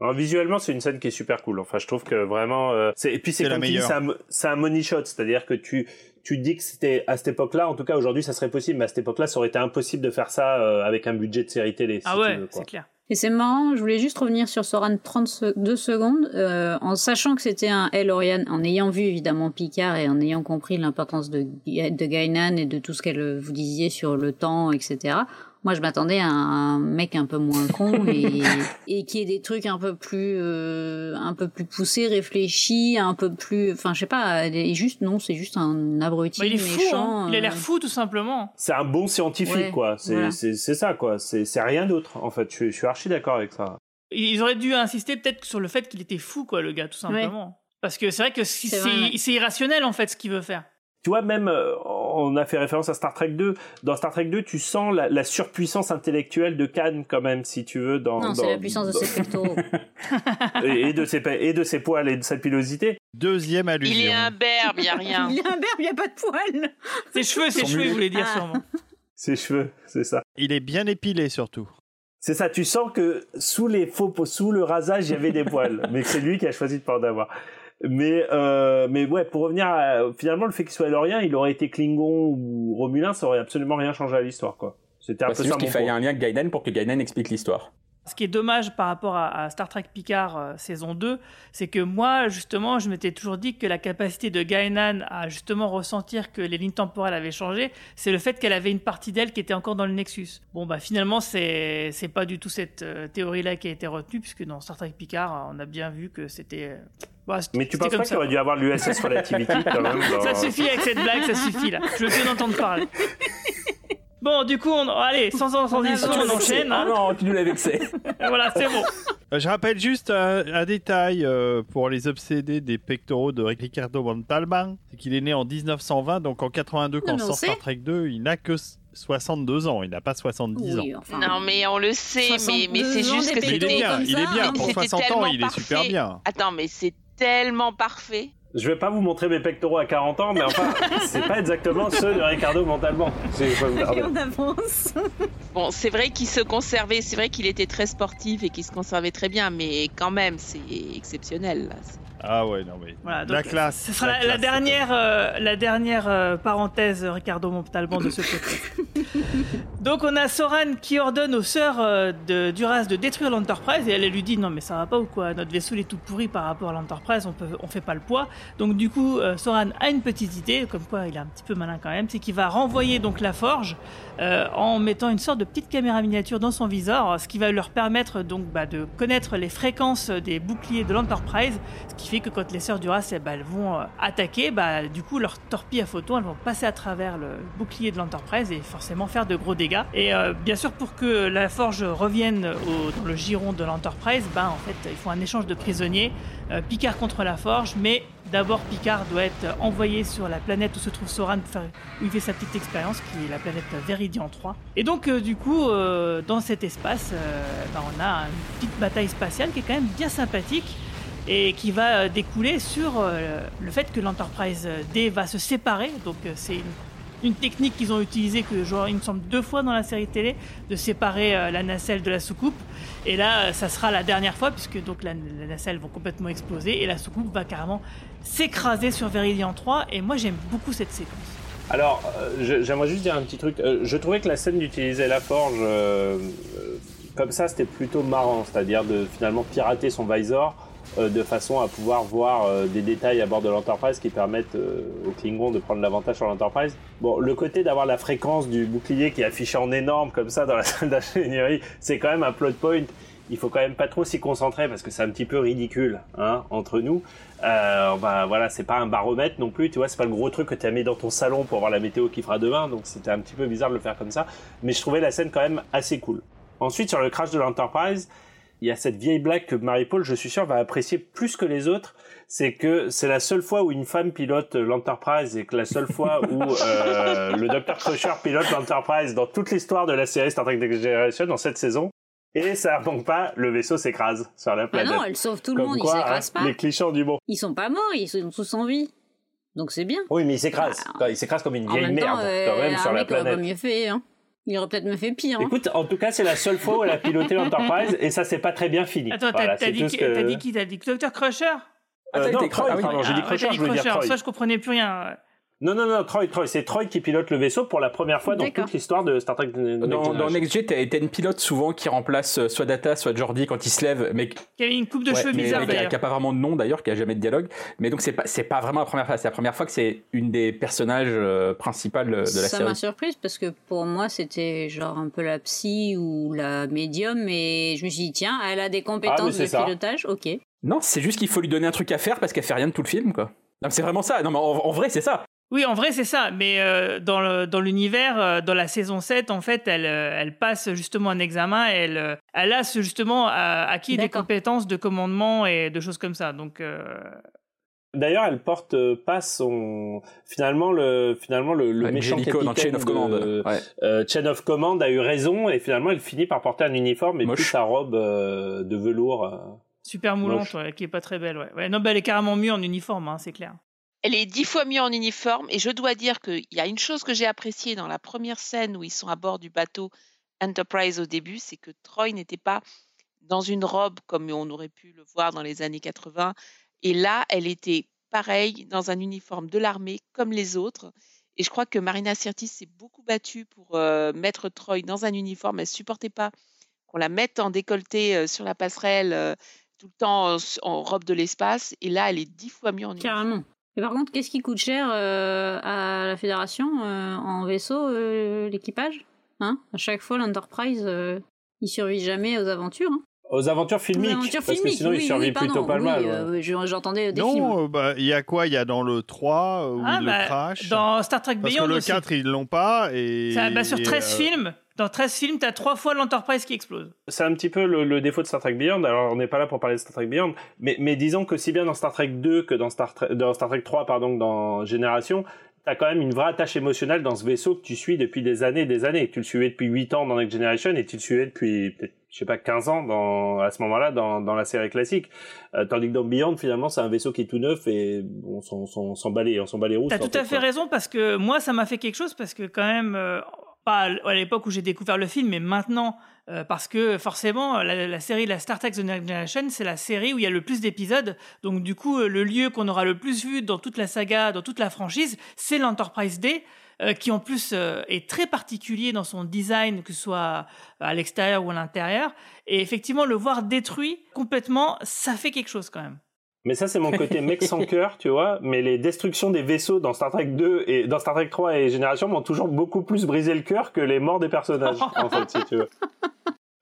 Alors, visuellement, c'est une scène qui est super cool. Enfin, je trouve que vraiment. Euh, et puis, c'est comme tu dis, c'est un, un, money shot, c'est-à-dire que tu tu dis que c'était à cette époque-là, en tout cas aujourd'hui ça serait possible, mais à cette époque-là ça aurait été impossible de faire ça euh, avec un budget de série télé. Si ah ouais, c'est clair. Et c'est marrant, je voulais juste revenir sur Soran 32 secondes, euh, en sachant que c'était un Elorian, en ayant vu évidemment Picard et en ayant compris l'importance de, de Gainan et de tout ce qu'elle vous disiez sur le temps, etc. Moi, je m'attendais à un mec un peu moins con et, et qui ait des trucs un peu plus, euh, un peu plus poussés, réfléchis, un peu plus, enfin, je sais pas, et juste non, c'est juste un abruti bah, il est méchant. Fou, hein. Il a l'air euh. fou, tout simplement. C'est un bon scientifique, Ouais, quoi. C'est voilà. c'est- c'est ça, quoi. C'est c'est rien d'autre, en fait. Je, je suis archi d'accord avec ça. Ils auraient dû insister peut-être sur le fait qu'il était fou, quoi, le gars, tout simplement. Parce que c'est vrai que c'est irrationnel, en fait, ce qu'il veut faire. Tu vois, même, euh, on a fait référence à Star Trek 2. Dans Star Trek 2, tu sens la, la surpuissance intellectuelle de Khan, quand même, si tu veux. Dans, Non, c'est la puissance de ses pectoraux. et, et de ses, pa- et de ses poils et de sa pilosité. Deuxième allusion. Il est un berbe, il n'y a rien. il a un berbe, il n'y a pas de poils. Ses cheveux, ses cheveux, il voulait dire Ah. sûrement. Ses cheveux, c'est ça. Il est bien épilé surtout. C'est ça, tu sens que sous les faux, sous le rasage, il y avait des poils, mais c'est lui qui a choisi de pas en avoir. Mais euh, mais ouais, pour revenir à, finalement le fait qu'il soit Elorien, il aurait été Klingon ou Romulin, ça aurait absolument rien changé à l'histoire quoi. C'était un Bah, peu c'est ça juste qu'il fallait un lien avec Guinan pour que Guinan explique l'histoire. Ce qui est dommage par rapport à, à Star Trek Picard euh, saison 2, c'est que moi, justement, je m'étais toujours dit que la capacité de Guinan à justement ressentir que les lignes temporelles avaient changé, c'est le fait qu'elle avait une partie d'elle qui était encore dans le Nexus. Bon, bah finalement, c'est c'est pas du tout cette euh, théorie-là qui a été retenue, puisque dans Star Trek Picard, on a bien vu que c'était. euh, bah, Mais tu penses pas qu'il aurait dû avoir l'USS Relativity quand même dans- Ça suffit avec cette blague, ça suffit là. Je veux plus en entendre parler. Bon, du coup, on... allez, sans en transition, on enchaîne. Ah hein. non, tu nous l'as vexé. voilà, c'est bon. Euh, Je rappelle juste un, un détail euh, pour les obsédés des pectoraux de Ricardo Montalban, c'est qu'il est né en 1920, donc en 82 quand on sort. Star Trek 2, il n'a que 62 ans, il n'a pas 70 Oui, ans. Non, mais on le sait, mais, mais 62 c'est juste que Mais il est c'était. bien, il est bien. Pour C'était 60 ans, tellement il est super parfait. bien. Attends, mais c'est tellement parfait. Je vais pas vous montrer mes pectoraux à 40 ans, mais enfin, c'est pas exactement ceux de Ricardo Montalban. Si je peux me Et permettre. on avance. Bon, c'est vrai qu'il se conservait, c'est vrai qu'il était très sportif et qu'il se conservait très bien, mais quand même, c'est exceptionnel. Là. Ah ouais, non mais. Voilà, la classe. Ce sera la, classe, la dernière, euh, la dernière euh, parenthèse, Ricardo Montalban, de ce podcast. donc on a Soran qui ordonne aux sœurs euh, de Duras de détruire l'Enterprise et elle, elle lui dit non mais ça va pas ou quoi? Notre vaisseau il est tout pourri par rapport à l'Enterprise, on peut, on fait pas le poids. Donc du coup Soran a une petite idée, comme quoi il est un petit peu malin quand même, c'est qu'il va renvoyer donc la forge en mettant une sorte de petite caméra miniature dans son viseur, ce qui va leur permettre donc bah, de connaître les fréquences des boucliers de l'Enterprise, ce qui que quand les sœurs Duras eh ben, elles vont euh, attaquer, bah, du coup leurs torpilles à photon elles vont passer à travers le bouclier de l'Enterprise et forcément faire de gros dégâts. Et euh, bien sûr pour que la forge revienne dans le giron de l'Enterprise, bah, en fait il faut un échange de prisonniers, euh, Picard contre la forge, mais D'abord, Picard doit être envoyé sur la planète où se trouve Soran, où il fait sa petite expérience, qui est la planète Véridian 3. Et donc, du coup, dans cet espace, bah, on a une petite bataille spatiale qui est quand même bien sympathique et qui va euh, découler sur euh, le fait que l'Enterprise D va se séparer. Donc, euh, c'est une, technique qu'ils ont utilisée, que genre, il me semble deux fois dans la série télé, de séparer la nacelle de la soucoupe. Et là, ça sera la dernière fois, puisque donc la, la nacelle vont complètement exploser et la soucoupe va carrément s'écraser sur Véridian 3. Et moi, j'aime beaucoup cette séquence. Alors, j'aimerais juste dire un petit truc. Je trouvais que la scène d'utiliser la forge comme ça, c'était plutôt marrant, c'est-à-dire de finalement pirater son visor de façon à pouvoir voir euh, des détails à bord de l'Enterprise qui permettent euh, aux Klingons de prendre l'avantage sur l'Enterprise. Bon, le côté d'avoir la fréquence du bouclier qui est affiché en énorme comme ça dans la salle d'ingénierie, c'est quand même un plot point. Il faut quand même pas trop s'y concentrer parce que c'est un petit peu ridicule hein, entre nous. Euh, bah, voilà, c'est pas un baromètre non plus, tu vois, c'est pas le gros truc que tu as mis dans ton salon pour voir la météo qui fera demain, donc c'était un petit peu bizarre de le faire comme ça. Mais je trouvais la scène quand même assez cool. Ensuite, sur le crash de l'Enterprise, il y a cette vieille blague que Marie-Paul, je suis sûr, va apprécier plus que les autres. C'est que c'est la seule fois où une femme pilote l'Enterprise et que la seule fois où euh, le Dr. Crusher pilote l'Enterprise dans toute l'histoire de la série Star Trek Next Generation dans cette saison. Et ça manque pas, le vaisseau s'écrase sur la Ah planète. non, elle sauve tout le monde, quoi, ils s'écrasent hein, pas. Les clichés du bon. Ils sont pas morts, ils sont tous en vie. Donc c'est bien. Oui, mais il s'écrase. il s'écrase comme une En vieille même merde, temps, euh, quand même, sur la planète. pas mieux fait. Hein. Il aurait peut-être me fait pire. hein. Écoute, en tout cas, c'est la seule fois où elle a piloté l'Enterprise et ça s'est pas très bien fini. Attends, t'as Voilà, t'as c'est dit, qui- que- t'as dit qui? T'as dit Dr. Crusher? Euh, non, t'as- Troy, ah oui. pardon, j'ai dit Ah, ouais, Crusher, je voulais dire. Ça, je comprenais plus rien. Non, non, non, Troy, Troy, c'est Troy qui pilote le vaisseau pour la première fois dans toute l'histoire de Star Trek Next Dans, dans Generation. NextG, t'as t'as une pilote souvent qui remplace euh, soit Data, soit Jordi quand il se lève, mais Qui avait une coupe de Ouais, cheveux mais- bizarre qui a- d'ailleurs. qui a pas vraiment de nom d'ailleurs, qui a jamais de dialogue. Mais donc c'est pas c'est pas vraiment la première fois. C'est la première fois que c'est une des personnages euh, principales de la ça m'a série. surprise parce que pour moi c'était genre un peu la psy ou la médium et je me suis dit tiens elle a des Ah, compétences c'est de ça. pilotage ok Non, c'est juste qu'il faut lui donner un truc à faire parce qu'elle fait rien de tout le film, quoi. Non, mais c'est vraiment ça. Non, mais en, en vrai, c'est ça. Oui, en vrai, c'est ça. Mais euh, dans le- dans l'univers, euh, dans la saison 7, en fait, elle, euh, elle passe justement un examen. Et elle, euh, elle a ce- justement acquis des compétences de commandement et de choses comme ça. Donc, euh, D'ailleurs, elle porte euh, pas son finalement le finalement le, méchant dans capitaine Chain of Command, de- ouais. euh, Chain of Command a eu raison et finalement elle finit par porter un uniforme et plus sa robe euh, de velours. euh. super moulante, ouais, qui est pas très belle. Ouais. Ouais, non, bah, elle est carrément mieux en uniforme, hein, c'est clair. Elle est dix fois mieux en uniforme et je dois dire qu'il y a une chose que j'ai appréciée dans la première scène où ils sont à bord du bateau Enterprise au début, c'est que Troy n'était pas dans une robe comme on aurait pu le voir dans les années 80. Et là, elle était pareille dans un uniforme de l'armée comme les autres. Et je crois que Marina Sirtis s'est beaucoup battue pour euh, mettre Troy dans un uniforme. Elle supportait pas qu'on la mette en décolleté euh, sur la passerelle euh, tout le temps en, en robe de l'espace. Et là, elle est dix fois mieux en uniforme. Et par contre qu'est-ce qui coûte cher euh, à la fédération euh, en vaisseau euh, l'équipage hein? À chaque fois l'Enterprise euh, il survit jamais aux aventures hein. Aux aventures filmiques, Aux aventures parce filmiques, que sinon oui, il oui, survit pardon, plutôt pas oui, mal. euh, j'entendais des films Non, euh, bah, il y a quoi? Il y a dans le 3 où Ah, il bah, le crash? dans Star Trek Parce Beyond que le aussi. 4, ils l'ont pas. Et, Ça, bah, sur et, 13 euh, films, dans 13 films, t'as trois fois l'Enterprise qui explose. C'est un petit peu le, le défaut de Star Trek Beyond. Alors, on n'est pas là pour parler de Star Trek Beyond, mais, mais disons que si bien dans Star Trek 2 que dans Star, Trek- dans Star Trek 3, pardon, dans Génération, t'as quand même une vraie attache émotionnelle dans ce vaisseau que tu suis depuis des années et des années. Tu le suivais depuis 8 ans dans Next Generation et tu le suivais depuis peut-être, je sais pas, 15 ans dans, à ce moment-là dans, dans la série classique. Euh, tandis que dans Beyond, finalement, c'est un vaisseau qui est tout neuf et on s'en, on s'en bat les roues. T'as tout à fait raison parce que moi, ça m'a fait quelque chose parce que quand même, euh, pas à l'époque où j'ai découvert le film, mais maintenant, euh, parce que forcément, la, série La Star Trek The Next Generation, c'est la série où il y a le plus d'épisodes. Donc du coup, le lieu qu'on aura le plus vu dans toute la saga, dans toute la franchise, c'est l'Enterprise D. Euh, qui en plus euh, est très particulier dans son design, que ce soit à l'extérieur ou à l'intérieur. Et effectivement, le voir détruit complètement, ça fait quelque chose quand même. Mais ça, c'est mon côté mec sans cœur, tu vois. Mais les destructions des vaisseaux dans Star Trek 2 et dans Star Trek 3 et Génération m'ont toujours beaucoup plus brisé le cœur que les morts des personnages, en fait, si tu veux.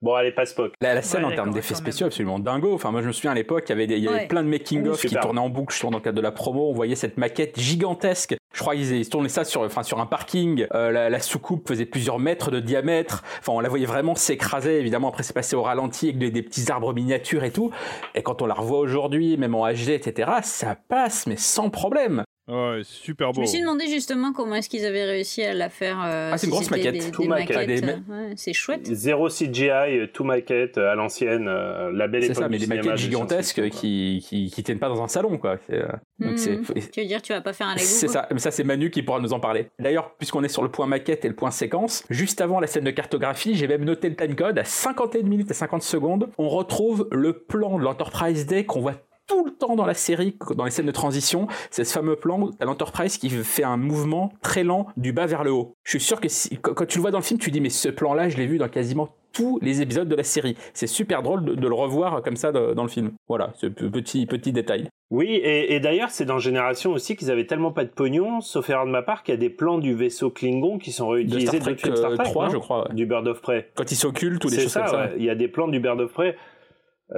Bon, allez, pas Spock. La, la scène Ouais, en termes d'effets spéciaux absolument dingo. Enfin, moi, je me souviens à l'époque, il y avait, des- il y avait Ouais. plein de making-of Oui, qui tournaient en boucle sur dans le cadre de la promo. On voyait cette maquette gigantesque. Je crois qu'ils ils tournaient ça sur, enfin, sur un parking. Euh, la, la soucoupe faisait plusieurs mètres de diamètre. Enfin, on la voyait vraiment s'écraser. Évidemment, après, c'est passé au ralenti avec des, des petits arbres miniatures et tout. Et quand on la revoit aujourd'hui, même en HD, etc., ça passe, mais sans problème. Ouais, super Je beau. me suis demandé justement comment est-ce qu'ils avaient réussi à la faire. euh, Ah, c'est une grosse maquette. Des, Tout des maquette. maquettes. Des- euh, ouais, c'est chouette. Zéro CGI, euh, tout maquette à l'ancienne, euh, la belle C'est époque ça, mais du des maquettes gigantesques qui, qui, qui tiennent pas dans un salon, quoi. C'est, donc c'est, Tu veux dire, tu vas pas faire un Lego C'est ça, mais ça c'est Manu qui pourra nous en parler. D'ailleurs, puisqu'on est sur le point maquette et le point séquence, juste avant la scène de cartographie, j'ai même noté le timecode à 51 minutes et 50 secondes. On retrouve le plan de l'Enterprise Day qu'on voit tout le temps dans la série, dans les scènes de transition. C'est ce fameux plan à l'Enterprise qui fait un mouvement très lent du bas vers le haut. Je suis sûr que si- quand tu le vois dans le film, tu dis mais ce plan-là, je l'ai vu dans quasiment tous les épisodes de la série. C'est super drôle de, de le revoir comme ça de- dans le film. Voilà, ce pe- petit petit détail. Oui, et, et d'ailleurs, c'est dans Génération aussi qu'ils avaient tellement pas de pognon, sauf erreur de ma part, qu'il y a des plans du vaisseau Klingon qui sont De réutilisés Star de Trek, Star euh, Trek, 3, non je crois. ouais. Du Bird of Prey. Quand ils s'occultent ou des choses ça, comme ça. ouais. Il y a des plans du Bird of Prey.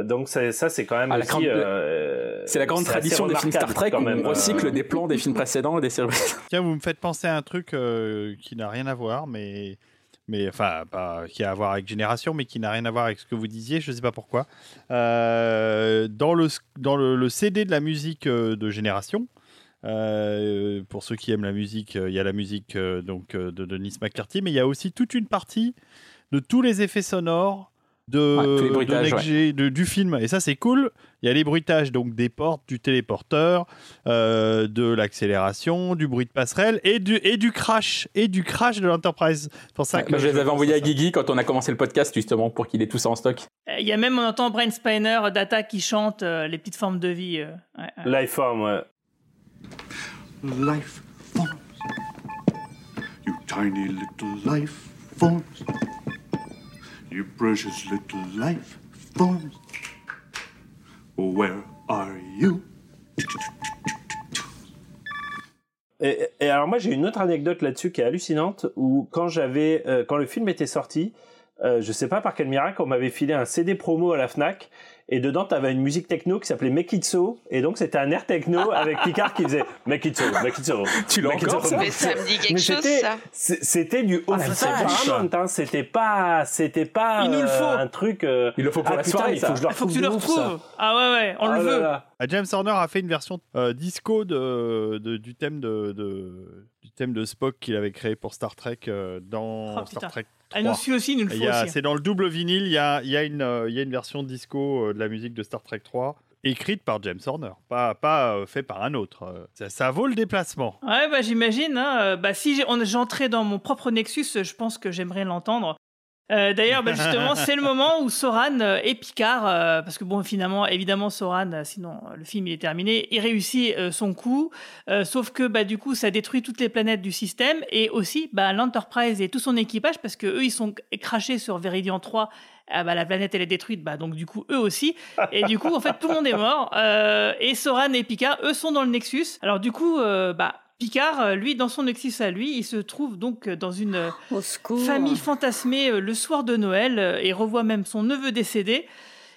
Donc ça, ça c'est quand même Ah, la aussi... grande- euh, C'est la grande tradition des films Star Trek quand où même. on recycle Euh, des plans des films précédents et des séries. Tiens, vous me faites penser à un truc euh, qui n'a rien à voir, mais, mais enfin, pas qui a à voir avec Génération, mais qui n'a rien à voir avec ce que vous disiez, je ne sais pas pourquoi. Euh, dans le, dans le, le CD de la musique euh, de Génération, euh, pour ceux qui aiment la musique, euh, il y a la musique euh, donc, euh, de Denis McCarthy, mais il y a aussi toute une partie de tous les effets sonores de, Ouais, G- du film. Et ça, c'est cool. Il y a les bruitages donc des portes, du téléporteur, euh, de l'accélération, du bruit de passerelle et du, et du crash. Et du crash de l'Enterprise. Pour ça Ouais, que moi, je les avais envoyés à. Guigui quand on a commencé le podcast justement pour qu'il ait tout ça en stock. Euh, Il y a même, on entend Brain Spiner, Data qui chante euh, les petites formes de vie. euh, ouais, ouais. Lifeform, ouais. Life forms. You tiny little life forms. Et alors moi j'ai une autre anecdote là-dessus qui est hallucinante où quand j'avais euh, quand le film était sorti, euh, je sais pas par quel miracle on m'avait filé un CD promo à la Fnac et dedans t'avais une musique techno qui s'appelait Make It So et donc c'était un air techno avec Picard qui faisait Make It So, Make It So. Tu l'as encore, ça Mais ça me dit quelque Mais chose, c'était- ça. c'est- C'était du Ah, vache. Paramount, hein. C'était pas, c'était pas Il nous le euh, faut. un truc. euh, Il le faut pour ah, la putain, soirée, il faut que je le Il faut que retrouve tu le retrouves. Ah ouais, ouais, on Ah le là veut. là. Ah, James Horner a fait une version euh, disco de, de- du thème de, de- du thème de Spock qu'il avait créé pour Star Trek euh, dans Oh, putain. Star Trek Ah, nous 3. aussi, nous le faut aussi. C'est dans le double vinyle, il y a, y, euh, il y a une version disco euh, de la musique de Star Trek 3, écrite par James Horner, pas, pas euh, fait par un autre. Ça, ça vaut le déplacement. Ouais, bah j'imagine. Hein. Bah, si j'entrais dans mon propre Nexus, je pense que j'aimerais l'entendre. Euh, D'ailleurs, bah, justement, c'est le moment où Soran euh, et Picard, euh, parce que bon, finalement, évidemment, Soran, sinon le film il est terminé, il réussit euh, son coup, sauf que bah du coup, ça détruit toutes les planètes du système et aussi bah, l'Enterprise et tout son équipage, parce que eux, ils sont crachés sur Viridian 3. Ah bah, la planète elle est détruite, bah donc du coup eux aussi. Et du coup en fait tout le monde est mort. Euh, et Soran et Picard eux sont dans le Nexus. Alors du coup euh, bah Picard, euh, lui, dans son Nexus à lui, il se trouve donc euh, dans une euh, famille fantasmée le soir de Noël et revoit même son neveu décédé.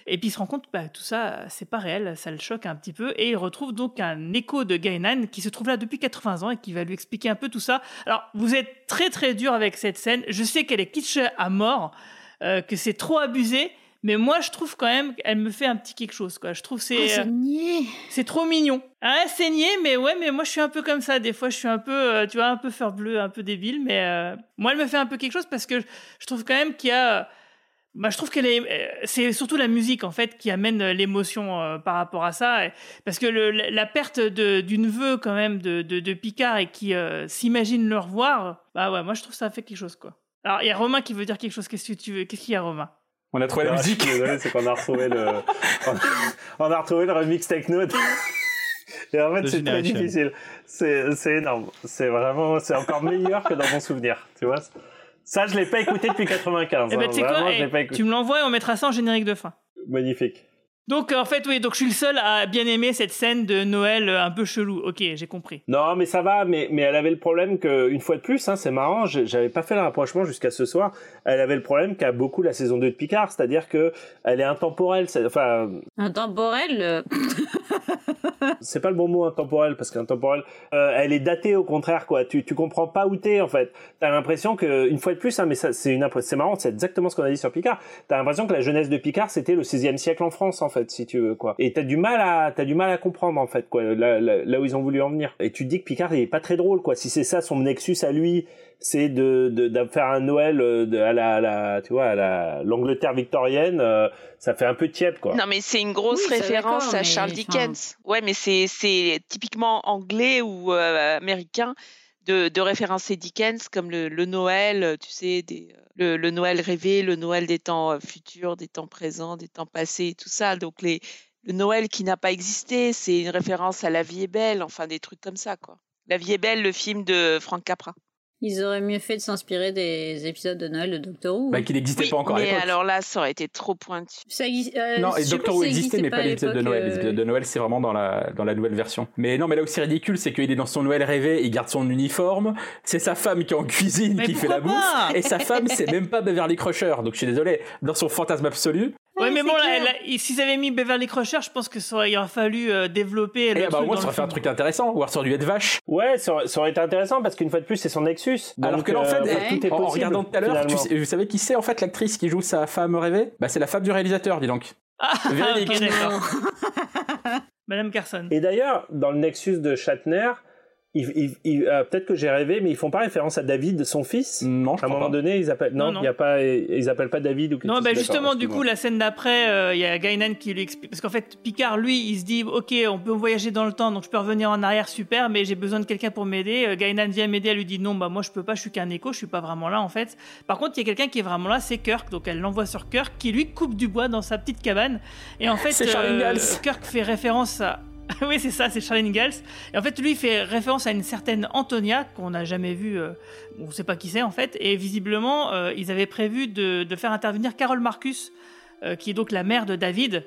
Et puis il se rend compte que bah, tout ça, c'est pas réel, ça le choque un petit peu. Et il retrouve donc un écho de Gainan qui se trouve là depuis 80 ans et qui va lui expliquer un peu tout ça. Alors vous êtes très très dur avec cette scène. Je sais qu'elle est kitsch à mort, euh, que c'est trop abusé. Mais moi, je trouve quand même qu'elle me fait un petit quelque chose, quoi. Je trouve c'est Ah, c'est euh, c'est trop mignon. Ah, c'est niais, mais ouais, mais moi, je suis un peu comme ça. Des fois, je suis un peu, euh, tu vois, un peu bleue, un peu débile, mais euh, moi, elle me fait un peu quelque chose parce que je, trouve quand même qu'il y a. Bah, je trouve qu'elle est. C'est surtout la musique, en fait, qui amène l'émotion euh, par rapport à ça. Parce que le- la, perte de- d'une vœu, quand même, de, de, de Picard et qui euh, s'imagine le revoir, bah ouais, moi, je trouve que ça fait quelque chose, quoi. Alors, il y a Romain qui veut dire quelque chose. Qu'est-ce que tu veux? Qu'est-ce qu'il y a, Romain? On a trouvé la Ah, musique. Je suis désolé, c'est qu'on a retrouvé le, on a retrouvé le remix techno. Et en fait, The c'est très difficile. C'est, c'est énorme. C'est vraiment, c'est encore meilleur que dans mon souvenir. Tu vois. Ça, je l'ai pas écouté depuis 95. Eh ben, hein. tu sais quoi Vraiment, je Eh, l'ai pas écouté. Tu me l'envoies et on mettra ça en générique de fin. Magnifique. Donc euh, en fait oui, donc je suis le seul à bien aimer cette scène de Noël euh, un peu chelou. Ok, j'ai compris. Non, mais ça va, mais, mais elle avait le problème que, une fois de plus, hein, c'est marrant, j'avais pas fait le rapprochement jusqu'à ce soir, elle avait le problème qu'a beaucoup la saison 2 de Picard, c'est-à-dire que elle est intemporelle, c'est- enfin, Intemporel. c'est pas le bon mot intemporel, parce qu'intemporel, euh, elle est datée au contraire, quoi, tu, tu comprends pas où t'es, en fait. T'as l'impression que, une fois de plus, hein, mais ça, c'est une c'est marrant, c'est exactement ce qu'on a dit sur Picard, t'as l'impression que la jeunesse de Picard, c'était le 16e siècle en France, en fait, si tu veux, quoi. Et t'as du mal à, t'as du mal à comprendre, en fait, quoi, là, là, là où ils ont voulu en venir. Et tu te dis que Picard, il est pas très drôle, quoi. Si c'est ça, son nexus à lui, c'est de, de, de faire un Noël euh, de, à la, à la, tu vois, à la, l'Angleterre victorienne, euh, ça fait un peu tiède, quoi. Non, mais c'est une grosse Oui, référence à Charles enfin- Dickens. Ouais, mais c'est c'est typiquement anglais ou euh, américain de, de référencer Dickens comme le, le Noël, euh, tu sais, des, euh, le, le Noël rêvé, le Noël des temps futurs, des temps présents, des temps passés, tout ça. Donc les, le Noël qui n'a pas existé, c'est une référence à La vie est belle, enfin des trucs comme ça, quoi. La vie est belle, le film de Frank Capra. Ils auraient mieux fait de s'inspirer des épisodes de Noël de Doctor Who. Bah, qui n'existait Oui, pas encore à l'époque. alors là, ça aurait été trop pointu. Ça exi- euh, Non, et Doctor Who existait, mais pas l'épisode de Noël. euh, L'épisode de Noël, c'est vraiment dans la, dans la nouvelle version. Mais non, mais là où c'est ridicule, c'est qu'il est dans son Noël rêvé, il garde son uniforme, c'est sa femme qui est en cuisine, Mais qui fait la bouffe, et sa femme, c'est même pas Beverly Crusher. Donc je suis désolé, dans son fantasme absolu, Ouais, mais bon, là, s'ils avaient mis Beverly Crusher, je pense que ça aurait, il aurait fallu euh, développer le et bah truc au moins ça le aurait fait un truc intéressant, ou alors ça aurait dû être vache. Ouais, ça aurait, ça aurait été intéressant parce qu'une fois de plus, c'est son Nexus. alors Donc, que là, en fait, euh, ouais. tout est en, en possible. regardant tout à l'heure, tu finalement. sais- vous savez qui c'est en fait l'actrice qui joue sa femme rêvée? Bah c'est la femme du réalisateur, dis donc. Ah, Véridique. ok, d'accord. Non. Madame Carson. Et d'ailleurs, dans le Nexus de Shatner, euh, peut-être que j'ai rêvé, mais ils font pas référence à David, son fils? Non, je À un moment pas. donné, ils appellent non, Non, non. il y a pas, ils appellent pas David ou quelque Non, chose. bah justement, du coup, la scène d'après, euh, il y a Gainan qui lui explique. Parce qu'en fait, Picard, lui, il se dit Ok, on peut voyager dans le temps, donc je peux revenir en arrière, super, mais j'ai besoin de quelqu'un pour m'aider. Euh, Gainan vient m'aider, elle lui dit Non, bah moi, je peux pas, je suis qu'un écho, je suis pas vraiment là, en fait. Par contre, il y a quelqu'un qui est vraiment là, c'est Kirk, donc elle l'envoie sur Kirk, qui lui coupe du bois dans sa petite cabane. Et en fait. Kirk fait référence à. oui, c'est ça, c'est Charlene Ingalls. Et en fait, lui il fait référence à une certaine Antonia qu'on n'a jamais vue, euh, on sait pas qui c'est en fait. Et visiblement, euh, ils avaient prévu de, faire intervenir Carol Marcus, euh, qui est donc la mère de David.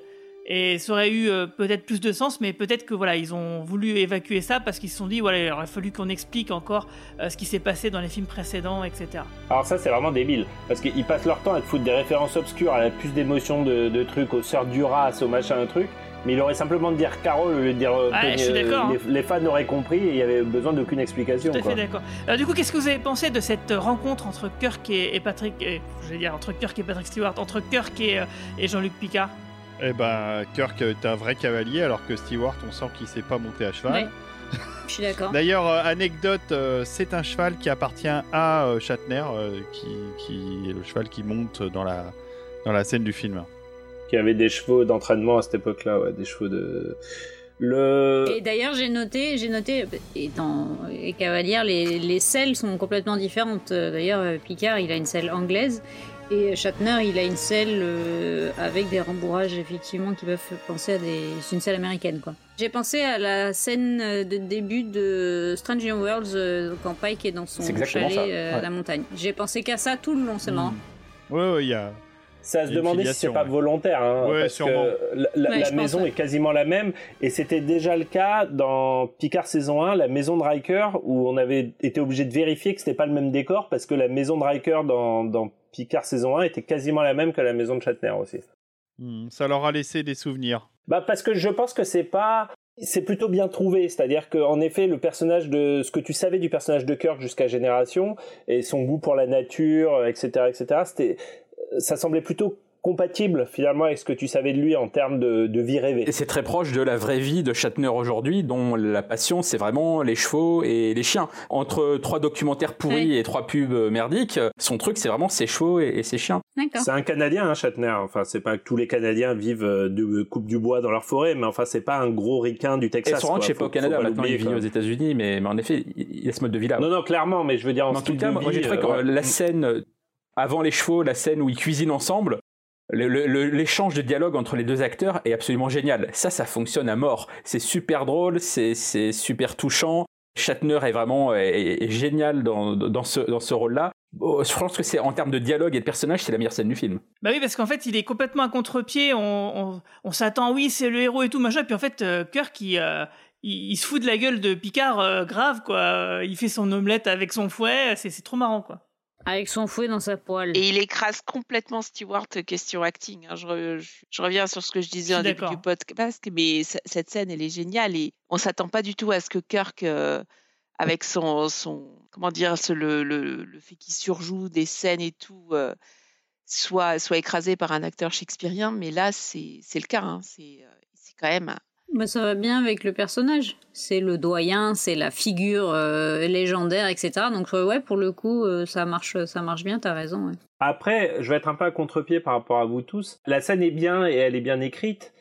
Et ça aurait eu peut-être plus de sens, mais peut-être que voilà, ils ont voulu évacuer ça parce qu'ils se sont dit voilà, il aurait fallu qu'on explique encore ce qui s'est passé dans les films précédents, etc. Alors ça, c'est vraiment débile. Parce qu'ils passent leur temps à te foutre des références obscures, à la plus d'émotions de, de trucs, aux sœurs Duras, au machin, un truc. Mais il aurait simplement de dire Carole au lieu de dire euh, Ouais, je suis euh, d'accord, hein. les, les fans auraient compris et il y avait besoin d'aucune explication. Tout à quoi. fait d'accord. Alors du coup, qu'est-ce que vous avez pensé de cette rencontre entre Kirk et, et Patrick, et, je vais dire entre Kirk et Patrick Stewart, entre Kirk et, euh, et Jean-Luc Picard? Eh ben, Kirk est un vrai cavalier, alors que Stewart, on sent qu'il sait pas monter à cheval. Ouais. Je suis d'accord. D'ailleurs, euh, anecdote, euh, c'est un cheval qui appartient à euh, Shatner, euh, qui, qui est le cheval qui monte dans la, dans la scène du film. Qui avait des chevaux d'entraînement à cette époque-là, ouais, des chevaux de. Le. Et d'ailleurs, j'ai noté, j'ai noté, et dans les Cavalières, les, les selles sont complètement différentes. Euh, D'ailleurs, euh, Picard, il a une selle anglaise, et Shatner, il a une selle euh, avec des rembourrages, effectivement, qui peuvent penser à des... C'est une selle américaine, quoi. J'ai pensé à la scène de début de Strange New Worlds, euh, quand Pike est dans son C'est exactement chalet ça, euh, à ouais. la montagne. J'ai pensé qu'à ça tout le long, c'est marrant. Ouais, ouais, il y a. C'est à se demander si c'est pas ouais. volontaire, hein, Ouais, parce sûrement. que la, la- Ouais, la je pense, maison ouais. est quasiment la même, et c'était déjà le cas dans Picard saison 1, la maison de Riker, où on avait été obligé de vérifier que c'était pas le même décor, parce que la maison de Riker dans, dans Picard saison 1 était quasiment la même que la maison de Shatner aussi. Hmm, ça leur a laissé des souvenirs. Bah parce que je pense que c'est pas c'est plutôt bien trouvé, c'est-à-dire que en effet le personnage de ce que tu savais du personnage de Kirk jusqu'à Génération et son goût pour la nature, etc., etc. C'était ça semblait plutôt compatible finalement avec ce que tu savais de lui en termes de, de vie rêvée. Et c'est très proche de la vraie vie de Shatner aujourd'hui, dont la passion c'est vraiment les chevaux et les chiens. Entre trois documentaires pourris Oui. et trois pubs merdiques, son truc c'est vraiment ses chevaux et, et ses chiens. D'accord. C'est un Canadien, hein, Shatner. Enfin, c'est pas que tous les Canadiens vivent euh, de coupe du bois dans leur forêt, mais enfin, c'est pas un gros ricain du Et Texas. son ranch c'est pas au Canada, pas maintenant il vit quoi. aux États-Unis, mais, mais en effet il y a ce mode de vie là. Non, non, clairement, mais je veux dire en, tout cas, moi j'ai trouvé que euh, euh, la scène euh, avant les chevaux, la scène où ils cuisinent ensemble, le- le- le- l'échange de dialogue entre les deux acteurs est absolument génial. Ça, ça fonctionne à mort. C'est super drôle, c'est super touchant. Shatner est vraiment génial dans, ce, dans ce rôle-là. Oh, Je pense que c'est en termes de dialogue et de personnage, c'est la meilleure scène du film. Bah oui, parce qu'en fait, il est complètement à contre-pied. On, s'attend, oui, c'est le héros et tout, machin. Puis en fait, euh, Kirk, il, euh, il, se fout de la gueule de Picard euh, grave, quoi. Il fait son omelette avec son fouet. C'est trop marrant, quoi. Avec son fouet dans sa poêle. Et il écrase complètement Stewart euh, question acting. hein. Je, re- je- je reviens sur ce que je disais au début du podcast, mais cette scène, elle est géniale et on s'attend pas du tout à ce que Kirk, euh, avec son, son comment dire, ce- le, le, le fait qu'il surjoue des scènes et tout, euh, soit, soit écrasé par un acteur shakespearien. Mais là, c'est le cas. hein. C'est c'est quand même Bah, ça va bien avec le personnage. C'est le doyen, c'est la figure euh, légendaire, etc. Donc euh, ouais, pour le coup, euh, ça marche, ça marche bien. T'as raison. Après, je vais être un peu à contre-pied par rapport à vous tous. La scène est bien et elle est bien écrite,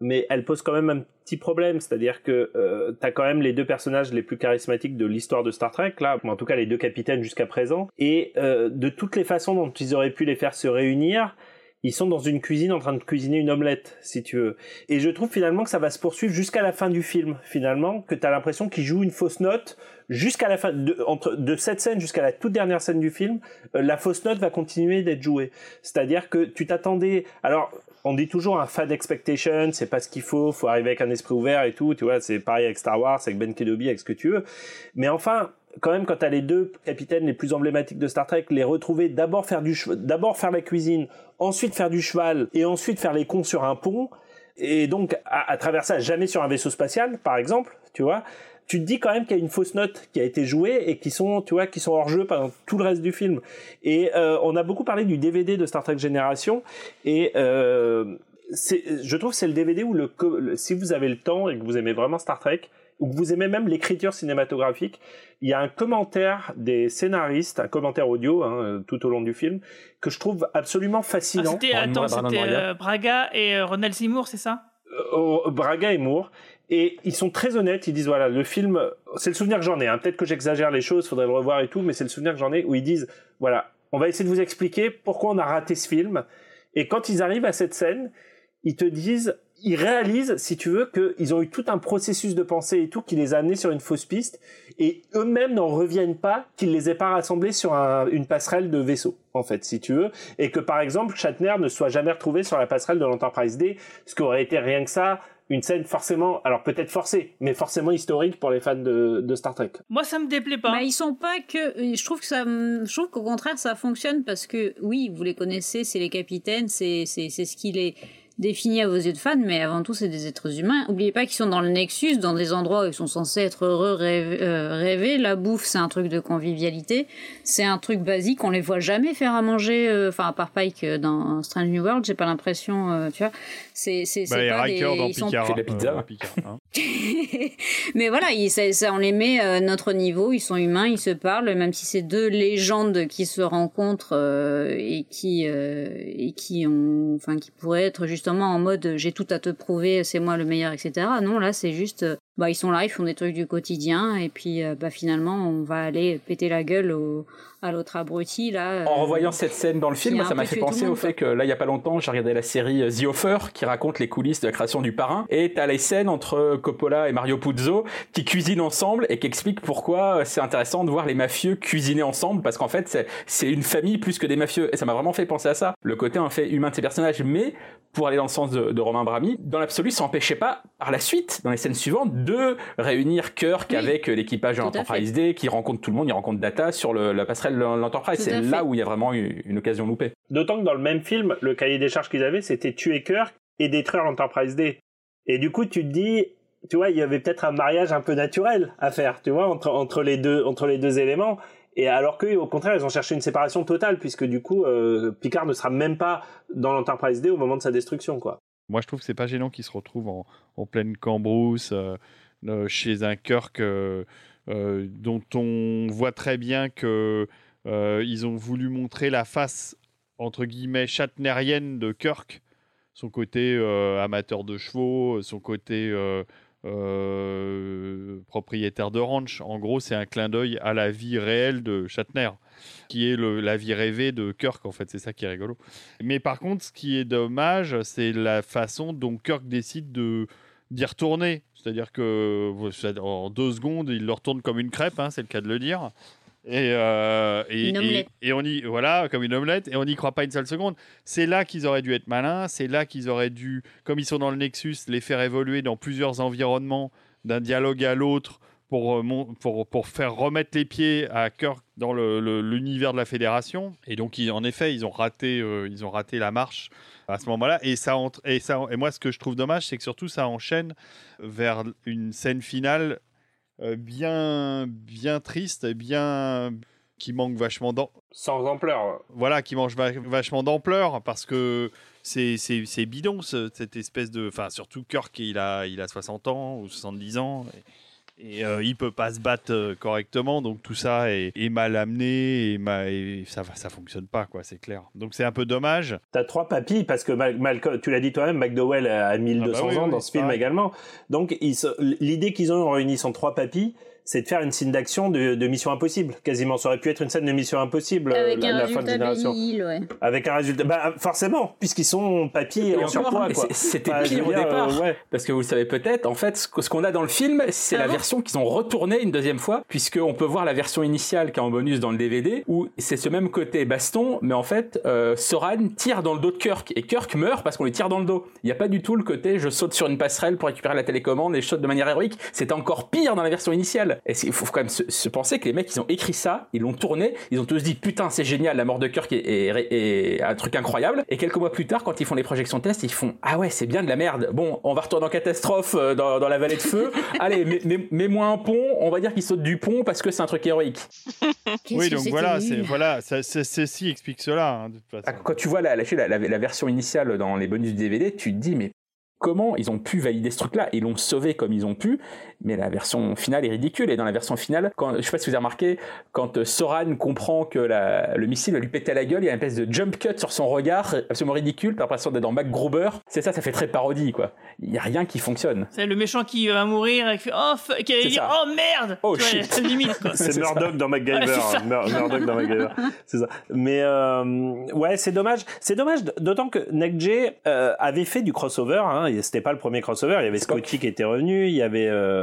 mais elle pose quand même un petit problème, c'est-à-dire que t'as quand même les deux personnages les plus charismatiques de l'histoire de Star Trek, là, en tout cas les deux capitaines jusqu'à présent, et de toutes les façons dont ils auraient pu les faire se réunir, ils sont dans une cuisine en train de cuisiner une omelette, si tu veux. Et je trouve finalement que ça va se poursuivre jusqu'à la fin du film, finalement, que t'as l'impression qu'ils jouent une fausse note jusqu'à la fin, de, entre, de cette scène jusqu'à la toute dernière scène du film, euh, la fausse note va continuer d'être jouée. C'est-à-dire que tu t'attendais, alors, on dit toujours un fan expectation, c'est pas ce qu'il faut, faut arriver avec un esprit ouvert et tout, tu vois, c'est pareil avec Star Wars, avec Ben Kenobi, avec ce que tu veux. Mais enfin, quand même, quand t'as les deux capitaines les plus emblématiques de Star Trek, les retrouver d'abord faire la cuisine, ensuite faire du cheval et ensuite faire les cons sur un pont, et donc à, travers ça, jamais sur un vaisseau spatial, par exemple, tu vois. Tu te dis quand même qu'il y a une fausse note qui a été jouée et qui sont, tu vois, qui sont hors jeu pendant tout le reste du film. Et euh, on a beaucoup parlé du DVD de Star Trek Génération et euh, je trouve c'est le DVD où le- si vous avez le temps et que vous aimez vraiment Star Trek ou que vous aimez même l'écriture cinématographique, il y a un commentaire des scénaristes, un commentaire audio hein, euh, tout au long du film que je trouve absolument Ah, fascinant. c'était, attends, c'était euh, Braga et euh, Ronald Seymour, c'est ça? Euh, Braga et Moore. Et ils sont très honnêtes, ils disent voilà, le film, c'est le souvenir que j'en ai, hein. peut-être que j'exagère les choses, faudrait le revoir et tout, mais c'est le souvenir que j'en ai, où ils disent voilà, on va essayer de vous expliquer pourquoi on a raté ce film. Et quand ils arrivent à cette scène, ils te disent, ils réalisent, si tu veux, qu'ils ont eu tout un processus de pensée et tout qui les a amenés sur une fausse piste, et eux-mêmes n'en reviennent pas qu'ils les aient pas rassemblés sur un- une passerelle de vaisseau, en fait, si tu veux, et que par exemple Shatner ne soit jamais retrouvé sur la passerelle de l'Enterprise D, ce qui aurait été rien que ça, une scène forcément, alors peut-être forcée, mais forcément historique pour les fans de, de Star Trek. Moi, ça me déplaît pas. Bah, ils sont pas que. Je trouve que ça. Je trouve qu'au contraire, ça fonctionne parce que oui, vous les connaissez, c'est les capitaines, c'est c'est c'est ce qui les définit à vos yeux de fan, mais avant tout, c'est des êtres humains. Oubliez pas qu'ils sont dans le Nexus, dans des endroits où ils sont censés être heureux, rêver. euh, rêver. La bouffe, c'est un truc de convivialité. C'est un truc basique. On les voit jamais faire à manger. euh, Enfin, à part Pike euh, dans Strange New World, j'ai pas l'impression. euh, tu vois, c'est c'est Bah, pas Riker des. dans ils sont- Picard. La pizza. euh, Picard, hein. mais voilà, ils- ça, ça, on les met à notre niveau, ils sont humains, ils se parlent, même si c'est deux légendes qui se rencontrent euh, et qui euh, et qui ont, enfin, qui pourraient être en mode j'ai tout à te prouver, c'est moi le meilleur, etc. Non, là c'est juste, euh, bah ils sont là, ils font des trucs du quotidien et puis euh, bah finalement on va aller péter la gueule au, à l'autre abruti là. En euh, revoyant cette scène dans le film, ça m'a fait penser au fait que là, il y a pas longtemps, j'ai regardé la série euh, The Offer qui raconte les coulisses de la création du parrain. Et t'as les scènes entre Coppola et Mario Puzo qui cuisinent ensemble et qui expliquent pourquoi c'est intéressant de voir les mafieux cuisiner ensemble parce qu'en fait, c'est- c'est une famille plus que des mafieux. Et ça m'a vraiment fait penser à ça. Le côté en fait humain de ces personnages. Mais pour aller dans le sens de, de Romain Brami, dans l'absolu, ça n'empêchait pas par la suite, dans les scènes suivantes, de réunir Kirk Oui. avec l'équipage de l'Enterprise D qui rencontre tout le monde, il rencontre Data sur le- la passerelle de l'Enterprise. C'est là où il y a vraiment eu une occasion loupée. D'autant que dans le même film, le cahier des charges qu'ils avaient, c'était tuer Kirk et détruire l'Enterprise D. Et du coup, tu te dis, tu vois, il y avait peut-être un mariage un peu naturel à faire, tu vois, entre, entre, les, deux, entre les deux éléments. Et alors qu'eux, au contraire, ils ont cherché une séparation totale, puisque du coup, euh, Picard ne sera même pas dans l'Enterprise D au moment de sa destruction, quoi. Moi, je trouve que c'est pas gênant qu'ils se retrouvent en, pleine cambrousse, euh, euh, chez un Kirk euh, dont on voit très bien que ils ont voulu montrer la face entre guillemets chatnerienne de Kirk, son côté amateur de chevaux, son côté propriétaire de ranch. En gros, c'est un clin d'œil à la vie réelle de Shatner, qui est le- la vie rêvée de Kirk, en fait. C'est ça qui est rigolo. Mais par contre, ce qui est dommage, c'est la façon dont Kirk décide de d'y retourner. C'est-à-dire que en deux secondes, il le retourne comme une crêpe, hein, c'est le cas de le dire. Et, euh, et, Une et- omelette. et on y voilà comme une omelette et on n'y croit pas une seule seconde. C'est là qu'ils auraient dû être malins. C'est là qu'ils auraient dû, comme ils sont dans le Nexus, les faire évoluer dans plusieurs environnements, d'un dialogue à l'autre, pour, euh, pour pour faire remettre les pieds à Kirk dans l'univers de la Fédération. Et donc ils- en effet, ils ont raté euh, ils ont raté la marche à ce moment-là. Et ça et ça et moi ce que je trouve dommage, c'est que surtout ça enchaîne vers une scène finale euh, bien, bien triste bien qui manque vachement d'am- Sans ampleur. Voilà, qui va- vachement d'ampleur parce que c'est bidon ce- cette espèce de, enfin surtout Kirk il a il a 60 ans ou 70 ans. Et, et, euh, il peut pas se battre euh, correctement, donc tout ça est, est mal amené et, ma- et ça ça fonctionne pas quoi, c'est clair. Donc c'est un peu dommage. T'as trois papilles parce que Mal- tu l'as dit toi-même, McDowell a 1200 Ah bah oui, ans oui, dans ce film pareil. également. Donc l'idée qu'ils ont en réunissant trois papilles, c'est de faire une scène d'action de, de Mission Impossible. Quasiment, ça aurait pu être une scène de Mission Impossible euh, Avec la, un la fin de résultat génération. bénil, ouais. Avec un résultat, bah forcément, puisqu'ils sont papilles Et en surpoids. C'était je pire au dire, départ. euh, ouais. Parce que vous le savez peut-être, en fait, ce qu'on a dans le film, c'est Ah la bon version qu'ils ont retournée une deuxième fois, puisqu'on peut voir la version initiale qui est en bonus dans le DVD, où c'est ce même côté baston, mais en fait, euh, Soran tire dans le dos de Kirk, et Kirk meurt parce qu'on lui tire dans le dos. Il n'y a pas du tout le côté je saute sur une passerelle pour récupérer la télécommande et je saute de manière héroïque. C'était encore pire dans la version initiale. Et il faut quand même se, se penser que les mecs, ils ont écrit ça, ils l'ont tourné, ils ont tous dit putain, c'est génial, la mort de Kirk est, est- est un truc incroyable. Et quelques mois plus tard, quand ils font les projections test, ils font ah ouais, c'est bien de la merde. Bon, on va retourner en catastrophe euh, dans, dans la vallée de feu. Allez, mets- mets- mets-moi un pont, on va dire qu'il saute du pont parce que c'est un truc héroïque. Oui, donc voilà, c'est voilà, ceci explique cela hein, de toute façon. Ah, Quand tu vois la, la, la- la version initiale dans les bonus du DVD, tu te dis, mais comment ils ont pu valider ce truc-là? Ils l'ont sauvé comme ils ont pu, mais la version finale est ridicule. Et dans la version finale, quand, je sais pas si vous avez remarqué, quand euh, Soran comprend que la- le missile va lui péter à la gueule, il y a une espèce de jump cut sur son regard, absolument ridicule, t'as l'impression d'être dans MacGruber. C'est ça, ça fait très parodie, quoi. Il y a rien qui fonctionne. C'est le méchant qui va mourir et qui fait oh, qui ça. oh merde Oh, shit. C'est limite quoi. C'est. Murdoch dans MacGyver. Mur- Murdoch dans MacGyver. c'est ça. Mais euh, ouais, c'est dommage. C'est dommage, d'autant que NetJ euh, avait fait du crossover. Hein, c'était pas le premier crossover. Il y avait. Scotty qui était revenu. Il y avait euh,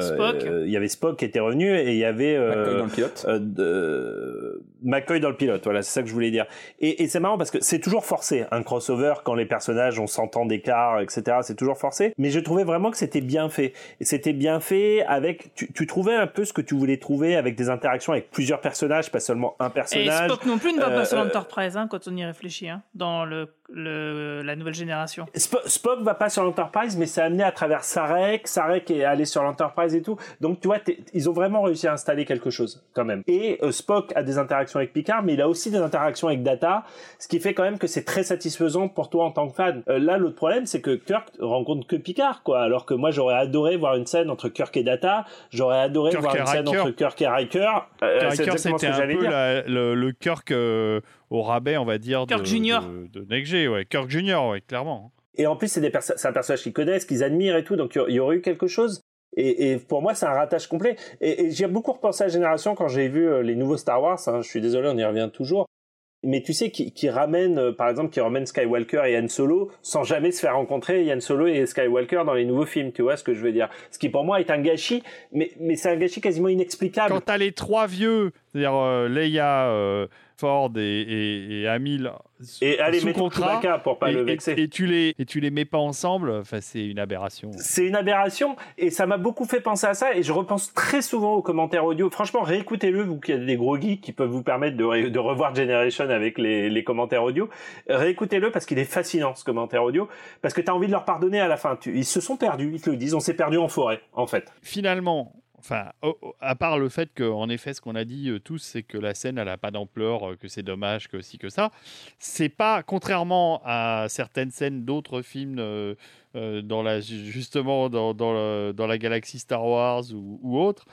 il y avait Spock qui était revenu et il y avait euh, McCoy dans le pilote. euh, de- McCoy dans le pilote. Voilà, c'est ça que je voulais dire. Et, et c'est marrant parce que c'est toujours forcé un crossover quand les personnages ont 100 ans d'écart, etc. C'est toujours forcé. Mais je trouvais vraiment que c'était bien fait. Et c'était bien fait avec. Tu, tu trouvais un peu ce que tu voulais trouver avec des interactions avec plusieurs personnages, pas seulement un Et personnage. Spock non plus ne va Euh, pas sur euh, l'Enterprise hein, quand on y réfléchit, hein, dans le, le, la nouvelle génération. Sp- Spock va pas sur l'Enterprise, mais c'est amené à travers Sarek. Sarek est allé sur l'Enterprise et tout. Donc tu vois, ils ont vraiment réussi à installer quelque chose quand même. Et euh, Spock a des interactions avec Picard, mais il a aussi des interactions avec Data, ce qui fait quand même que c'est très satisfaisant pour toi en tant que fan. Euh, là, l'autre problème, c'est que Kirk rencontre que Picard, quoi. Alors que moi, j'aurais adoré voir une scène entre Kirk et Data. J'aurais adoré Kirk voir une scène entre Kirk et Riker. Euh, Riker, c'était un peu la- le, le Kirk euh, au rabais, on va dire. Kirk de, Junior. De, de Next G, ouais. Kirk Junior, ouais, clairement. Et en plus, c'est des c'est un personnage qu'ils connaissent, qu'ils admirent et tout, donc il y- il y aurait eu quelque chose. Et, pour moi, c'est un ratage complet. Et, j'ai beaucoup repensé à la génération quand j'ai vu euh, les nouveaux Star Wars. hein, je suis désolé, on y revient toujours. Mais tu sais, qui, ramène, euh, par exemple, qui ramène Skywalker et Han Solo sans jamais se faire rencontrer Han Solo et Skywalker dans les nouveaux films. Tu vois ce que je veux dire? Ce qui pour moi est un gâchis, mais, mais c'est un gâchis quasiment inexplicable. Quand t'as les trois vieux C'est-à-dire euh, Leia, Et, et, et Hamill Et allez, sous contrat Chewbacca pour pas et, le et- vexer. et tu les et tu les mets pas ensemble. Enfin, c'est une aberration. C'est une aberration et ça m'a beaucoup fait penser à ça et je repense très souvent aux commentaires audio. Franchement, réécoutez-le, vous qui avez des gros geeks qui peuvent vous permettre de, revoir Generation avec les, les commentaires audio. Réécoutez-le parce qu'il est fascinant ce commentaire audio parce que tu as envie de leur pardonner à la fin. Tu- ils se sont perdus, ils te le disent, on s'est perdu en forêt en fait. Finalement, enfin, à part le fait que, en effet, ce qu'on a dit euh, tous, c'est que la scène, elle a pas d'ampleur, euh, que c'est dommage, que si que ça. C'est pas, contrairement à certaines scènes d'autres films. euh, dans la justement dans, dans, la galaxie Star Wars ou, ou autre,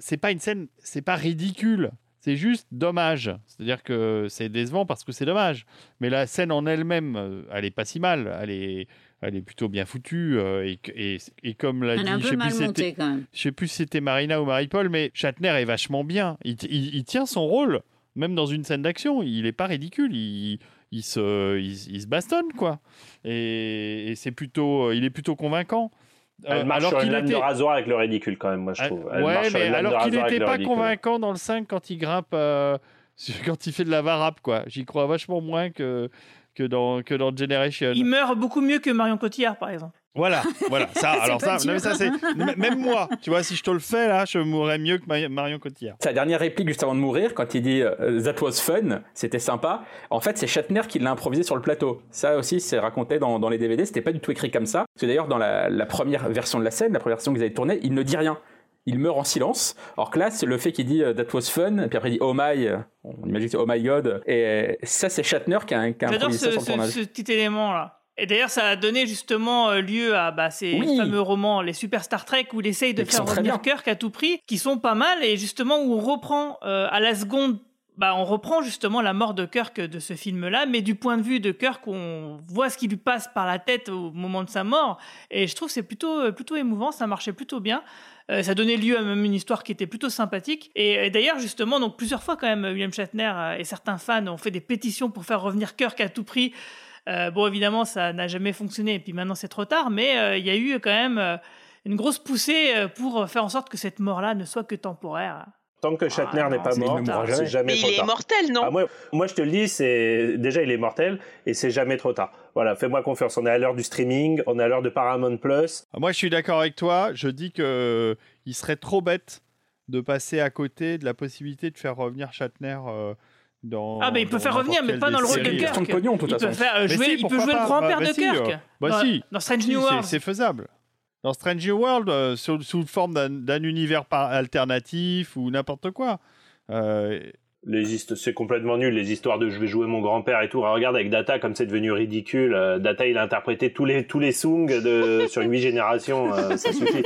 c'est pas une scène, c'est pas ridicule, c'est juste dommage. C'est-à-dire que c'est décevant parce que c'est dommage. Mais la scène en elle-même, elle est pas si mal. Elle est, elle est plutôt bien foutue. euh, et, et, et comme l'a Elle dit, un je peu sais mal plus si montée, c'était- quand même. je sais plus si c'était Marina ou Marie-Paul, mais Shatner est vachement bien. Il, t- il- il tient son rôle, même dans une scène d'action. Il est pas ridicule. Il, il se, il, il se bastonne, quoi. Et, et c'est plutôt, il est plutôt convaincant. Elle Euh, marche alors sur une qu'il lame était- de rasoir avec le ridicule quand même, moi je ah, trouve. Elle ouais, marche sur mais une lame de alors qu'il n'était pas convaincant dans le 5 quand il grimpe, euh, quand il fait de la varap, quoi. J'y crois vachement moins que, que, dans, que dans Generation. Il meurt beaucoup mieux que Marion Cotillard, par exemple. Voilà, voilà, ça, alors ça, non, mais ça dur. c'est, m- même moi, tu vois, si je te le fais là, je mourrais mieux que Mari- Marion Cotillard. Sa dernière réplique juste avant de mourir, quand il dit euh, That was fun, c'était sympa. En fait, c'est Shatner qui l'a improvisé sur le plateau. Ça aussi, c'est raconté dans, dans les DVD. C'était pas du tout écrit comme ça. Parce que d'ailleurs, dans la, la première version de la scène, la première version que vous avez tournée, il ne dit rien. Il meurt en silence. Alors que là, c'est le fait qu'il dit euh, That was fun, et puis après il dit Oh my, on imagine que c'est Oh my god. Et ça, c'est Shatner qui a, qui a J'adore ce, ça sur le ce- petit élément-là. Et d'ailleurs, ça a donné justement euh, lieu à bah, ces Oui. fameux romans, les Super Star Trek, où il essaye de faire revenir. Kirk à tout prix, qui sont pas mal, et justement où on reprend euh, à la seconde. Bah, on reprend justement la mort de Kirk de ce film-là, mais du point de vue de Kirk, on voit ce qui lui passe par la tête au moment de sa mort. Et je trouve que c'est plutôt, plutôt émouvant, ça marchait plutôt bien. Euh, ça donnait lieu à même une histoire qui était plutôt sympathique. Et, et d'ailleurs, justement, donc plusieurs fois quand même, William Shatner euh, et certains fans ont fait des pétitions pour faire revenir Kirk à tout prix. Euh, bon, évidemment, ça n'a jamais fonctionné, et puis maintenant c'est trop tard, mais euh, il y a eu quand même euh, une grosse poussée pour faire en sorte que cette mort-là ne soit que temporaire. Tant que Shatner n'est pas c'est mort, trop tard. c'est jamais Mais trop il est tard. mortel, non? Ah, moi, moi, je te le dis, c'est déjà il est mortel et c'est jamais trop tard. Voilà, fais-moi confiance. On est à l'heure du streaming, on est à l'heure de Paramount Plus. Moi, je suis d'accord avec toi. Je dis que il serait trop bête de passer à côté de la possibilité de faire revenir Shatner euh, dans. Ah, mais il peut faire revenir, mais pas dans le rôle de. Kirk. Pognon, il peut, faire, euh, jouer, si, il peut jouer le grand-père Bah, de bah si, Kirk euh, bah dans, si. dans Strange Si, New c'est- World. C'est faisable. Dans Strange New World, euh, sous, sous forme d'un univers par- alternatif ou n'importe quoi. Les c'est complètement nul les histoires de je vais jouer mon grand-père et tout. Regarde avec Data comme c'est devenu ridicule. Euh, Data il a interprété tous les tous les songs de sur huit générations. euh, ça suffit.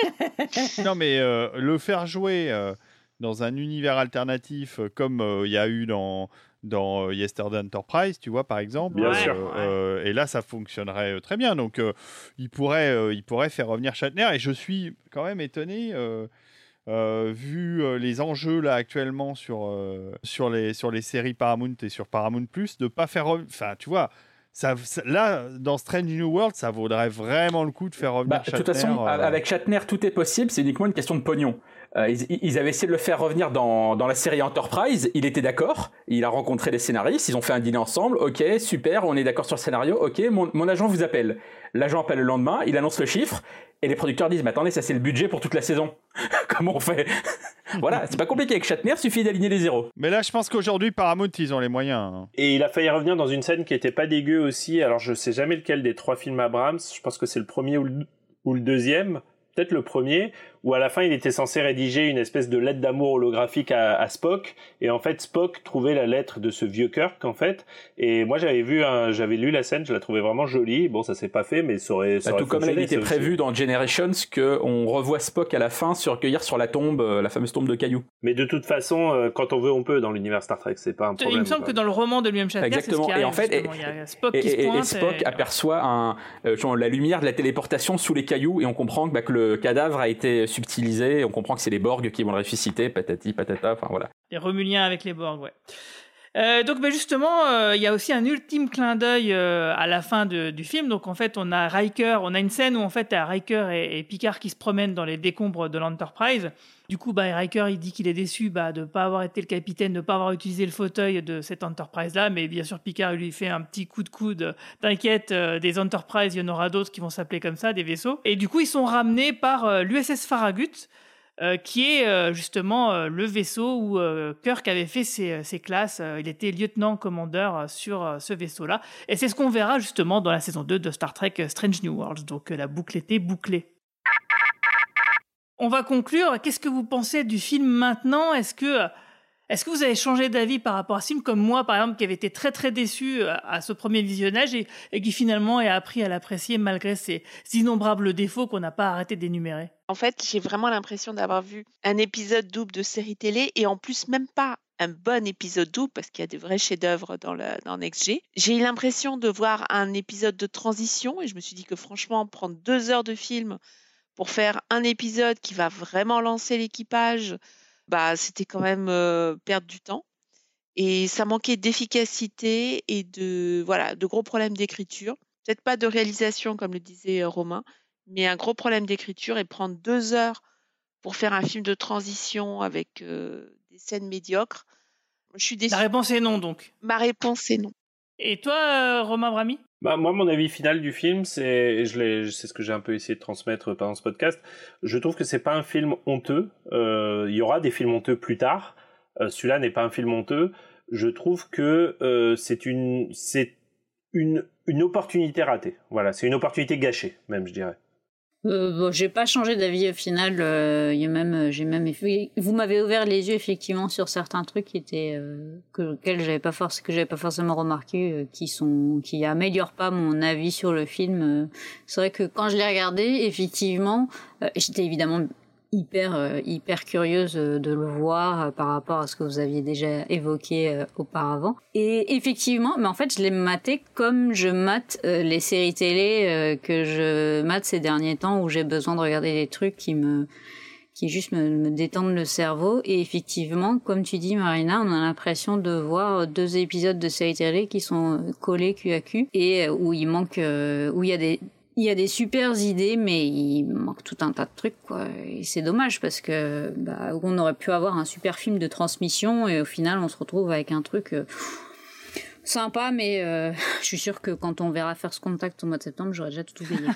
non, mais euh, le faire jouer euh, dans un univers alternatif comme euh, il y a eu dans, dans euh, Yesterday Enterprise, tu vois, par exemple. Bien euh, sûr. euh, et là, ça fonctionnerait euh, très bien. Donc, euh, il, pourrait, euh, il pourrait faire revenir Shatner. Et je suis quand même étonné. Euh, vu euh, les enjeux là actuellement sur, euh, sur, les, sur les séries Paramount et sur Paramount Plus, de pas faire. Enfin, tu vois, ça, ça- là, dans Strange New World, ça vaudrait vraiment le coup de faire revenir Bah, de Shatner. toute façon, avec Shatner, tout est possible, c'est uniquement une question de pognon. Euh, ils, ils avaient essayé de le faire revenir dans, dans la série Enterprise, il était d'accord, il a rencontré les scénaristes, ils ont fait un dîner ensemble, ok, super, on est d'accord sur le scénario, ok, mon, mon agent vous appelle. L'agent appelle le lendemain, il annonce le chiffre, et les producteurs disent, mais attendez, ça c'est le budget pour toute la saison. Comment on fait? Voilà, c'est pas compliqué avec Shatner, suffit d'aligner les zéros. Mais là, je pense qu'aujourd'hui, Paramount, ils ont les moyens. hein. Et il a failli revenir dans une scène qui était pas dégueu aussi. Alors je sais jamais lequel des trois films Abrams. Je pense que c'est le premier ou le, ou le deuxième. Peut-être le premier, où à la fin il était censé rédiger une espèce de lettre d'amour holographique à, à Spock, et en fait Spock trouvait la lettre de ce vieux Kirk en fait. Et moi j'avais vu, un- j'avais lu la scène, je la trouvais vraiment jolie. Bon ça s'est pas fait, mais ça aurait, ça Bah, aurait tout comme il était aussi. prévu dans Generations qu'on revoit Spock à la fin se recueillir sur la tombe, euh, la fameuse tombe de cailloux. Mais de toute façon, euh, quand on veut, on peut dans l'univers Star Trek, c'est pas un problème. il me semble quoi. que dans le roman de William Shatner, c'est ce Exactement. qui Et arrive, en fait, et, justement. il y a Spock et- qui se et- et pointe. Spock et- aperçoit un, euh, genre, la lumière de la téléportation sous les cailloux et on comprend que, bah, que le cadavre a été subtilisé. On comprend que c'est les Borg qui vont le ressusciter, patati patata. Enfin voilà. Les Romuliens avec les Borg, ouais. Euh, donc ben justement, euh, il y a aussi un ultime clin d'œil euh, à la fin du film. Donc en fait, on a Riker, on a une scène où en fait, a Riker et, et Picard qui se promènent dans les décombres de l'Enterprise. Du coup, bah, Riker, il dit qu'il est déçu bah, de ne pas avoir été le capitaine, de ne pas avoir utilisé le fauteuil de cette Enterprise-là. Mais bien sûr, Picard lui fait un petit coup de coude. T'inquiète, euh, des Enterprise, il y en aura d'autres qui vont s'appeler comme ça, des vaisseaux. Et du coup, ils sont ramenés par euh, l'USS Farragut. euh, qui est justement le vaisseau où Kirk avait fait ses, ses classes. Il était lieutenant-commandeur sur ce vaisseau-là. Et c'est ce qu'on verra justement dans la saison 2 de Star Trek Strange New Worlds. Donc la boucle était bouclée. On va conclure. Qu'est-ce que vous pensez du film maintenant? Est-ce que, est-ce que vous avez changé d'avis par rapport à ce film, comme moi, par exemple, qui avait été très très déçu euh, à ce premier visionnage et, qui finalement a appris à l'apprécier malgré ses innombrables défauts qu'on n'a pas arrêté d'énumérer? En fait, j'ai vraiment l'impression d'avoir vu un épisode double de série télé et en plus même pas un bon épisode double parce qu'il y a des vrais chefs-d'œuvre dans, le, dans. J'ai eu l'impression de voir un épisode de transition et je me suis dit que franchement, prendre deux heures de film pour faire un épisode qui va vraiment lancer l'équipage, bah c'était quand même euh, perdre du temps. Et ça manquait d'efficacité et de voilà de gros problèmes d'écriture. Peut-être pas de réalisation comme le disait euh, Romain, mais un gros problème d'écriture et prendre deux heures pour faire un film de transition avec euh, des scènes médiocres. Je suis déçue. La réponse est non, donc. Ma réponse est non. Et toi, Romain Brami Bah, moi, mon avis final du film, c'est, je ce que j'ai un peu essayé de transmettre pendant ce podcast. Je trouve que c'est pas un film honteux. Euh, il y aura des films honteux plus tard. Euh, celui-là n'est pas un film honteux. Je trouve que euh, c'est une, c'est une, une opportunité ratée. Voilà, c'est une opportunité gâchée, même, je dirais. Euh, bon, j'ai pas changé d'avis au final. euh, y a même, euh, j'ai même, vous m'avez ouvert les yeux effectivement sur certains trucs qui étaient euh, que j'avais pas forcément que j'avais pas forcément remarqué, euh, qui sont, qui améliorent pas mon avis sur le film. euh. C'est vrai que quand je l'ai regardé, effectivement, euh, j'étais évidemment hyper euh, hyper curieuse euh, de le voir euh, par rapport à ce que vous aviez déjà évoqué auparavant. Et effectivement mais en fait je l'ai maté comme je mate les séries télé que je mate ces derniers temps où j'ai besoin de regarder des trucs qui me qui juste me, détendent le cerveau. Et effectivement comme tu dis Marina on a l'impression de voir deux épisodes de séries télé qui sont collés cul à cul et où il manque où il y a des il y a des super idées, mais il manque tout un tas de trucs, quoi. Et c'est dommage parce que bah, on aurait pu avoir un super film de transmission et au final, on se retrouve avec un truc euh, sympa, mais euh, je suis sûr que quand on verra First Contact au mois de septembre, j'aurai déjà tout oublié.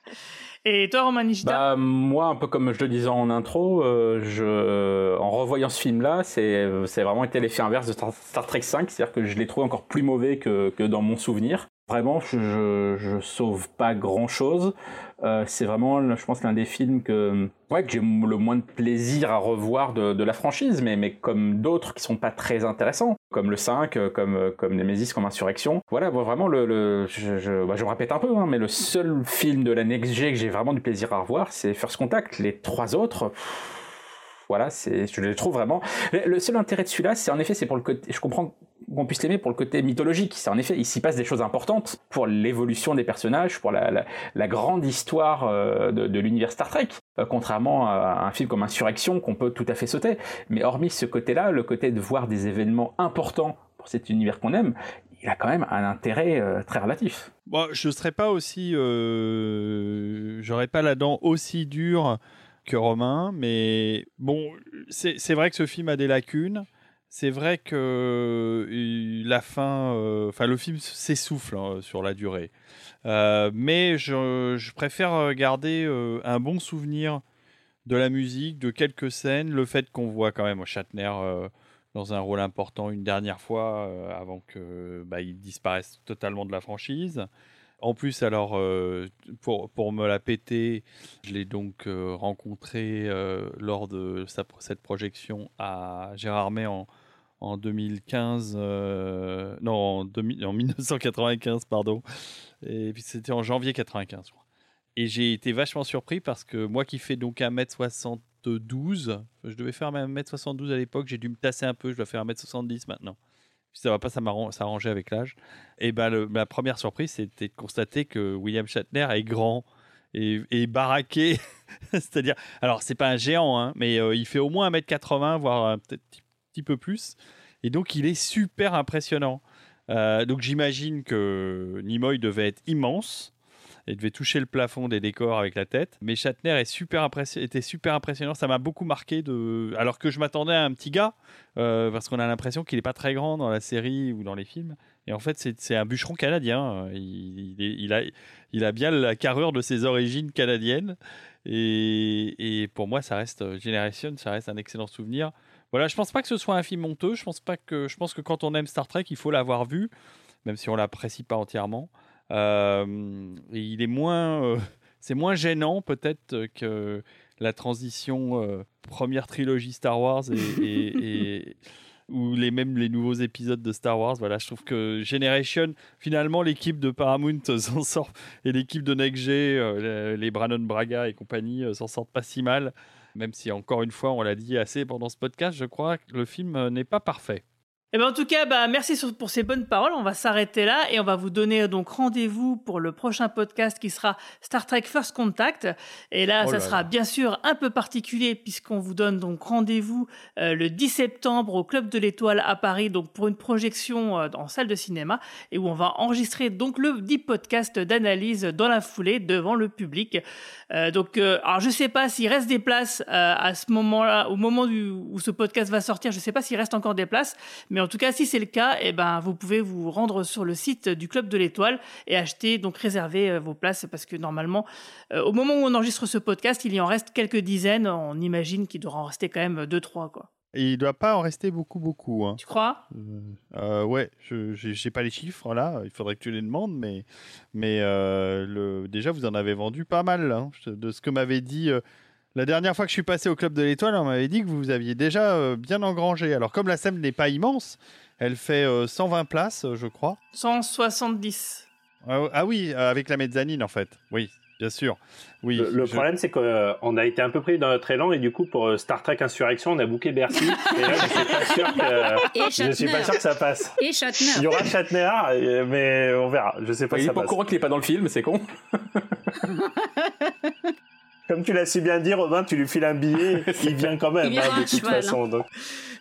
Et toi, Romain Bah, moi, un peu comme je le disais en intro, euh, je, en revoyant ce film-là, c'est, c'est vraiment été l'effet inverse de Star, Star Trek 5, c'est-à-dire que je l'ai trouvé encore plus mauvais que, que dans mon souvenir. Vraiment, je, je, sauve pas grand-chose. Euh, c'est vraiment, je pense, l'un des films que, ouais, que j'ai le moins de plaisir à revoir de, la franchise, mais, mais comme d'autres qui sont pas très intéressants, comme le 5, euh, comme, euh, comme Nemesis, comme Insurrection. Voilà, vraiment, le, je, je, bah, je me répète un peu, hein, mais le seul film de la Next G que j'ai vraiment du plaisir à revoir, c'est First Contact. Les trois autres, voilà, c'est, je les trouve vraiment. Le seul intérêt de celui-là, c'est en effet, c'est pour le côté, je comprends qu'on puisse l'aimer pour le côté mythologique. C'est en effet, il s'y passe des choses importantes pour l'évolution des personnages, pour la, grande histoire euh, de, l'univers Star Trek, euh, contrairement à un film comme Insurrection qu'on peut tout à fait sauter. Mais hormis ce côté-là, le côté de voir des événements importants pour cet univers qu'on aime, il a quand même un intérêt euh, très relatif. Bon, je serais pas aussi, j'aurais pas la dent aussi dure que Romain, mais bon, c'est vrai que ce film a des lacunes. C'est vrai que euh, la fin, euh, enfin le film s'essouffle hein, sur la durée, Euh, mais je, préfère garder un bon souvenir de la musique, de quelques scènes, le fait qu'on voit quand même Shatner dans un rôle important une dernière fois avant que bah, il disparaisse totalement de la franchise. En plus, alors, pour, me la péter, je l'ai donc rencontré lors de cette projection à Gérardmer en, en 2015, euh, non, en, 2000 en 1995, pardon. Et puis c'était en janvier 95, je crois. Et j'ai été vachement surpris parce que moi qui fais donc 1m72, je devais faire 1m72 à l'époque, j'ai dû me tasser un peu, je dois faire 1m70 maintenant. Puis ça va pas s'arran- s'arranger avec l'âge. Et ben le- ma première surprise, c'était de constater que William Shatner est grand et, baraqué. C'est-à-dire, alors c'est pas un géant, hein, mais euh, il fait au moins 1m80, voire un peut-être petit, peu plus. Et donc il est super impressionnant. Euh, donc j'imagine que Nimoy devait être immense. et devait toucher le plafond des décors avec la tête. Mais Shatner est super était super impressionnant. Ça m'a beaucoup marqué, de... alors que je m'attendais à un petit gars, euh, parce qu'on a l'impression qu'il n'est pas très grand dans la série ou dans les films. Et en fait, c'est un bûcheron canadien. Il, il il a, il a bien la carrure de ses origines canadiennes. Et, et pour moi, ça reste Generation, ça reste un excellent souvenir. Voilà, je pense pas que ce soit un film honteux. Je pense pas que, je pense que quand on aime Star Trek, il faut l'avoir vu, même si on l'apprécie pas entièrement. Euh, il est moins, euh, c'est moins gênant peut-être que la transition euh, première trilogie Star Wars et, ou les même les nouveaux épisodes de Star Wars. Voilà, je trouve que Generation, finalement, l'équipe de Paramount s'en sort et l'équipe de Next les, Brannon Braga et compagnie s'en sortent pas si mal. Même si encore une fois, on l'a dit assez pendant ce podcast, je crois que le film euh, n'est pas parfait. Et ben en tout cas, bah, merci sur- pour ces bonnes paroles. On va s'arrêter là et on va vous donner euh, donc rendez-vous pour le prochain podcast qui sera Star Trek First Contact. Et là, Oh ça sera là. bien sûr un peu particulier puisqu'on vous donne donc rendez-vous euh, le 10 septembre au Club de l'Étoile à Paris, donc pour une projection euh, en salle de cinéma et où on va enregistrer donc le 10 podcast d'analyse dans la foulée devant le public. Euh, donc, euh, alors je sais pas s'il reste des places à ce moment-là, au moment du- où ce podcast va sortir. Je sais pas s'il reste encore des places, mais en tout cas, si c'est le cas, eh ben, vous pouvez vous rendre sur le site du Club de l'Étoile et acheter, donc réserver euh, vos places parce que normalement, euh, au moment où on enregistre ce podcast, il y en reste quelques dizaines. On imagine qu'il devra en rester quand même deux, trois, quoi. Et il doit pas en rester beaucoup, beaucoup. hein. Tu crois? Euh, ouais, je j'ai pas les chiffres là. Il faudrait que tu les demandes, mais mais euh, le déjà vous en avez vendu pas mal hein, de ce que m'avait dit. Euh, la dernière fois que je suis passé au club de l'Étoile, on m'avait dit que vous aviez déjà euh, bien engrangé. Alors comme la scène n'est pas immense, elle fait euh, 120 places, euh, je crois. 170. Ah, ah oui, euh, avec la mezzanine en fait. Oui, bien sûr. Oui. Le, le je- problème, c'est qu'on a été un peu pris dans notre élan et du coup, pour euh, Star Trek Insurrection, on a booké Bercy. et là, je suis pas sûr que, Et je suis pas sûr que ça passe. Et Shatner. Il y aura Shatner, euh, mais on verra. Je sais pas il si est ça pas passe. courant qu'il est pas dans le film, c'est con. Comme tu l'as si bien dit, Robin, tu lui files un billet, il vient quand même, vient hein, de toute cheval, façon. Donc...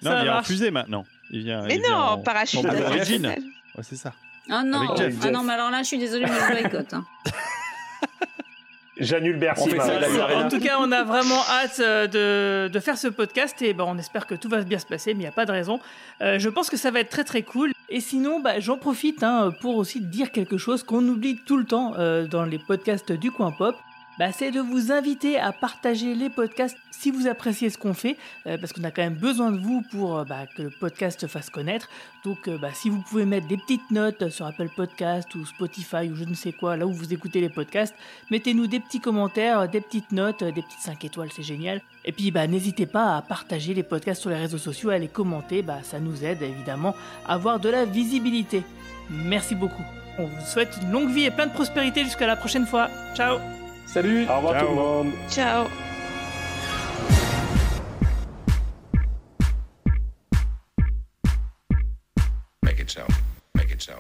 Non, il vient en fusée maintenant. Il vient. Mais il vient non, en- parachute en. Ouais, c'est ça. Ah non, Avec Jeff. ah non, mais alors là, je suis désolée, mais je boycotte. hein. J'annule Bercy. En tout cas, on a vraiment hâte euh, de, de faire ce podcast et ben, on espère que tout va bien se passer, mais il n'y a pas de raison. Euh, je pense que ça va être très très cool. Et sinon, bah, j'en profite hein, pour aussi dire quelque chose qu'on oublie tout le temps euh, dans les podcasts du Coin Pop. Bah, c'est de vous inviter à partager les podcasts si vous appréciez ce qu'on fait, euh, parce qu'on a quand même besoin de vous pour euh, bah, que le podcast se fasse connaître. Donc, euh, bah, si vous pouvez mettre des petites notes sur Apple Podcast ou Spotify ou je ne sais quoi, là où vous écoutez les podcasts, mettez-nous des petits commentaires, des petites notes, des petites 5 étoiles, c'est génial. Et puis, n'hésitez pas à partager les podcasts sur les réseaux sociaux, à les commenter, ça nous aide évidemment à avoir de la visibilité. Merci beaucoup. On vous souhaite une longue vie et plein de prospérité jusqu'à la prochaine fois. Ciao Salut Au revoir Ciao. tout le monde. Ciao. Make it so. Make it so.